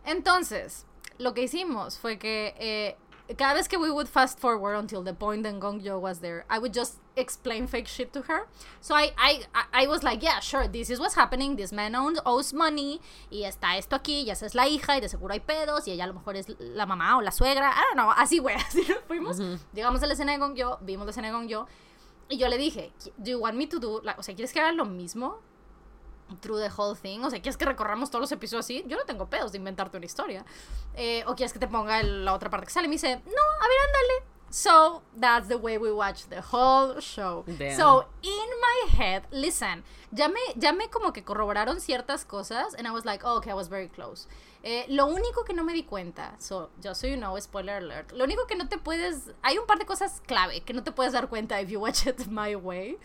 Entonces, lo que hicimos fue que eh, cada vez que we would fast forward until the point that Gong Yo was there, I would just explain fake shit to her. So I, I, I was like, yeah, sure, this is what's happening. This man owns, owes money. Y está esto aquí, y esa es la hija, y de seguro hay pedos, y ella a lo mejor es la mamá o la suegra. I don't know, así, güey, así nos fuimos. Llegamos a la escena de Gong Yo, vimos la escena de Gong Yo, y yo le dije, do you want me to do, like, o sea, ¿quieres que haga lo mismo? Through the whole thing. O sea, ¿quieres que recorramos todos los episodios así? Yo no tengo pedos de inventarte una historia. Eh, o quieres que te ponga el- la otra parte que sale. Y me dice, no, a ver, ándale. So, that's the way we watch the whole show. Damn. So, in my head, listen, ya me, ya me como que corroboraron ciertas cosas. And I was like, oh, okay, I was very close. Eh, lo único que no me di cuenta, so, just so you know, spoiler alert, lo único que no te puedes, hay un par de cosas clave que no te puedes dar cuenta if you watch it my way.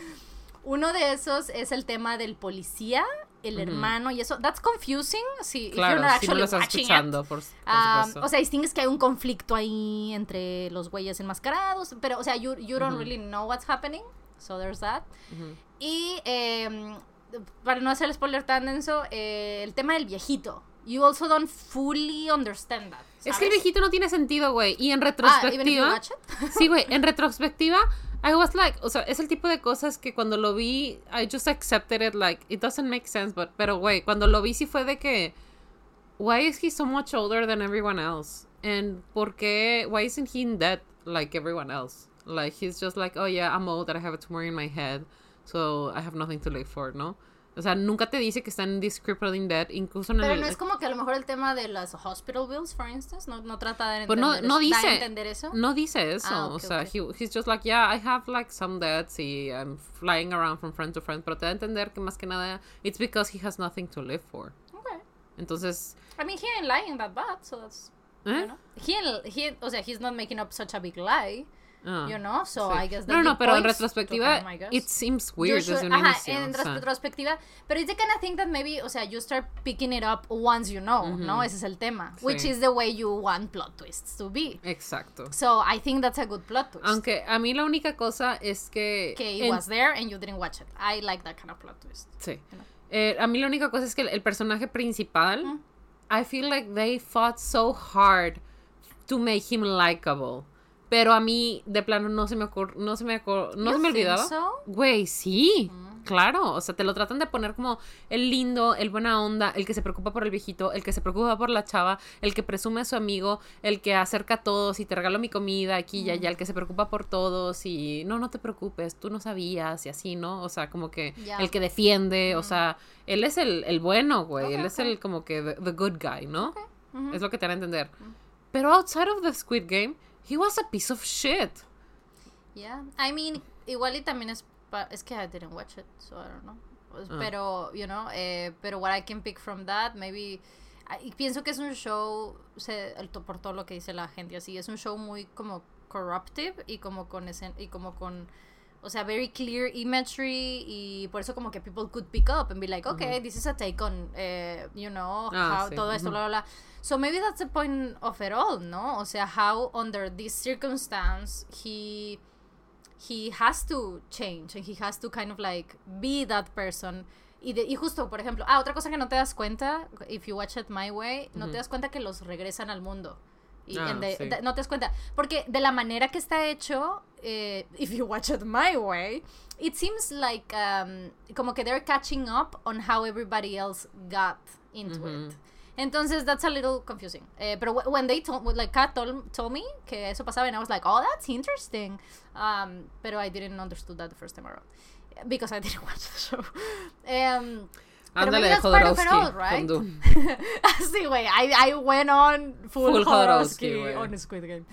Uno de esos es el tema del policía, el hermano y eso. That's confusing. Si Claro, si no lo estás it. escuchando, por, por Um, supuesto. o sea, distingues que hay un conflicto ahí entre los güeyes enmascarados, pero, o sea, you, you don't really know what's happening, so there's that. Y eh, para no hacer spoiler tan denso, eh, el tema del viejito. You also don't fully understand that. es que el ¿sabes? viejito no tiene sentido, güey. Y en Ah, even if you retrospectiva. it. sí, güey, en retrospectiva, I was like, o sea, es el tipo de cosas que cuando lo vi, I just accepted it, like, it doesn't make sense, but, pero, güey, cuando lo vi sí fue de que, why is he so much older than everyone else? And por qué, why isn't he in debt like everyone else? Like, he's just like, oh yeah, I'm old, that I have a tumor in my head, so I have nothing to live for, ¿no? O sea, nunca te dice que está en this crippling debt, incluso en Pero el... no es como que a lo mejor el tema de las hospital bills, for instance, no, no trata de Pues entender, no, no da a dice, entender eso. no dice eso, Ah, o ok, sea, ok. he- he's just like, yeah, I have like some debts y I'm flying around from friend to friend, pero te da a entender que más que nada, it's because he has nothing to live for. Okay. Entonces, I mean, he ain't lying that bad, so that's... ¿eh? You know? He, he, o sea, he's not making up such a big lie, Ah, you know, so sí. I guess No, no, pero en retrospectiva, guess. it seems You weird should- desde un ajá, inicio. en o sea. retrospectiva, pero it's the kind of thing that maybe, o sea, you start picking it up once you know, ¿no? Ese es el tema. Which is the way you want plot twists to be. Exacto. So I think that's a good plot twist. Aunque a mí la única cosa es que... que it en- was there and you didn't watch it. I like that kind of plot twist. Sí. Eh, a mí la única cosa es que el, el personaje principal, I feel like they fought so hard to make him likable. Pero a mí, de plano, no se me ocurre, no se me no se me olvidaba. so? Güey, sí. Claro, o sea, te lo tratan de poner como el lindo, el buena onda, el que se preocupa por el viejito, el que se preocupa por la chava, el que presume a su amigo, el que acerca a todos y te regalo mi comida aquí y allá, el que se preocupa por todos y no, no te preocupes, tú no sabías y así, ¿no? O sea, como que el que defiende, o sea, él es el, el bueno, güey, él es el como que the, the good guy, ¿no? Es lo que te dan a entender. Pero outside of the Squid Game, he was a piece of shit. Yeah. I mean, igual y también es es que I didn't watch it, so I don't know. Pues, Ah. Pero, you know, eh, pero what I can pick from that, maybe ah, y pienso que es un show se, el por todo lo que dice la gente así, es un show muy como corruptive y como con ese y como con o sea, very clear imagery y por eso como que people could pick up and be like, okay, this is a take on, eh, you know, Ah, how sí, todo esto, bla, bla, bla. So maybe that's the point of it all, ¿no? O sea, how under this circumstance he he has to change and he has to kind of like be that person. Y, de, y justo, por ejemplo, ah, otra cosa que no te das cuenta, if you watch it my way, no te das cuenta que los regresan al mundo. Y Ah, sí. no te das cuenta. Porque de la manera que está hecho, eh, if you watch it my way, it seems like um, como que they're catching up on how everybody else got into it. Entonces, that's a little confusing. Eh, pero wh- when they told, like, Kat told, told me que eso pasaba, and I was like, oh, that's interesting. Um, pero I didn't understood that the first time around. Because I didn't watch the show. Um, Ándale de that's part of it Jodorowsky all, right? con sí, güey, I, I went on full, Full Jodorowsky, Jodorowsky on Squid Game.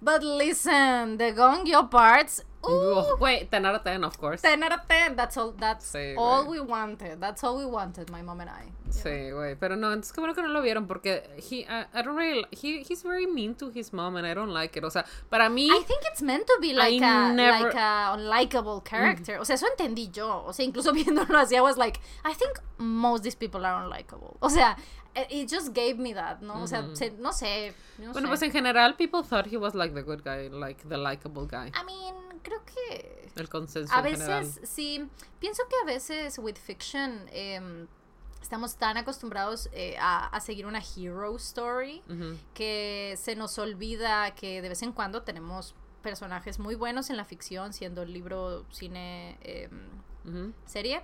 But listen, the Gongyo parts, ooh, Güey, 10 out of 10, of course. 10 out of 10. That's all, that's Sí, all we wanted. That's all we wanted, my mom and I. Sí, güey, pero no, entonces qué bueno que no lo vieron porque he, I, I don't really, he, he's very mean to his mom and I don't like it. O sea, para mí, I think it's meant to be like I a never- like a unlikable character. O sea, eso entendí yo. O sea, incluso viéndolo así, I was like, I think most of these people are unlikable. O sea, it it just gave me that, ¿no? O sea, se- no sé. No bueno, sé. pues en general, people thought he was like the good guy, like the likable guy. I mean, creo que El consenso a en general. veces sí. Pienso que a veces with fiction em, estamos tan acostumbrados eh, a, a seguir una hero story que se nos olvida que de vez en cuando tenemos personajes muy buenos en la ficción, siendo libro, cine, em, serie.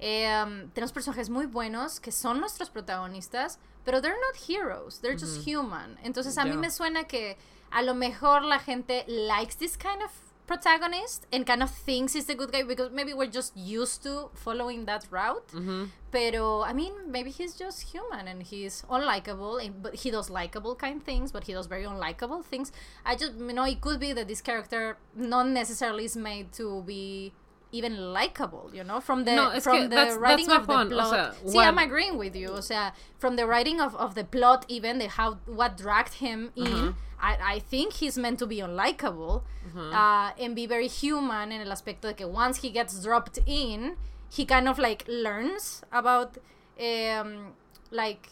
Em, tenemos personajes muy buenos que son nuestros protagonistas, pero they're not heroes, they're just human. Entonces a mí me suena que a lo mejor la gente likes this kind of protagonist and kind of thinks he's the good guy because maybe we're just used to following that route. Ujú. Pero I mean, maybe he's just human and he's unlikable, and, but he does likable kind things, but he does very unlikable things. I just you know it could be that this character not necessarily is made to be even likable, you know, from the No, from the that's- writing that's of the point, o plot. sea, See, I'm agreeing with you. O sea, from the writing of, of the plot, even the how what dragged him in, I, I think he's meant to be unlikable uh, and be very human en el aspecto de que once he gets dropped in, he kind of like learns about um, like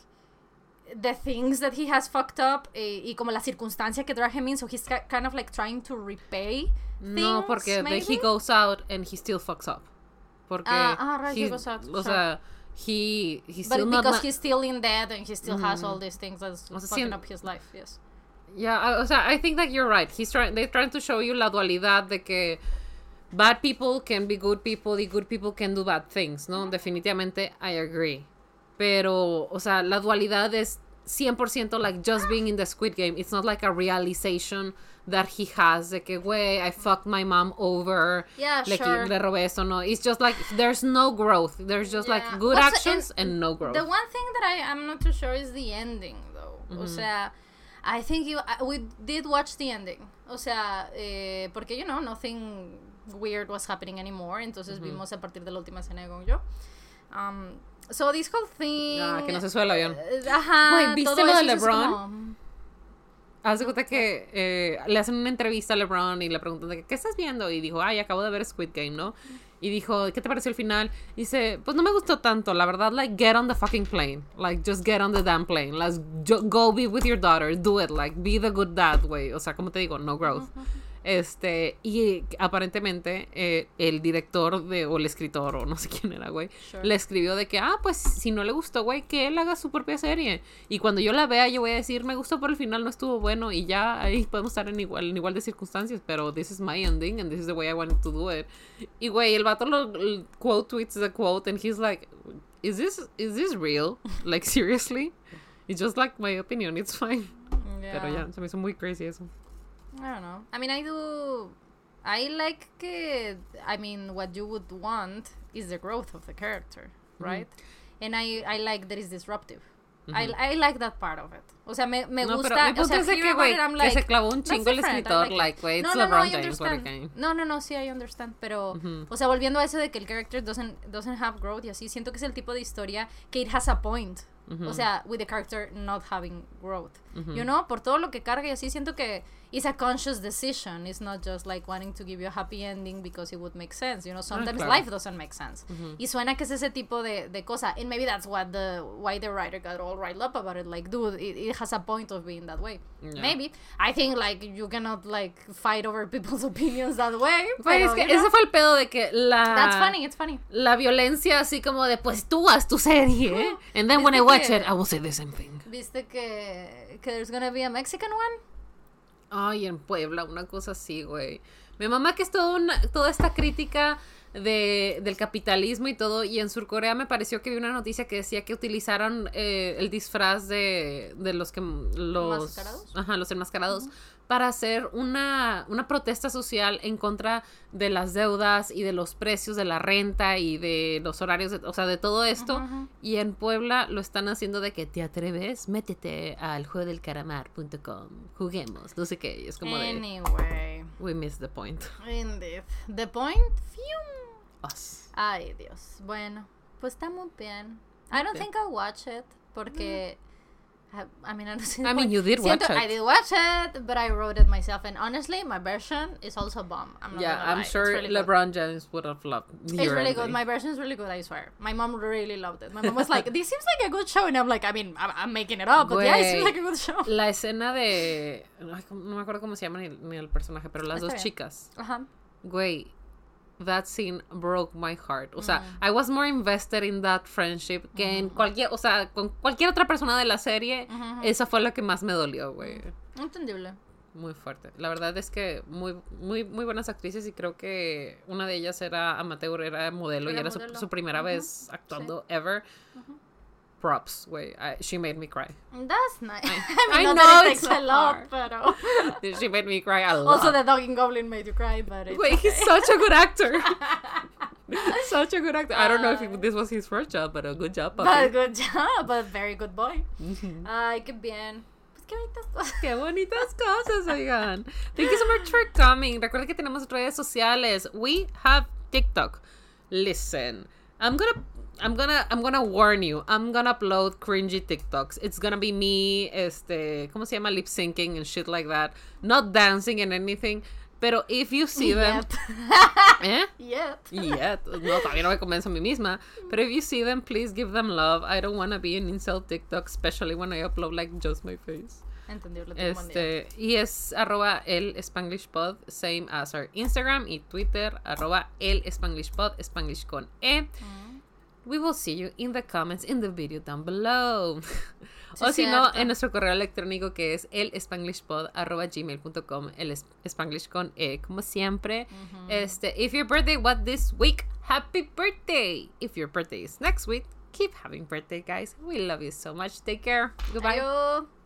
the things that he has fucked up eh, y como la circunstancia que drag him in, so he's ki- kind of like trying to repay No, things, porque the- maybe? he goes out and he still fucks up. Porque Ah, ah, right, he he- goes out, O sea, he he's But still not because he's still in debt and he still has all these things that's O sea, fucking up his life, yes. Yeah, I- o sea, I think that you're right. He's trying, they're trying to show you la dualidad de que bad people can be good people y good people can do bad things, ¿no? Definitivamente, I agree. Pero, o sea, la dualidad es 100% like just being in the Squid Game. It's not like a realization that he has de que, güey, I fucked my mom over. Yeah, le, sure. le robé esto, no. It's just like, there's no growth. There's just Yeah. like good Also, actions and and, no growth. The one thing that I am not too sure is the ending, though. Mm-hmm. O sea, I think you, we did watch the ending. O sea, eh, porque, you know, nothing weird was happening anymore. Entonces Mm-hmm. vimos a partir de la última escena de Gong Yo. Um, so this whole thing. Ah, que no se sube el avión. eh, Ajá. Güey, ¿viste lo de LeBron? como- Haz de cuenta que eh, le hacen una entrevista a LeBron y le preguntan de que, ¿qué estás viendo? Y dijo, ay, acabo de ver Squid Game, ¿no? Y dijo, ¿qué te pareció el final? Y dice, pues no me gustó tanto, la verdad, like, get on the fucking plane. Like, just get on the damn plane. Let's go be with your daughter, do it, like, be the good dad, güey. O sea, como te digo, no growth. Este, y aparentemente eh, el director de, o el escritor, o no sé quién era, güey, Sure. le escribió de que, ah, pues si no le gustó, güey, que él haga su propia serie. Y cuando yo la vea, yo voy a decir, me gustó, pero el final no estuvo bueno. Y ya ahí podemos estar en igual, en igual de circunstancias, pero this is my ending and this is the way I wanted to do it. Y, güey, el vato lo quote tweets the quote and he's like, is this, is this real? Like, seriously? It's just like my opinion, it's fine. Pero ya, se me hizo muy crazy eso. I don't know. I mean, I do. I like que. I mean, what you would want is the growth of the character, right? And I, I like that it's disruptive. I, I like that part of it. O sea, me, me No, gusta. pero o sea, que, güey, it, I'm que like, se clavó un chingo el escritor, like it. like, güey, it's no, no, no, LeBron I James, what. No, no, no, sí, I understand. Pero, o sea, volviendo a eso de que el character doesn't, doesn't have growth y así, siento que es el tipo de historia que it has a point. O sea, with the character not having growth. You know, por todo lo que carga y así, siento que it's a conscious decision. It's not just like wanting to give you a happy ending because it would make sense. You know, sometimes claro. life doesn't make sense. Y suena que es ese tipo de, de cosa. And maybe that's what the why the writer got all riled up about it. Like, dude, it, it has a point of being that way. Yeah. Maybe. I think like you cannot like fight over people's opinions that way. Pero, es que you know, ese fue el pedo de que la... That's funny, it's funny. La violencia así como de, pues tú haz tu serie. And then when I watch que- it, I will say the same thing. ¿Viste que, que there's gonna be a Mexican one? Ay, en Puebla, una cosa así, güey. Mi mamá que es toda, una, toda esta crítica de, del capitalismo y todo. Y en Surcorea me pareció que vi una noticia que decía que utilizaron eh, el disfraz de, de los que los ¿Enmascarados? ajá, los enmascarados para hacer una, una protesta social en contra de las deudas y de los precios de la renta y de los horarios, de- o sea, de todo esto. Y en Puebla lo están haciendo de que te atreves, métete al juego del caramar.com, juguemos, no sé qué. Es como de, Anyway. we missed the point. Indeed. The point? Fium. Us. Ay, Dios. Bueno, pues está muy bien. I don't think I'll watch it porque I, I mean, I mean, you did watch it. I did watch it, but I wrote it myself. And honestly, my version is also bomb. I'm Yeah, I'm lie. Sure really good. LeBron James would have loved It's really good. My version is really good. I swear. My mom really loved it. My mom was like, "This seems like a good show," and I'm like, "I mean, I'm, I'm making it up, but yeah, it seems like a good show." La escena de. no me acuerdo cómo se llama ni, ni el personaje, pero las Está dos bien. chicas. Ajá. Güey, that scene broke my heart. O sea, Mm. I was more invested in that friendship que en cualquier. O sea, con cualquier otra persona de la serie. Ujú. Esa fue la que más me dolió, güey. Entendible. Muy fuerte. La verdad es que muy, muy, muy buenas actrices y creo que una de ellas era amateur, era modelo y Era su, primera vez actuando ever. Props, güey. I- She made me cry. That's nice. I, I mean, not know that it a lot, hard. pero She made me cry a lot. also the dog in Goblin made you cry, but it's Wait, he's such a good actor. such a good actor. I don't know if Ay. this was his first job, but a good job, But papi. good job, but very good boy. Ujú. Ay, qué bien. Pues qué bonitas cosas. Qué bonitas cosas, oigan. Thank you so much for coming. Recuerda que tenemos redes sociales. We have TikTok. Listen, I'm gonna I'm gonna I'm gonna warn you. I'm gonna upload cringy TikToks. It's gonna be me, este, ¿cómo se llama? Lip syncing and shit like that. Not dancing and anything. Pero if you see them. ¿eh? Yet. Yet. No, todavía no me convenzo a mí misma. Pero if you see them, please give them love. I don't want to be an incel TikTok, especially when I upload like just my face. Entendible. Este, y es arroba el Spanglish Pod, same as our Instagram y Twitter, arroba el Spanglish Pod, Spanglish con E. Mm. We will see you in the comments in the video down below. Sí, o si no, en nuestro correo electrónico que es el el Spanglish con E, como siempre. Este, if your birthday was this week, happy birthday! If your birthday is next week, keep having birthday, guys. We love you so much. Take care. Goodbye. Adiós.